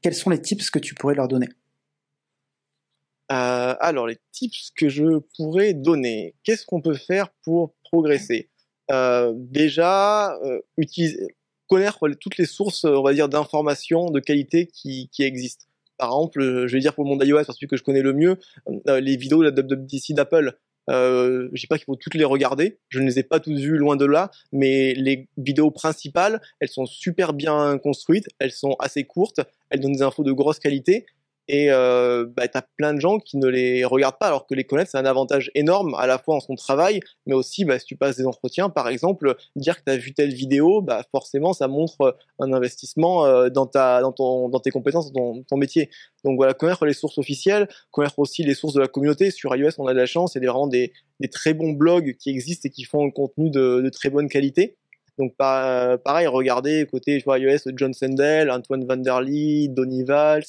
Quels sont les tips que tu pourrais leur donner? Euh, alors, les tips que je pourrais donner, qu'est-ce qu'on peut faire pour progresser? Euh, Déjà, euh, utiliser, connaître toutes les sources, on va dire, d'informations de qualité qui, existent. Par exemple, je vais dire pour le monde iOS, parce que je connais le mieux, les vidéos d'ici d'Apple. Euh, je dis pas qu'il faut toutes les regarder, je ne les ai pas toutes vues loin de là, mais les vidéos principales, elles sont super bien construites, elles sont assez courtes, elles donnent des infos de grosse qualité, et euh, bah, tu as plein de gens qui ne les regardent pas, alors que les connaître, c'est un avantage énorme, à la fois en son travail, mais aussi bah, si tu passes des entretiens, par exemple, dire que tu as vu telle vidéo, bah, forcément, ça montre un investissement euh, dans, ta, dans, ton, dans tes compétences, dans ton métier. Donc voilà, connaître les sources officielles, connaître aussi les sources de la communauté. Sur iOS, on a de la chance, il y a vraiment des, très bons blogs qui existent et qui font un contenu de très bonne qualité. Donc pareil, regardez côté iOS, John Sendel, Antoine Van Der Lee, Donny Valls,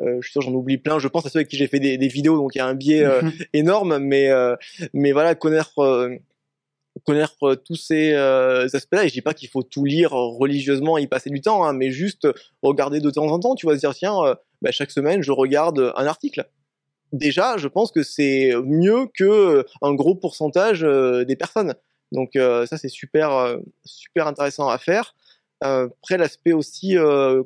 euh, je suis sûr j'en oublie plein. Je pense à ceux avec qui j'ai fait des, des, vidéos, donc il y a un biais euh, énorme, mais euh, mais voilà connaître euh, connaître tous ces aspects-là. Et je dis pas qu'il faut tout lire religieusement et y passer du temps, hein, mais juste regarder de temps en temps. Tu vas se dire tiens, bah, chaque semaine je regarde un article. Déjà, je pense que c'est mieux que un gros pourcentage des personnes. Donc euh, ça c'est super euh, super intéressant à faire. Euh, après l'aspect aussi je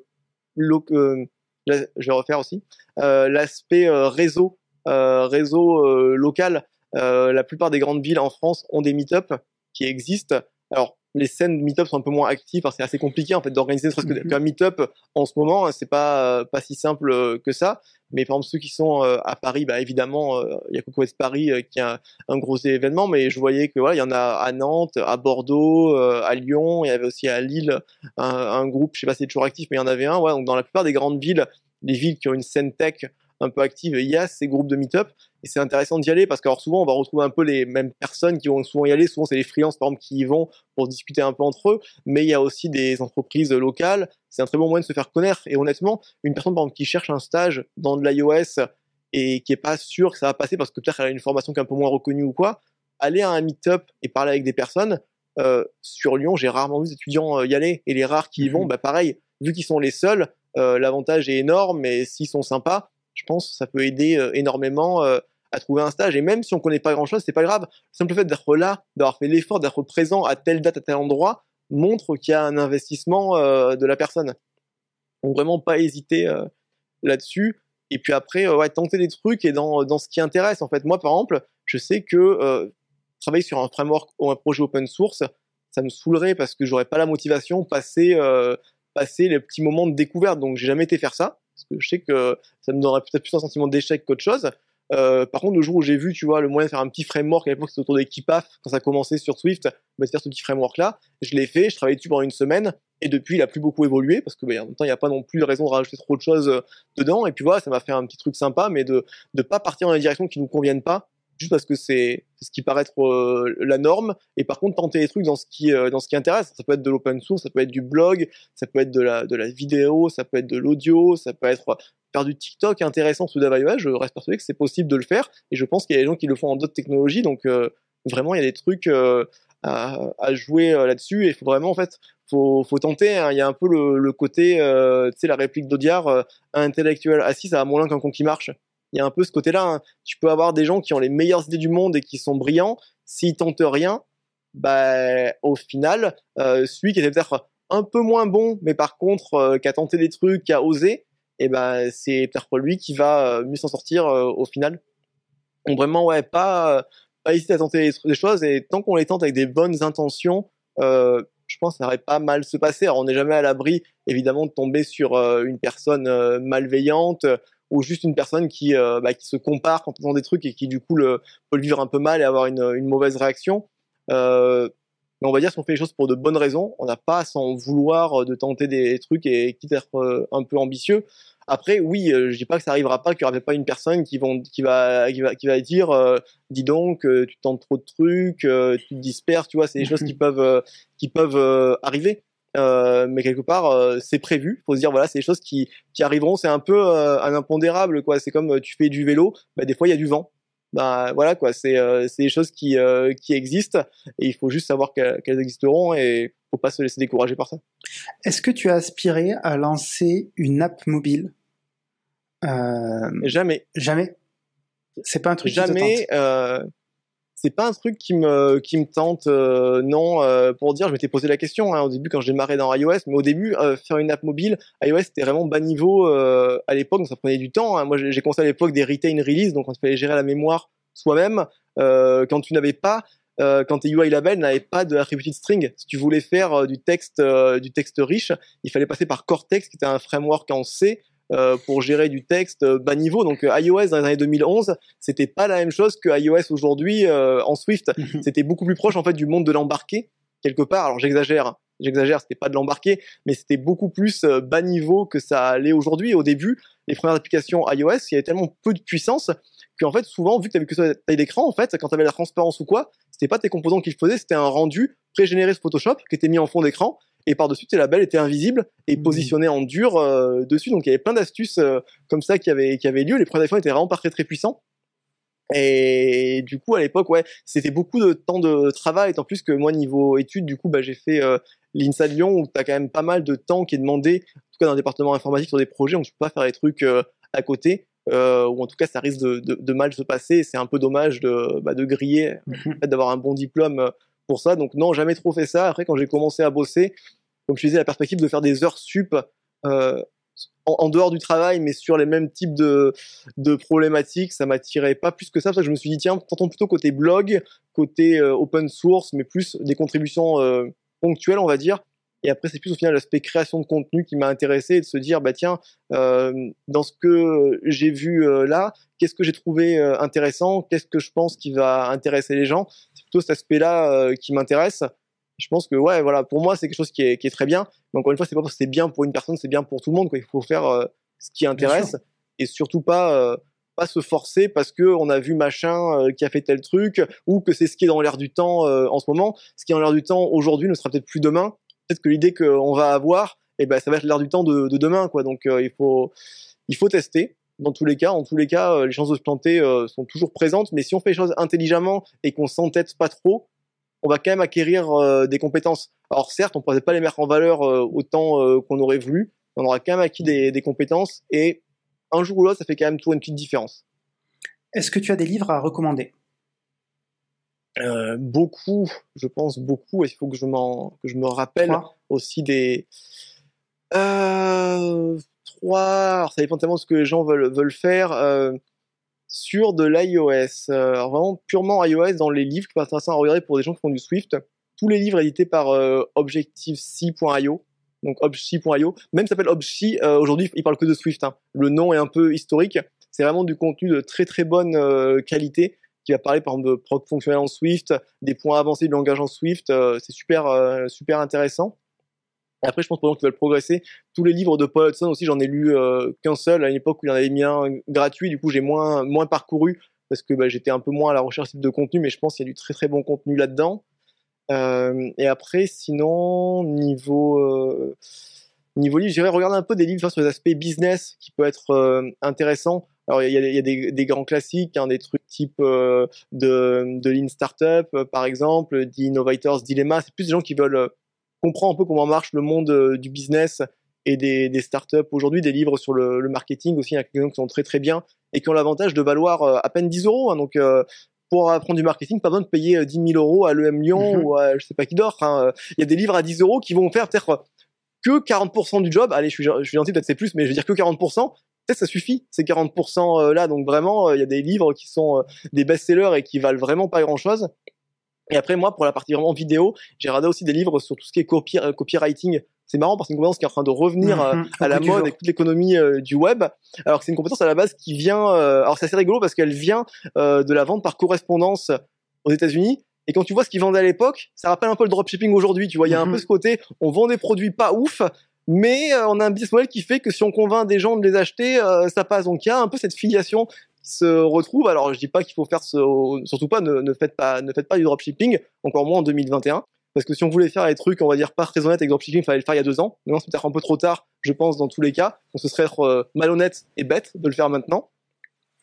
vais refaire aussi l'aspect réseau réseau local. la plupart des grandes villes en France ont des meet-up qui existent. Alors les scènes de meet-up sont un peu moins actives, c'est assez compliqué en fait d'organiser serait-ce qu'un meet-up en ce moment, hein, c'est pas pas si simple que ça. Mais par exemple, ceux qui sont euh, à Paris, bah, évidemment, euh, il y a Coco West Paris euh, qui a un, gros événement, mais je voyais que voilà, il y en a à Nantes, à Bordeaux, à Lyon, il y avait aussi à Lille un, un, groupe, je sais pas si c'est toujours actif, mais il y en avait un. Ouais, donc dans la plupart des grandes villes, les villes qui ont une scène tech un peu active, il y a ces groupes de meet-up et c'est intéressant d'y aller parce que souvent on va retrouver un peu les mêmes personnes qui vont souvent y aller. Souvent c'est les freelances par exemple qui y vont pour discuter un peu entre eux, mais il y a aussi des entreprises locales. C'est un très bon moyen de se faire connaître et honnêtement, une personne par exemple qui cherche un stage dans de l'iOS et qui est pas sûr que ça va passer parce que peut-être elle a une formation qui est un peu moins reconnue ou quoi, aller à un meet-up et parler avec des personnes, sur Lyon, j'ai rarement vu des étudiants y aller. Et les rares qui y vont, mmh bah pareil, vu qu'ils sont les seuls, l'avantage est énorme. Mais s'ils sont sympas, je pense que ça peut aider énormément à trouver un stage. Et même si on connaît pas grand chose, c'est pas grave. Le simple fait d'être là, d'avoir fait l'effort, d'être présent à telle date, à tel endroit, montre qu'il y a un investissement de la personne. Donc vraiment pas hésiter là-dessus. Et puis après, ouais, tenter des trucs et dans, ce qui intéresse. En fait, moi, par exemple, je sais que travailler sur un framework ou un projet open source, ça me saoulerait parce que j'aurais pas la motivation passer, passer les petits moments de découverte. Donc j'ai jamais été faire ça parce que je sais que ça me donnerait peut-être plus un sentiment d'échec qu'autre chose. Euh, par contre, le jour où j'ai vu, tu vois, le moyen de faire un petit framework, à l'époque c'était autour d'Equipaf, quand ça a commencé sur Swift, bah, faire ce petit framework-là, je l'ai fait, je travaillais dessus pendant une semaine, et depuis il a plus beaucoup évolué, parce que bah, même temps il n'y a pas non plus de raison de rajouter trop de choses euh, dedans, et puis voilà, ça m'a fait un petit truc sympa, mais de ne pas partir dans les directions qui nous conviennent pas, juste parce que c'est ce qui paraît être euh, la norme. Et par contre tenter des trucs dans ce qui euh, dans ce qui intéresse. Ça peut être de l'open source ça peut être du blog ça peut être de la de la vidéo ça peut être de l'audio ça peut être faire du TikTok intéressant sous iOS je reste persuadé que c'est possible de le faire. Et je pense qu'il y a des gens qui le font en d'autres technologies. Donc euh, vraiment il y a des trucs à, jouer là-dessus. Et il faut vraiment en fait faut, faut tenter hein. il y a un peu le, côté tu sais la réplique d'Audiard intellectuel assis ça va moins loin qu'un con qui marche il y a un peu ce côté-là. Hein. Tu peux avoir des gens qui ont les meilleures idées du monde et qui sont brillants. S'ils tentent rien, bah, au final, euh, celui qui était peut-être un peu moins bon, mais par contre, euh, qui a tenté des trucs, qui a osé, et eh ben, c'est peut-être lui qui va euh, mieux s'en sortir au final. Donc vraiment, ouais, pas, pas hésiter à tenter des, choses et tant qu'on les tente avec des bonnes intentions, je pense que ça aurait pas mal se passer. Alors, on n'est jamais à l'abri, évidemment, de tomber sur une personne malveillante ou juste une personne qui, euh, bah, qui se compare quand on des trucs et qui du coup le, peut le vivre un peu mal et avoir une, une mauvaise réaction. Euh, mais on va dire qu'on fait les choses pour de bonnes raisons. On n'a pas à s'en vouloir euh, de tenter des trucs et quitte à être un peu ambitieux. Après, oui, je dis pas que ça arrivera pas, qu'il n'y aura pas une personne qui, vont, qui, va, qui, va, qui va dire, dis donc, tu tentes trop de trucs, tu te disperses, tu vois, c'est des choses qui peuvent, qui peuvent arriver. Euh, mais quelque part euh, c'est prévu. Faut se dire voilà, c'est des choses qui, qui arriveront. C'est un peu euh, un impondérable quoi. C'est comme tu fais du vélo, bah, des fois il y a du vent. Bah voilà quoi. C'est des choses qui qui existent et il faut juste savoir qu'elles existeront et faut pas se laisser décourager par ça. Est-ce que tu as aspiré à lancer une app mobile? Jamais. Jamais? C'est pas un truc. Jamais c'est pas un truc qui me qui me tente euh, non euh, pour dire je m'étais posé la question hein, au début quand j'ai démarré dans iOS mais au début euh, faire une app mobile iOS c'était vraiment bas niveau à l'époque donc ça prenait du temps hein. moi j'ai commencé à l'époque des retain release donc on fallait gérer la mémoire soi-même quand tu n'avais pas quand tes UI labels n'avaient pas de attributed string si tu voulais faire du texte du texte riche il fallait passer par Cortex qui était un framework en C euh, pour gérer du texte euh, bas niveau. Donc euh, iOS dans les années 2011, c'était pas la même chose que iOS aujourd'hui en Swift. c'était beaucoup plus proche en fait du monde de l'embarqué quelque part. Alors j'exagère, j'exagère, c'était pas de l'embarqué, mais c'était beaucoup plus bas niveau que ça allait aujourd'hui. Au début, les premières applications iOS, il y avait tellement peu de puissance qu'en fait souvent, vu que tu avais que ça taille d'écran, en fait, quand tu avais la transparence ou quoi, c'était pas tes composants qui faisaient, c'était un rendu pré-généré sur Photoshop qui était mis en fond d'écran et par-dessus, tes labels étaient invisibles et mmh. positionnés en dur euh, dessus. Donc il y avait plein d'astuces euh, comme ça qui avaient, qui avaient lieu. Les premiers iPhones étaient vraiment pas très très puissants. Et du coup, à l'époque, ouais, c'était beaucoup de temps de travail. En plus que moi, niveau études, du coup, bah, j'ai fait euh, l'INSA de Lyon où tu as quand même pas mal de temps qui est demandé, en tout cas dans le département informatique, sur des projets. On ne peut pas faire des trucs à côté. Euh, ou en tout cas ça risque de, de, de mal se passer. C'est un peu dommage de, bah, de griller, mmh d'avoir un bon diplôme pour ça. Donc non, jamais trop fait ça. Après, quand j'ai commencé à bosser, comme je disais, la perspective de faire des heures sup euh, en, dehors du travail, mais sur les mêmes types de, problématiques, ça m'attirait pas plus que ça. Je me suis dit, tiens, tentons plutôt côté blog, côté euh, open source, mais plus des contributions euh, ponctuelles, on va dire. Et après, c'est plus au final l'aspect création de contenu qui m'a intéressé, de se dire, bah tiens, dans ce que j'ai vu là, qu'est-ce que j'ai trouvé intéressant, qu'est-ce que je pense qui va intéresser les gens? Plutôt cet aspect-là qui m'intéresse. Je pense que ouais, voilà, pour moi, c'est quelque chose qui est, qui est, très bien. Mais encore une fois, c'est pas parce que c'est bien pour une personne, c'est bien pour tout le monde. Quoi. Il faut faire ce qui intéresse et surtout pas pas se forcer parce que on a vu machin qui a fait tel truc ou que c'est ce qui est dans l'air du temps en ce moment. Ce qui est dans l'air du temps aujourd'hui ne sera peut-être plus demain peut-être que l'idée qu'on va avoir, eh ben, ça va être l'air du temps de, demain, quoi. Donc, euh, il faut, il faut tester. Dans tous les cas, en tous les cas, euh, les chances de se planter euh, sont toujours présentes. Mais si on fait les choses intelligemment et qu'on s'entête pas trop, on va quand même acquérir des compétences. Alors certes, on ne pourrait pas les mettre en valeur autant qu'on aurait voulu, mais on aura quand même acquis des, des compétences et un jour ou l'autre, ça fait quand même toujours une petite différence. Est-ce que tu as des livres à recommander? Euh, beaucoup, je pense beaucoup. Il faut que je m'en, que je me rappelle aussi des euh, ça dépend tellement de ce que les gens veulent faire euh, sur de l'iOS. vraiment purement iOS dans les livres qui peuvent être intéressants à regarder pour des gens qui font du Swift. Tous les livres édités par Objective-C.io donc Obshi.io. Même s'appelle Obshi, aujourd'hui, il parle que de Swift. Hein. Le nom est un peu historique. C'est vraiment du contenu de très très bonne qualité qui va parler par exemple de proc fonctionnel en Swift, des points avancés du langage en Swift. Euh, c'est super, euh, super intéressant. Après, je pense pour les gens qui veulent progresser, tous les livres de Paul Hudson aussi, j'en ai lu euh, qu'un seul à une époque où il y en avait mis un gratuit. Du coup, j'ai moins, moins parcouru parce que bah, j'étais un peu moins à la recherche de contenu, mais je pense qu'il y a du très très bon contenu là-dedans. et après, sinon, niveau niveau livre, j'irais regarder un peu des livres sur les aspects business qui peut être intéressant. Alors il y a, des, grands classiques, hein, des trucs type euh, de, de Lean Startup euh, par exemple, d'Innovators Dilemma. C'est plus des gens qui veulent euh, comprendre un peu comment marche le monde du business et des, des startups aujourd'hui, des livres sur le, le marketing aussi, il y a quelques qui sont très très bien et qui ont l'avantage de valoir à peine 10 euros. Hein, donc pour apprendre du marketing, pas besoin de payer 10 000 euros à l'EM Lyon mhm. ou à je sais pas qui d'autre. Hein. Il y a des livres à 10 euros qui vont faire peut-être que 40% du job. Allez, je suis, je suis gentil, peut-être c'est plus, mais je veux dire que 40% peut-être ça suffit ces 40% euh, là donc vraiment euh, il y a des livres qui sont euh, des best-sellers et qui valent vraiment pas grand-chose et après moi pour la partie vraiment vidéo j'ai regardé aussi des livres sur tout ce qui est copywriting c'est marrant parce que c'est une compétence qui est en train de revenir mhm. à la mode avec toute l'économie du web alors que c'est une compétence à la base qui vient alors c'est assez rigolo parce qu'elle vient de la vente par correspondance aux États-Unis et quand tu vois ce qu'ils vendaient à l'époque, ça rappelle un peu le dropshipping aujourd'hui. Tu vois, il y a un mhm. peu ce côté, on vend des produits pas ouf, mais euh, on a un business model qui fait que si on convainc des gens de les acheter, euh, ça passe. Donc il y a un peu cette filiation se retrouve. Alors je dis pas qu'il faut faire ce, surtout pas ne, faites pas ne faites pas du dropshipping, encore moins en 2021. Parce que si on voulait faire des trucs, on va dire pas très honnêtes avec dropshipping, il fallait le faire il y a deux ans. Maintenant c'est peut-être un peu trop tard, je pense dans tous les cas. On se serait euh, malhonnête et bête de le faire maintenant.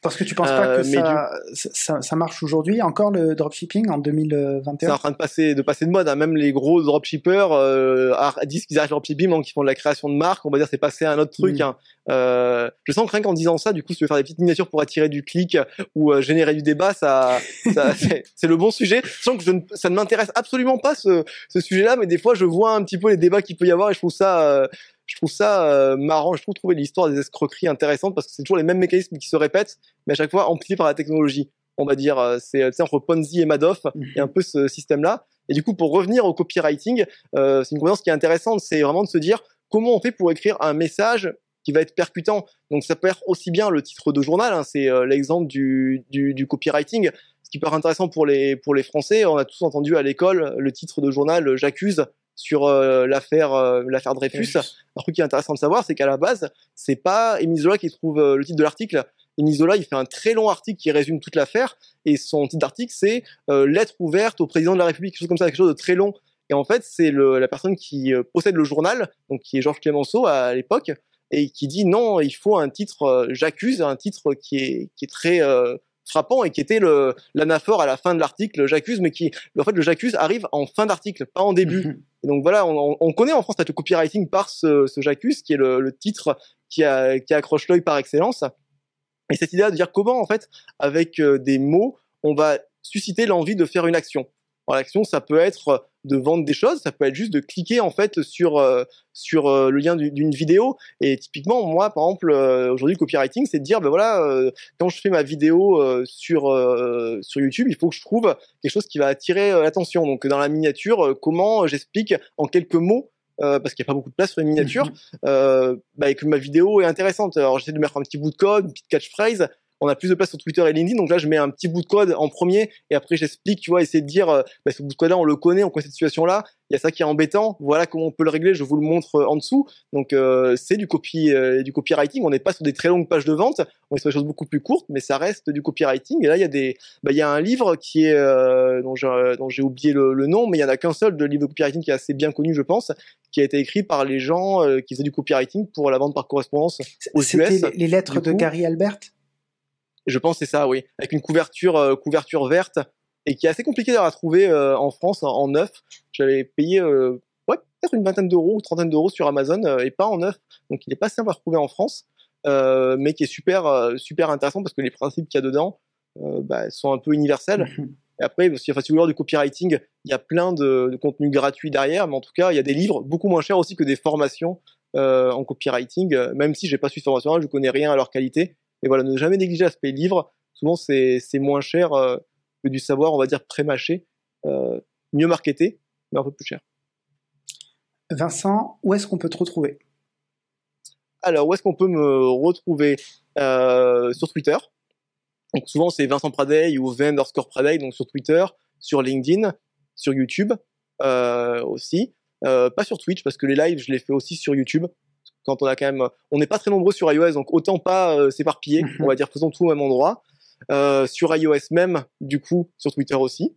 Parce que tu penses pas que euh, ça, ça, marche aujourd'hui encore le dropshipping en 2021 C'est en train de passer de passer de mode. Hein. Même les gros dropshippers euh, disent qu'ils arrêtent le dropshipping, donc ils font de la création de marques. On va dire c'est passé à un autre truc. Mm. Hein. Euh, je sens que rien qu'en disant ça, du coup, si tu veux faire des petites miniatures pour attirer du clic ou euh, générer du débat, ça, ça c'est le bon sujet. Je sens que je ne, ça ne m'intéresse absolument pas ce, ce sujet-là, mais des fois, je vois un petit peu les débats qu'il peut y avoir et je trouve ça euh, je trouve ça euh, marrant. Je trouve trouver l'histoire des escroqueries intéressante parce que c'est toujours les mêmes mécanismes qui se répètent, mais à chaque fois amplifiés par la technologie. On va dire, euh, c'est entre Ponzi et Madoff, il y a un peu ce système-là. Et du coup, pour revenir au copywriting, euh, c'est une compétence qui est intéressante, c'est vraiment de se dire comment on fait pour écrire un message qui va être percutant. Donc ça peut être aussi bien le titre de journal, hein, c'est l'exemple du, du, du, copywriting. Ce qui peut être intéressant pour les, pour les Français, on a tous entendu à l'école le titre de journal J'accuse sur euh, l'affaire euh, l'affaire Dreyfus. Un truc qui est intéressant de savoir, c'est qu'à la base, c'est pas Émile Zola qui trouve euh, le titre de l'article. Émile Zola, il fait un très long article qui résume toute l'affaire, et son titre d'article, c'est Lettre ouverte au président de la République, quelque chose comme ça, quelque chose de très long. Et en fait, c'est la personne qui possède le journal, donc qui est Georges Clémenceau à, l'époque, et qui dit non, il faut un titre, j'accuse, un titre qui est, qui est très frappant et qui était l'anaphore à la fin de l'article j'accuse mais qui en fait le j'accuse arrive en fin d'article pas en début et donc voilà on, on, connaît en France le copywriting par ce, ce j'accuse qui est le, le, titre qui, a, qui accroche l'œil par excellence. Et cette idée de dire comment en fait avec euh, des mots on va susciter l'envie de faire une action l'action, ça peut être de vendre des choses, ça peut être juste de cliquer en fait sur euh, sur euh, le lien d'une vidéo. Et typiquement, moi, par exemple, euh, aujourd'hui, le copywriting, c'est de dire, ben voilà, quand je fais ma vidéo sur sur YouTube, il faut que je trouve quelque chose qui va attirer l'attention. Donc, dans la miniature, comment j'explique en quelques mots parce qu'il n'y a pas beaucoup de place sur les miniatures, bah, que ma vidéo est intéressante. Alors j'essaie de mettre un petit bout de code, une petite catchphrase, on a plus de place sur Twitter et LinkedIn. Donc là, je mets un petit bout de code en premier et après j'explique, tu vois, essayer de dire, euh, bah, ce bout de code-là, on le connaît, on connaît cette situation-là. Il y a ça qui est embêtant. Voilà comment on peut le régler. Je vous le montre euh, en dessous. Donc euh, c'est du copy, du copywriting. On n'est pas sur des très longues pages de vente. On est sur des choses beaucoup plus courtes, mais ça reste du copywriting. Et là, il y a des, bah, il y a un livre qui est dont j'ai oublié le, nom, mais il y en a qu'un seul de livre de copywriting qui est assez bien connu, je pense, qui a été écrit par les gens qui faisaient du copywriting pour la vente par correspondance aux US. Les lettres de Gary Albert? Je pense c'est ça, oui, avec une couverture, euh, couverture verte. et qui est assez compliqué à trouver en France en, neuf. J'avais payé ouais, peut-être une vingtaine d'euros ou trentaine d'euros sur Amazon et pas en neuf. Donc il est pas simple à trouver en France, mais qui est super super intéressant parce que les principes qu'il y a dedans bah, sont un peu universels. Mhm. Et après, si, enfin, si vous voulez du copywriting, il y a plein de, de contenus gratuits derrière, mais en tout cas, il y a des livres beaucoup moins chers aussi que des formations euh, en copywriting, euh, même si j'ai pas suivi formation, je connais rien à leur qualité. Et voilà, ne jamais négliger l'aspect livre. Souvent, c'est moins cher euh, que du savoir, on va dire, pré-mâché, mieux marketé, mais un peu plus cher. Vincent, où est-ce qu'on peut te retrouver? Alors, où est-ce qu'on peut me retrouver? Sur Twitter. Donc souvent, c'est Vincent Pradey ou V underscore Pradey, donc sur Twitter, sur LinkedIn, sur YouTube aussi. Euh, pas sur Twitch parce que les lives, je les fais aussi sur YouTube. Quand on a quand même, on n'est pas très nombreux sur iOS, donc autant pas euh, s'éparpiller. on va dire faisons tout au même endroit. Euh, sur iOS même, du coup, sur Twitter aussi.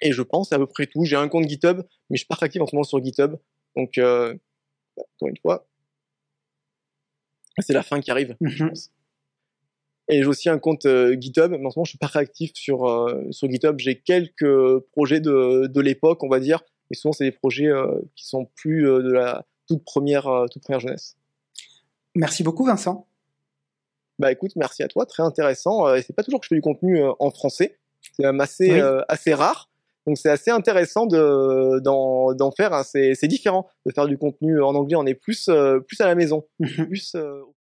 Et je pense à peu près tout. J'ai un compte GitHub, mais je suis pas très actif en ce moment sur GitHub. Donc, euh, encore une fois, c'est la fin qui arrive, je mhm. pense. Et j'ai aussi un compte GitHub, mais en ce moment je suis pas réactif sur, sur GitHub. J'ai quelques projets de, de l'époque, on va dire, mais souvent c'est des projets qui sont plus de la toute première, euh, toute première jeunesse. Merci beaucoup Vincent. Bah écoute, merci à toi, très intéressant. Et c'est pas toujours que je fais du contenu en français, c'est même assez, assez rare. Donc c'est assez intéressant de, d'en, faire. Hein. C'est, différent de faire du contenu en anglais. On est plus, plus à la maison, plus